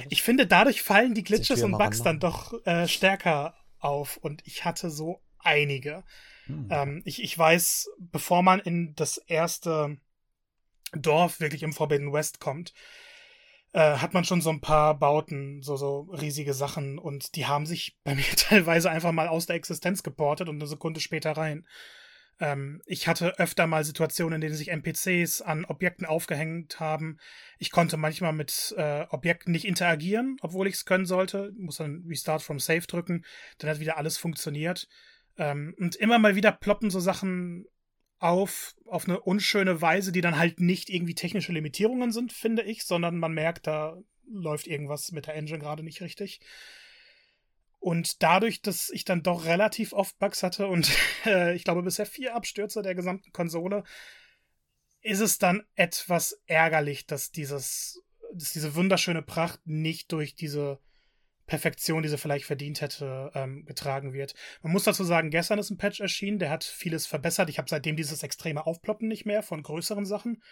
ich finde, dadurch fallen die Glitches und Bugs dann doch äh, stärker auf und ich hatte so einige. Hm. Ähm, ich, ich weiß, bevor man in das erste Dorf wirklich im Forbidden West kommt, äh, hat man schon so ein paar Bauten, so, so riesige Sachen und die haben sich bei mir teilweise einfach mal aus der Existenz geportet und eine Sekunde später rein. Ähm, ich hatte öfter mal Situationen, in denen sich NPCs an Objekten aufgehängt haben. Ich konnte manchmal mit äh, Objekten nicht interagieren, obwohl ich es können sollte. Muss dann Restart from Save drücken, dann hat wieder alles funktioniert. Ähm, und immer mal wieder ploppen so Sachen auf, auf eine unschöne Weise, die dann halt nicht irgendwie technische Limitierungen sind, finde ich, sondern man merkt, da läuft irgendwas mit der Engine gerade nicht richtig. Und dadurch, dass ich dann doch relativ oft Bugs hatte und äh, ich glaube bisher vier Abstürze der gesamten Konsole, ist es dann etwas ärgerlich, dass dieses, dass diese wunderschöne Pracht nicht durch diese Perfektion, die sie vielleicht verdient hätte, ähm, getragen wird. Man muss dazu sagen, gestern ist ein Patch erschienen, der hat vieles verbessert. Ich habe seitdem dieses extreme Aufploppen nicht mehr von größeren Sachen.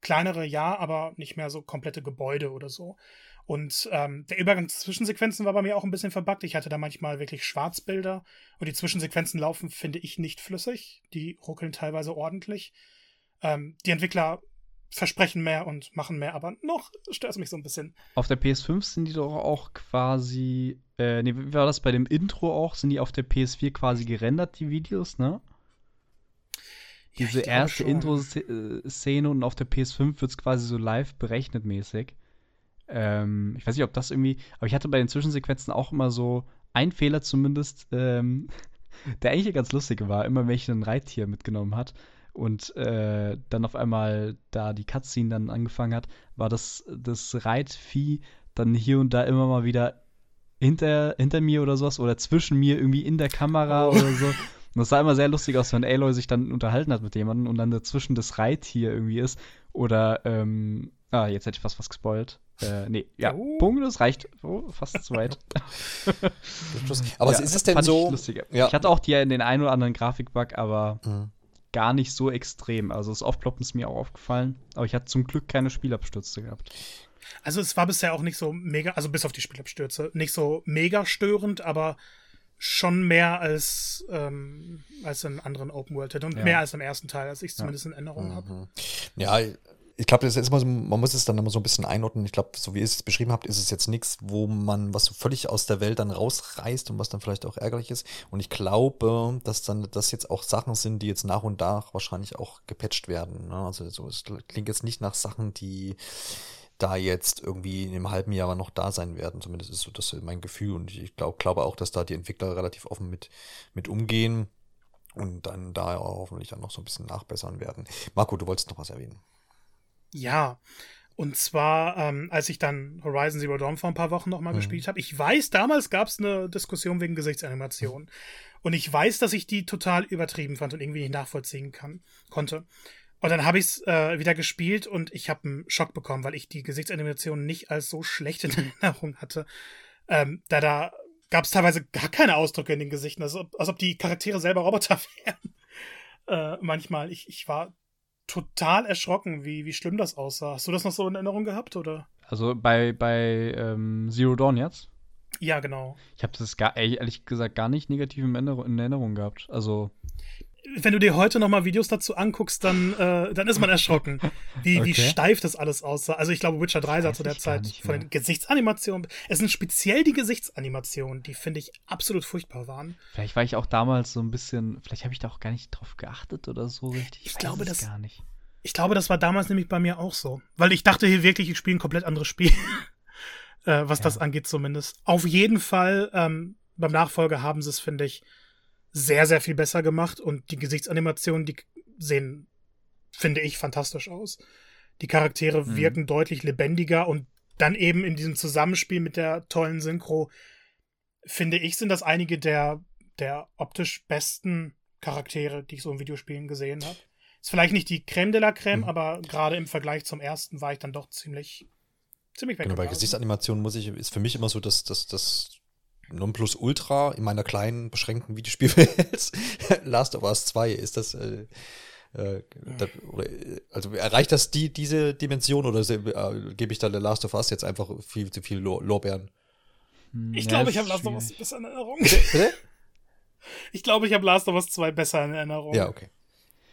Kleinere ja, aber nicht mehr so komplette Gebäude oder so. Und ähm, der Übergang Zwischensequenzen war bei mir auch ein bisschen verbuggt. Ich hatte da manchmal wirklich Schwarzbilder und die Zwischensequenzen laufen, finde ich, nicht flüssig. Die ruckeln teilweise ordentlich. Ähm, die Entwickler versprechen mehr und machen mehr, aber noch stört es mich so ein bisschen. Auf der PS5 sind die doch auch quasi, äh, nee, wie war das bei dem Intro auch? Sind die auf der PS4 quasi gerendert, die Videos, ne? Diese ja, erste Intro-Szene und auf der PS5 wird es quasi so live berechnet mäßig. Ähm, ich weiß nicht, ob das irgendwie, aber ich hatte bei den Zwischensequenzen auch immer so einen Fehler zumindest, ähm, der eigentlich ganz lustig war, immer wenn ich ein Reittier mitgenommen hat und äh, dann auf einmal da die Cutscene dann angefangen hat, war das, das Reitvieh dann hier und da immer mal wieder hinter, hinter mir oder sowas oder zwischen mir irgendwie in der Kamera oh. oder so. Und das sah immer sehr lustig aus, wenn Aloy sich dann unterhalten hat mit jemandem und dann dazwischen das Reittier irgendwie ist. Oder, ähm, ah, jetzt hätte ich fast was gespoilt. Äh, nee, ja, oh. Punkt, das reicht oh, fast zu weit. aber ja, ist es denn so? Ich, ja. ich hatte auch die, den einen oder anderen Grafikbug, aber mhm. Gar nicht so extrem. Also das Aufploppen ist mir auch aufgefallen, aber ich hatte zum Glück keine Spielabstürze gehabt. Also es war bisher auch nicht so mega, also bis auf die Spielabstürze, nicht so mega störend, aber schon mehr als, ähm, als in anderen Open World und ja. mehr als im ersten Teil, als ich zumindest in Erinnerung mhm. habe. Ja, ich glaube, das ist immer so, man muss es dann immer so ein bisschen einordnen. Ich glaube, so wie ihr es beschrieben habt, ist es jetzt nichts, wo man was so völlig aus der Welt dann rausreißt und was dann vielleicht auch ärgerlich ist. Und ich glaube, dass dann das jetzt auch Sachen sind, die jetzt nach und nach wahrscheinlich auch gepatcht werden. Ne? Also so, es klingt jetzt nicht nach Sachen, die da jetzt irgendwie in einem halben Jahr noch da sein werden. Zumindest ist so das mein Gefühl. Und ich glaub, glaube auch, dass da die Entwickler relativ offen mit, mit umgehen und dann da hoffentlich auch noch so ein bisschen nachbessern werden. Marco, du wolltest noch was erwähnen. Ja, und zwar, ähm, als ich dann Horizon Zero Dawn vor ein paar Wochen nochmal mhm. gespielt habe. Ich weiß, damals gab es eine Diskussion wegen Gesichtsanimation. Und ich weiß, dass ich die total übertrieben fand und irgendwie nicht nachvollziehen kann, konnte. Und dann habe ich es äh, wieder gespielt und ich habe einen Schock bekommen, weil ich die Gesichtsanimation nicht als so schlecht in Erinnerung hatte. Ähm, da da gab es teilweise gar keine Ausdrücke in den Gesichten, als ob, als ob die Charaktere selber Roboter wären. Äh, manchmal. Ich, ich war total erschrocken, wie, wie schlimm das aussah. Hast du das noch so in Erinnerung gehabt, oder? Also bei, bei ähm, Zero Dawn jetzt? Ja, genau. Ich habe das gar, ehrlich gesagt gar nicht negativ in Erinnerung gehabt. Also. Wenn du dir heute noch mal Videos dazu anguckst, dann, äh, dann ist man erschrocken, wie, okay. wie steif das alles aussah. Also ich glaube, Witcher 3 sah zu der Zeit von den Gesichtsanimationen. Es sind speziell die Gesichtsanimationen, die finde ich absolut furchtbar waren. Vielleicht war ich auch damals so ein bisschen, vielleicht habe ich da auch gar nicht drauf geachtet oder so richtig. Ich, ich glaube das gar nicht. Ich glaube, das war damals nämlich bei mir auch so. Weil ich dachte hier wirklich, ich spiele ein komplett anderes Spiel. äh, was ja. das angeht zumindest. Auf jeden Fall, ähm, beim Nachfolger haben sie es, finde ich, sehr, sehr viel besser gemacht und die Gesichtsanimationen, die sehen, finde ich, fantastisch aus. Die Charaktere mhm. wirken deutlich lebendiger und dann eben in diesem Zusammenspiel mit der tollen Synchro, finde ich, sind das einige der, der optisch besten Charaktere, die ich so in Videospielen gesehen habe. Ist vielleicht nicht die Creme de la Creme, mhm. aber gerade im Vergleich zum ersten war ich dann doch ziemlich, ziemlich weg. Genau, bei Gesichtsanimation muss ich, ist für mich immer so, dass das, das Nonplusultra in meiner kleinen, beschränkten Videospielwelt. Last of Us 2 ist das, äh, äh, da, oder, also erreicht das die, diese Dimension oder äh, gebe ich da The Last of Us jetzt einfach viel zu viel Lorbeeren? Hm, ich glaube, ich habe Last of Us besser in Erinnerung. Bitte? Ich glaube, ich habe Last of Us 2 besser in Erinnerung. Ja, okay.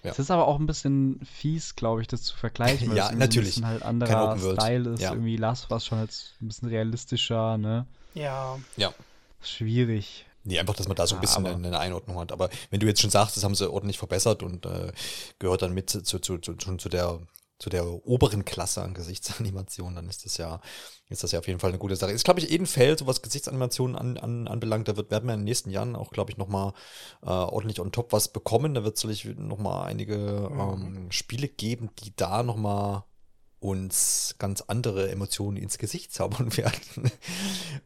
Ja. Es ist aber auch ein bisschen fies, glaube ich, das zu vergleichen. Weil ja, es natürlich. Ein bisschen halt anderer Style ist. Ja. Irgendwie Last of Us schon als ein bisschen realistischer, ne? Ja. Ja. Schwierig. Nee, einfach, dass man da so ein bisschen eine, eine Einordnung hat. Aber wenn du jetzt schon sagst, das haben sie ordentlich verbessert und äh, gehört dann mit zu, zu, zu, zu der zu der oberen Klasse an Gesichtsanimation, dann ist das ja, ist das ja auf jeden Fall eine gute Sache. Ist, glaube ich, eh ein Feld, so was Gesichtsanimationen an, an, anbelangt, da wird, werden wir in den nächsten Jahren auch, glaube ich, nochmal äh, ordentlich on top was bekommen. Da wird es sicherlich nochmal einige mhm. ähm, Spiele geben, die da nochmal uns ganz andere Emotionen ins Gesicht zaubern werden.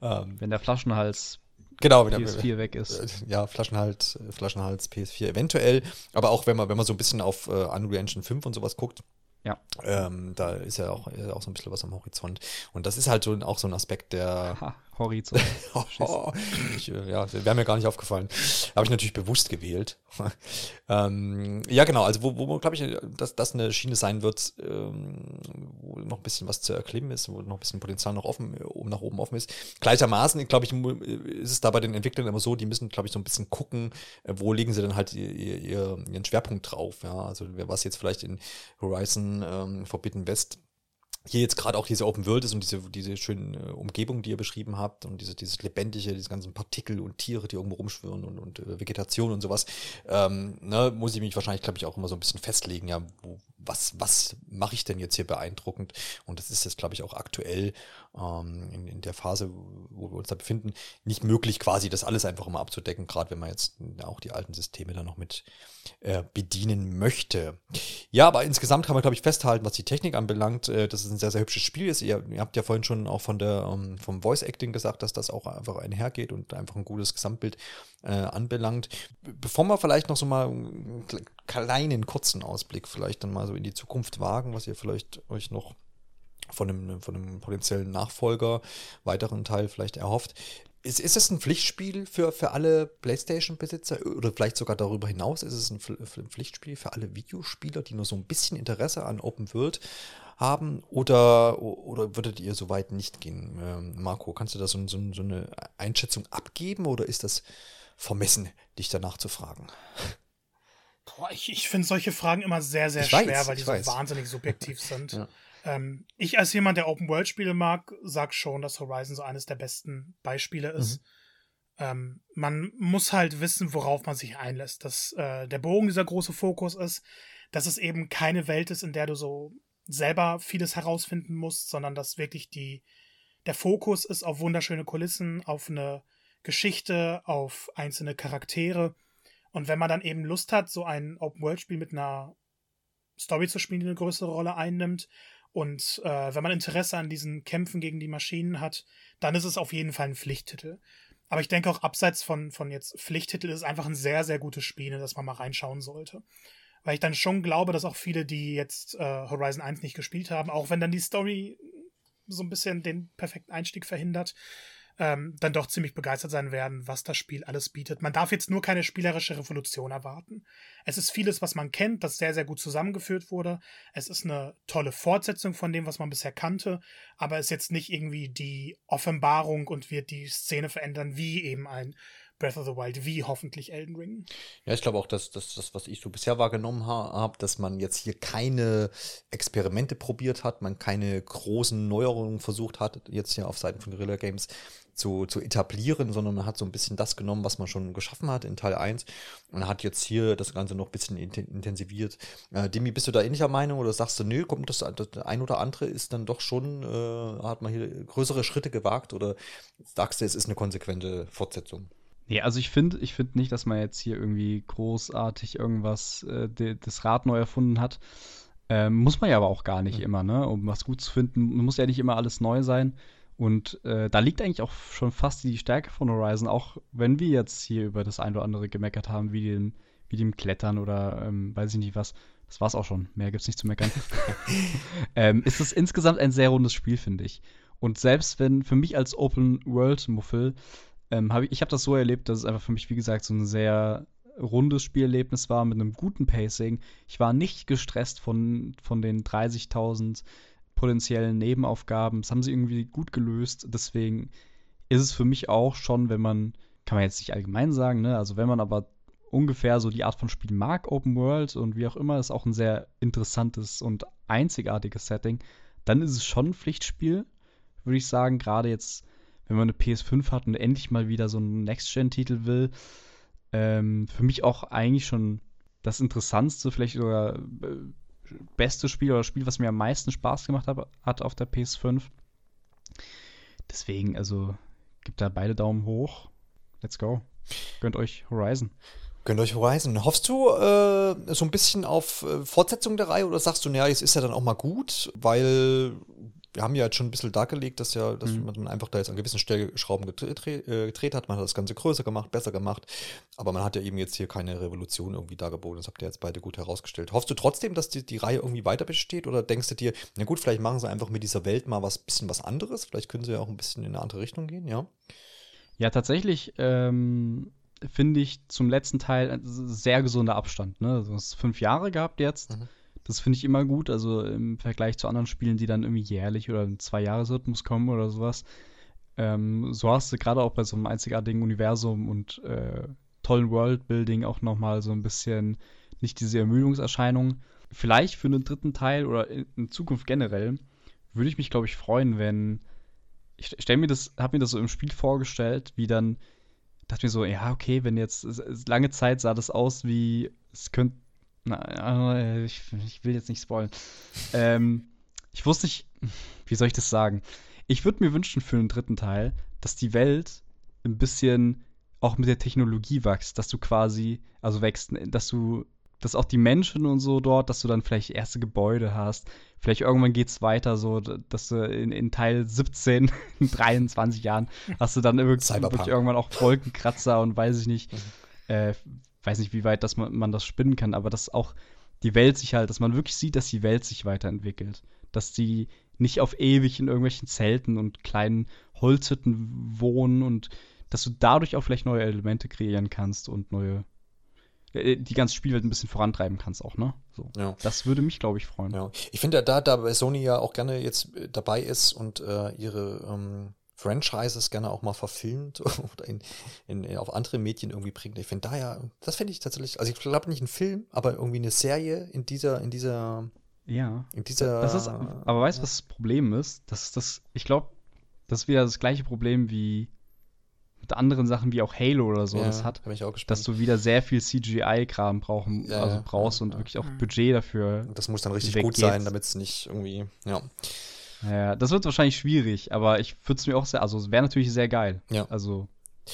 ähm, Wenn der Flaschenhals Genau, wenn PS4 weg ist. Äh, ja, Flaschenhals, Flaschenhals, PS4 eventuell. Aber auch wenn man, wenn man so ein bisschen auf äh, Unreal Engine 5 und sowas guckt, ja. Ähm, da ist ja auch, ist auch so ein bisschen was am Horizont. Und das ist halt so, auch so ein Aspekt, der. Aha, Horizont. oh, ich, äh, ja, wäre mir gar nicht aufgefallen. Habe ich natürlich bewusst gewählt. ähm, ja, genau, also wo, wo glaube ich, dass das eine Schiene sein wird, ähm, wo noch ein bisschen was zu erklimmen ist, wo noch ein bisschen Potenzial noch offen, oben nach oben offen ist. Gleichermaßen, glaube ich, ist es da bei den Entwicklern immer so, die müssen, glaube ich, so ein bisschen gucken, äh, wo legen sie denn halt ihr, ihr, ihren Schwerpunkt drauf. Ja, also was jetzt vielleicht in Horizon ähm, Forbidden West hier jetzt gerade auch diese Open World ist und diese, diese schöne äh, Umgebung, die ihr beschrieben habt und diese, dieses lebendige, diese ganzen Partikel und Tiere, die irgendwo rumschwirren und, und äh, Vegetation und sowas, ähm, ne, muss ich mich wahrscheinlich, glaube ich, auch immer so ein bisschen festlegen, ja, wo, was, was mache ich denn jetzt hier beeindruckend? Und das ist jetzt, glaube ich, auch aktuell ähm, in, in der Phase, wo wir uns da befinden, nicht möglich, quasi das alles einfach immer abzudecken, gerade wenn man jetzt auch die alten Systeme dann noch mit äh, bedienen möchte. Ja, aber insgesamt kann man, glaube ich, festhalten, was die Technik anbelangt, äh, dass es ein sehr, sehr hübsches Spiel ist. Ihr, ihr habt ja vorhin schon auch von der, ähm, vom Voice Acting gesagt, dass das auch einfach einhergeht und einfach ein gutes Gesamtbild äh, anbelangt. Bevor wir vielleicht noch so mal einen kleinen, kurzen Ausblick vielleicht dann mal so in die Zukunft wagen, was ihr vielleicht euch noch von einem, von einem potenziellen Nachfolger, weiteren Teil vielleicht erhofft. Ist, ist es ein Pflichtspiel für, für alle PlayStation-Besitzer oder vielleicht sogar darüber hinaus? Ist es ein, Pflichtspiel für alle Videospieler, die nur so ein bisschen Interesse an Open World haben? Oder, oder würdet ihr so weit nicht gehen? Ähm, Marco, kannst du da so, so, so eine Einschätzung abgeben oder ist das vermessen, dich danach zu fragen? Boah, ich, ich finde solche Fragen immer sehr, sehr ich schwer, weiß, weil die so weiß. wahnsinnig subjektiv sind. ja. ähm, ich als jemand, der Open-World-Spiele mag, sag schon, dass Horizon so eines der besten Beispiele ist. Mhm. Ähm, man muss halt wissen, worauf man sich einlässt. Dass äh, der Bogen dieser große Fokus ist, dass es eben keine Welt ist, in der du so selber vieles herausfinden musst, sondern dass wirklich die, der Fokus ist auf wunderschöne Kulissen, auf eine Geschichte, auf einzelne Charaktere. Und wenn man dann eben Lust hat, so ein Open-World-Spiel mit einer Story zu spielen, die eine größere Rolle einnimmt, und äh, wenn man Interesse an diesen Kämpfen gegen die Maschinen hat, dann ist es auf jeden Fall ein Pflichttitel. Aber ich denke auch abseits von, von jetzt Pflichttitel ist es einfach ein sehr, sehr gutes Spiel, in das man mal reinschauen sollte. Weil ich dann schon glaube, dass auch viele, die jetzt äh, Horizon 1 nicht gespielt haben, auch wenn dann die Story so ein bisschen den perfekten Einstieg verhindert, ähm, dann doch ziemlich begeistert sein werden, was das Spiel alles bietet. Man darf jetzt nur keine spielerische Revolution erwarten. Es ist vieles, was man kennt, das sehr, sehr gut zusammengeführt wurde. Es ist eine tolle Fortsetzung von dem, was man bisher kannte, aber es ist jetzt nicht irgendwie die Offenbarung und wird die Szene verändern, wie eben ein Breath of the Wild wie hoffentlich Elden Ring. Ja, ich glaube auch, dass, das, was ich so bisher wahrgenommen ha habe, dass man jetzt hier keine Experimente probiert hat, man keine großen Neuerungen versucht hat, jetzt hier auf Seiten von Guerrilla Games zu, zu etablieren, sondern man hat so ein bisschen das genommen, was man schon geschaffen hat in Teil 1 und hat jetzt hier das Ganze noch ein bisschen intensiviert. Äh, Demi, bist du da ähnlicher Meinung oder sagst du, nö, kommt das, das ein oder andere ist dann doch schon, äh, hat man hier größere Schritte gewagt oder sagst du, es ist eine konsequente Fortsetzung? Nee, also ich finde ich find nicht, dass man jetzt hier irgendwie großartig irgendwas, äh, de, das Rad neu erfunden hat. Ähm, muss man ja aber auch gar nicht mhm. immer, ne? Um was gut zu finden, muss ja nicht immer alles neu sein. Und äh, da liegt eigentlich auch schon fast die Stärke von Horizon, auch wenn wir jetzt hier über das ein oder andere gemeckert haben, wie dem, wie dem Klettern oder ähm, weiß ich nicht was. Das war's auch schon. Mehr gibt's nicht zu meckern. ähm, ist es insgesamt ein sehr rundes Spiel, finde ich. Und selbst wenn für mich als Open-World-Muffel, ähm, hab ich, ich habe das so erlebt, dass es einfach für mich, wie gesagt, so ein sehr rundes Spielerlebnis war mit einem guten Pacing. Ich war nicht gestresst von, von den 30.000 potenziellen Nebenaufgaben. Das haben sie irgendwie gut gelöst. Deswegen ist es für mich auch schon, wenn man, kann man jetzt nicht allgemein sagen, ne? Also wenn man aber ungefähr so die Art von Spiel mag, Open World und wie auch immer, ist auch ein sehr interessantes und einzigartiges Setting, dann ist es schon ein Pflichtspiel, würde ich sagen. Gerade jetzt, wenn man eine PS5 hat und endlich mal wieder so einen Next-Gen-Titel will. Ähm, für mich auch eigentlich schon das Interessantste, vielleicht sogar beste Spiel oder Spiel, was mir am meisten Spaß gemacht hat, hat auf der PS5. Deswegen, also, gibt da beide Daumen hoch. Let's go. Gönnt euch Horizon. Gönnt euch Horizon. Hoffst du äh, so ein bisschen auf äh, Fortsetzung der Reihe oder sagst du, naja, jetzt ist ja dann auch mal gut, weil wir haben ja jetzt schon ein bisschen dargelegt, dass ja, dass mhm. man einfach da jetzt an gewissen Stellschrauben gedreht, äh, gedreht hat. Man hat das Ganze größer gemacht, besser gemacht. Aber man hat ja eben jetzt hier keine Revolution irgendwie dargeboten. Das habt ihr jetzt beide gut herausgestellt. Hoffst du trotzdem, dass die, die Reihe irgendwie weiter besteht? Oder denkst du dir, na gut, vielleicht machen sie einfach mit dieser Welt mal was bisschen was anderes? Vielleicht können sie ja auch ein bisschen in eine andere Richtung gehen, ja? Ja, tatsächlich ähm, finde ich zum letzten Teil sehr gesunder Abstand. Ne? Also, es fünf Jahre gehabt jetzt. Mhm das finde ich immer gut. Also im Vergleich zu anderen Spielen, die dann irgendwie jährlich oder in zwei Jahresrhythmus kommen oder sowas. Ähm, so hast du gerade auch bei so einem einzigartigen Universum und äh, tollen Worldbuilding auch nochmal so ein bisschen nicht diese Ermüdungserscheinung. Vielleicht für einen dritten Teil oder in Zukunft generell würde ich mich, glaube ich, freuen, wenn ich stelle mir das, habe mir das so im Spiel vorgestellt, wie dann dachte mir so, ja, okay, wenn jetzt lange Zeit sah das aus wie, es könnte Na, äh, ich, ich will jetzt nicht spoilen. ähm, ich wusste nicht, wie soll ich das sagen? Ich würde mir wünschen für den dritten Teil, dass die Welt ein bisschen auch mit der Technologie wächst, dass du quasi, also wächst, dass du, dass auch die Menschen und so dort, dass du dann vielleicht erste Gebäude hast. Vielleicht irgendwann geht es weiter, so, dass du in, in Teil 17, in 23 Jahren, hast du dann wirklich irgendwann auch Wolkenkratzer und weiß ich nicht, mhm. äh, weiß nicht, wie weit das man, man das spinnen kann, aber dass auch die Welt sich halt, dass man wirklich sieht, dass die Welt sich weiterentwickelt. Dass die nicht auf ewig in irgendwelchen Zelten und kleinen Holzhütten wohnen und dass du dadurch auch vielleicht neue Elemente kreieren kannst und neue äh, die ganze Spielwelt ein bisschen vorantreiben kannst auch, ne? So. Ja. Das würde mich, glaube ich, freuen. Ja. Ich finde, da, da bei Sony ja auch gerne jetzt äh, dabei ist und äh, ihre ähm, Franchises gerne auch mal verfilmt oder in, in, in, auf andere Medien irgendwie bringt. Ich finde daher, das finde ich tatsächlich, also ich glaube nicht ein Film, aber irgendwie eine Serie in dieser, in dieser, ja. In dieser. Das ist, aber weißt du, was das Problem ist? Das ist das, ich glaube, das ist wieder das gleiche Problem wie mit anderen Sachen wie auch Halo oder so ja, das hat, dass du wieder sehr viel CGI-Kram brauchen, ja, also brauchst ja, und wirklich auch Budget dafür. Das muss dann richtig gut sein, damit es nicht irgendwie, ja. Ja, das wird wahrscheinlich schwierig, aber ich würde es mir auch sehr, also es wäre natürlich sehr geil. Ja. Also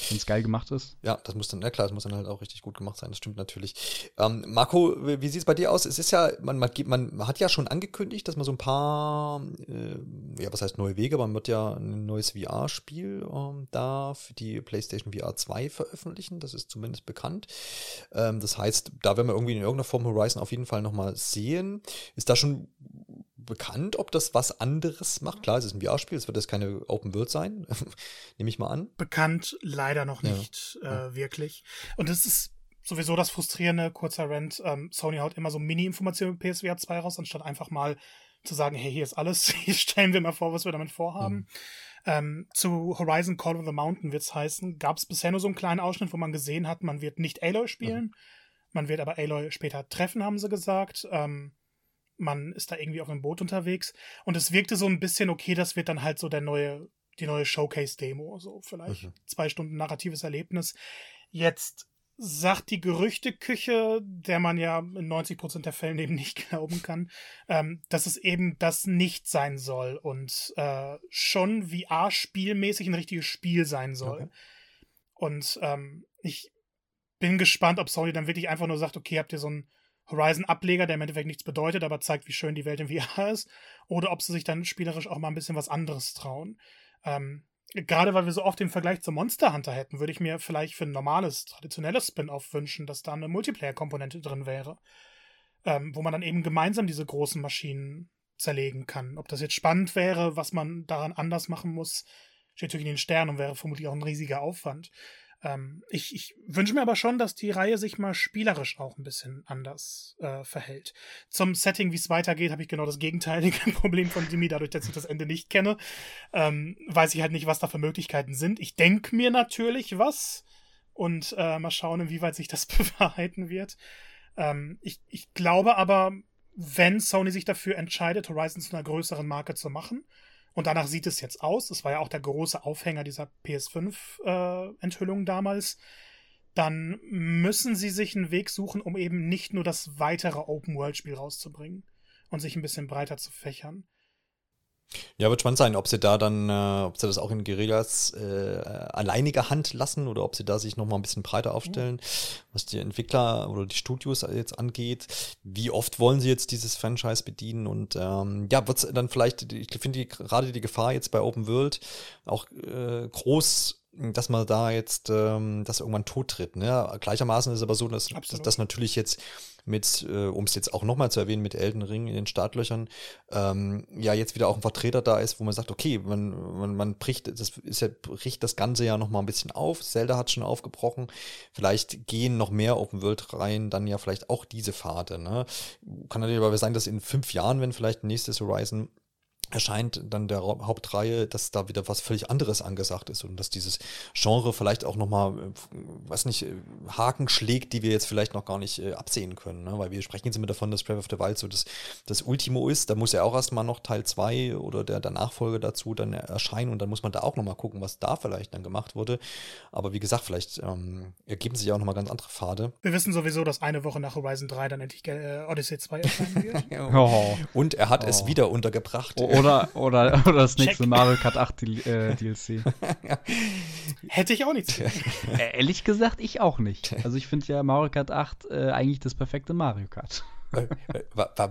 wenn es geil gemacht ist. Ja, das muss dann, ja klar, das muss dann halt auch richtig gut gemacht sein, das stimmt natürlich. Ähm, Marco, wie sieht es bei dir aus? Es ist ja, man, man, man hat ja schon angekündigt, dass man so ein paar, äh, ja, was heißt neue Wege, man wird ja ein neues VR-Spiel ähm, da für die PlayStation VR 2 veröffentlichen, das ist zumindest bekannt. Ähm, das heißt, da werden wir irgendwie in irgendeiner Form Horizon auf jeden Fall nochmal sehen. Ist da schon bekannt, ob das was anderes macht? Klar, es ist ein VR-Spiel, es wird jetzt keine Open World sein, nehme ich mal an. Bekannt leider noch nicht ja. äh, wirklich. Und es ist sowieso das frustrierende, kurzer Rant. Ähm, Sony haut immer so Mini-Informationen mit PSVR 2 raus, anstatt einfach mal zu sagen, hey, hier ist alles, hier stellen wir mal vor, was wir damit vorhaben. Mhm. Ähm, zu Horizon Call of the Mountain wird es heißen, gab es bisher nur so einen kleinen Ausschnitt, wo man gesehen hat, man wird nicht Aloy spielen, mhm. man wird aber Aloy später treffen, haben sie gesagt. Ähm, man ist da irgendwie auf einem Boot unterwegs und es wirkte so ein bisschen okay, das wird dann halt so der neue, die neue Showcase-Demo, so vielleicht mhm. zwei Stunden narratives Erlebnis. Jetzt sagt die Gerüchteküche, der man ja in 90% der Fällen eben nicht glauben kann, ähm, dass es eben das nicht sein soll und äh, schon VR-spielmäßig ein richtiges Spiel sein soll. Okay. Und ähm, ich bin gespannt, ob Sony dann wirklich einfach nur sagt, okay, habt ihr so ein Horizon-Ableger, der im Endeffekt nichts bedeutet, aber zeigt, wie schön die Welt in VR ist, oder ob sie sich dann spielerisch auch mal ein bisschen was anderes trauen. Ähm, gerade weil wir so oft den Vergleich zum Monster Hunter hätten, würde ich mir vielleicht für ein normales, traditionelles Spin-off wünschen, dass da eine Multiplayer-Komponente drin wäre, ähm, wo man dann eben gemeinsam diese großen Maschinen zerlegen kann. Ob das jetzt spannend wäre, was man daran anders machen muss, steht natürlich in den Sternen und wäre vermutlich auch ein riesiger Aufwand. Ähm, ich ich wünsche mir aber schon, dass die Reihe sich mal spielerisch auch ein bisschen anders äh, verhält. Zum Setting, wie es weitergeht, habe ich genau das gegenteilige Problem von Dimi, dadurch, dass ich das Ende nicht kenne. Ähm, weiß ich halt nicht, was da für Möglichkeiten sind. Ich denke mir natürlich was und äh, mal schauen, inwieweit sich das bewahrheiten wird. Ähm, ich, ich glaube aber, wenn Sony sich dafür entscheidet, Horizon zu einer größeren Marke zu machen, und danach sieht es jetzt aus. Es war ja auch der große Aufhänger dieser PS5-Enthüllung äh, damals. Dann müssen sie sich einen Weg suchen, um eben nicht nur das weitere Open-World-Spiel rauszubringen und sich ein bisschen breiter zu fächern. Ja, wird spannend sein, ob sie da dann, äh, ob sie das auch in Guerillas äh, alleiniger Hand lassen oder ob sie da sich nochmal ein bisschen breiter aufstellen, was die Entwickler oder die Studios jetzt angeht. Wie oft wollen sie jetzt dieses Franchise bedienen und ähm, ja, wird es dann vielleicht, ich finde gerade die Gefahr jetzt bei Open World auch äh, groß dass man da jetzt ähm, das irgendwann tot tritt. Ne? Gleichermaßen ist es aber so, dass, dass, dass natürlich jetzt mit, äh, um es jetzt auch nochmal zu erwähnen, mit Elden Ring in den Startlöchern, ähm, ja jetzt wieder auch ein Vertreter da ist, wo man sagt, okay, man, man, man bricht, das ist ja, bricht das Ganze ja nochmal ein bisschen auf. Zelda hat schon aufgebrochen. Vielleicht gehen noch mehr Open World rein, dann ja vielleicht auch diese Pfade. Ne? Kann natürlich aber sein, dass in fünf Jahren, wenn vielleicht nächstes Horizon erscheint dann der Hauptreihe, dass da wieder was völlig anderes angesagt ist und dass dieses Genre vielleicht auch nochmal, äh, weiß nicht, äh, Haken schlägt, die wir jetzt vielleicht noch gar nicht äh, absehen können. Ne? Weil wir sprechen jetzt immer davon, dass Breath of the Wild so das, das Ultimo ist. Da muss ja auch erstmal noch Teil 2 oder der, der Nachfolger dazu dann erscheinen und dann muss man da auch nochmal gucken, was da vielleicht dann gemacht wurde. Aber wie gesagt, vielleicht ähm, ergeben sich auch nochmal ganz andere Pfade. Wir wissen sowieso, dass eine Woche nach Horizon 3 dann endlich äh, Odyssey 2 erscheinen wird. oh. Und er hat oh. es wieder untergebracht. Oh, oder, oder, oder das nächste Check. Mario Kart 8 äh, DLC. Hätte ich auch nicht. Äh, ehrlich gesagt, ich auch nicht. Also ich finde ja Mario Kart 8 äh, eigentlich das perfekte Mario Kart. Äh, äh,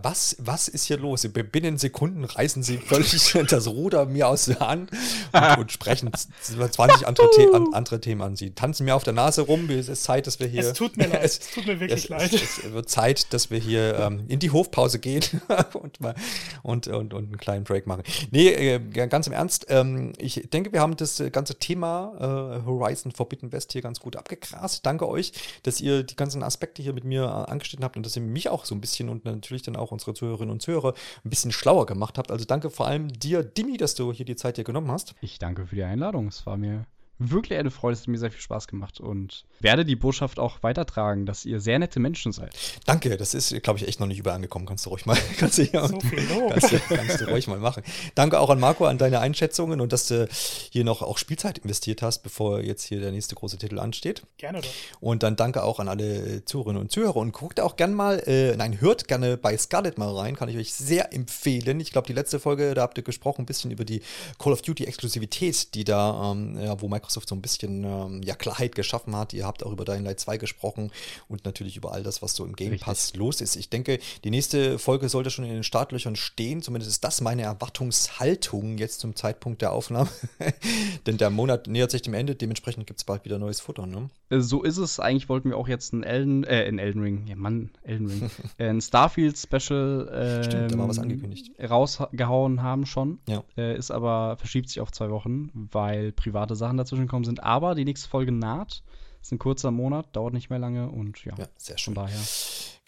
was, was ist hier los? Binnen Sekunden reißen sie völlig das Ruder mir aus der Hand und, und sprechen 20 andere, The andere, Themen an. Sie tanzen mir auf der Nase rum. Es ist Zeit, dass wir hier. Es tut mir leid. Es, es tut mir wirklich es, leid. Es, es, wird Zeit, dass wir hier ähm, in die Hofpause gehen und, mal, und, und, und einen kleinen Break machen. Nee, äh, ganz im Ernst. Ähm, ich denke, wir haben das ganze Thema äh, Horizon Forbidden West hier ganz gut abgegrast. Danke euch, dass ihr die ganzen Aspekte hier mit mir äh, angeschnitten habt und dass ihr mich auch so ein bisschen bisschen und natürlich dann auch unsere Zuhörerinnen und Zuhörer ein bisschen schlauer gemacht habt. Also danke vor allem dir, Dimi, dass du hier die Zeit dir genommen hast. Ich danke für die Einladung. Es war mir wirklich eine Freude. Es hat mir sehr viel Spaß gemacht und werde die Botschaft auch weitertragen, dass ihr sehr nette Menschen seid. Danke, das ist, glaube ich, echt noch nicht überall angekommen. Kannst du ruhig mal, kannst du, hier, so kannst, du, kannst du ruhig mal machen. Danke auch an Marco, an deine Einschätzungen und dass du hier noch auch Spielzeit investiert hast, bevor jetzt hier der nächste große Titel ansteht. Gerne doch. Und dann danke auch an alle Zuhörerinnen und Zuhörer und guckt auch gerne mal, äh, nein, hört gerne bei Scarlet mal rein, kann ich euch sehr empfehlen. Ich glaube, die letzte Folge, da habt ihr gesprochen, ein bisschen über die Call of Duty Exklusivität, die da, ähm, ja, wo Microsoft so ein bisschen ähm, ja, Klarheit geschaffen hat. Ihr habt auch über Dying Light 2 gesprochen und natürlich über all das, was so im Game Pass Richtig. los ist. Ich denke, die nächste Folge sollte schon in den Startlöchern stehen. Zumindest ist das meine Erwartungshaltung jetzt zum Zeitpunkt der Aufnahme. Denn der Monat nähert sich dem Ende, dementsprechend gibt es bald wieder neues Futter. Ne? Äh, so ist es. Eigentlich wollten wir auch jetzt ein Elden, äh, ein Elden Ring, ja Mann, Elden Ring, äh, ein Starfield Special äh, Stimmt, da war was angekündigt. rausgehauen haben schon. Ja. Äh, ist aber, verschiebt sich auf zwei Wochen, weil private Sachen dazwischen gekommen sind. Aber die nächste Folge naht. Ist ein kurzer Monat, dauert nicht mehr lange und ja, ja sehr schön. Von daher.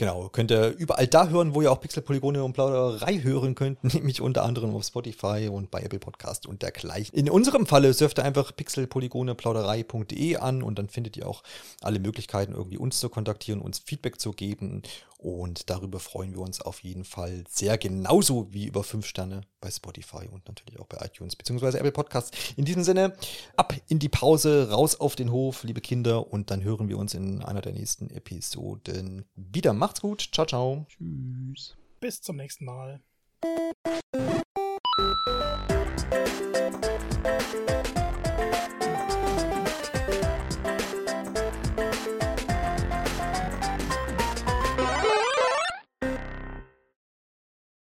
Genau, könnt ihr überall da hören, wo ihr auch Pixel, Polygone und Plauderei hören könnt, nämlich unter anderem auf Spotify und bei Apple Podcast und dergleichen. In unserem Falle surft ihr einfach pixelpolygoneplauderei.de an und dann findet ihr auch alle Möglichkeiten, irgendwie uns zu kontaktieren, uns Feedback zu geben und darüber freuen wir uns auf jeden Fall sehr, genauso wie über fünf Sterne bei Spotify und natürlich auch bei iTunes bzw. Apple Podcasts. In diesem Sinne, ab in die Pause, raus auf den Hof, liebe Kinder, und dann hören wir uns in einer der nächsten Episoden wieder. Macht's gut. Ciao, ciao. Tschüss. Bis zum nächsten Mal.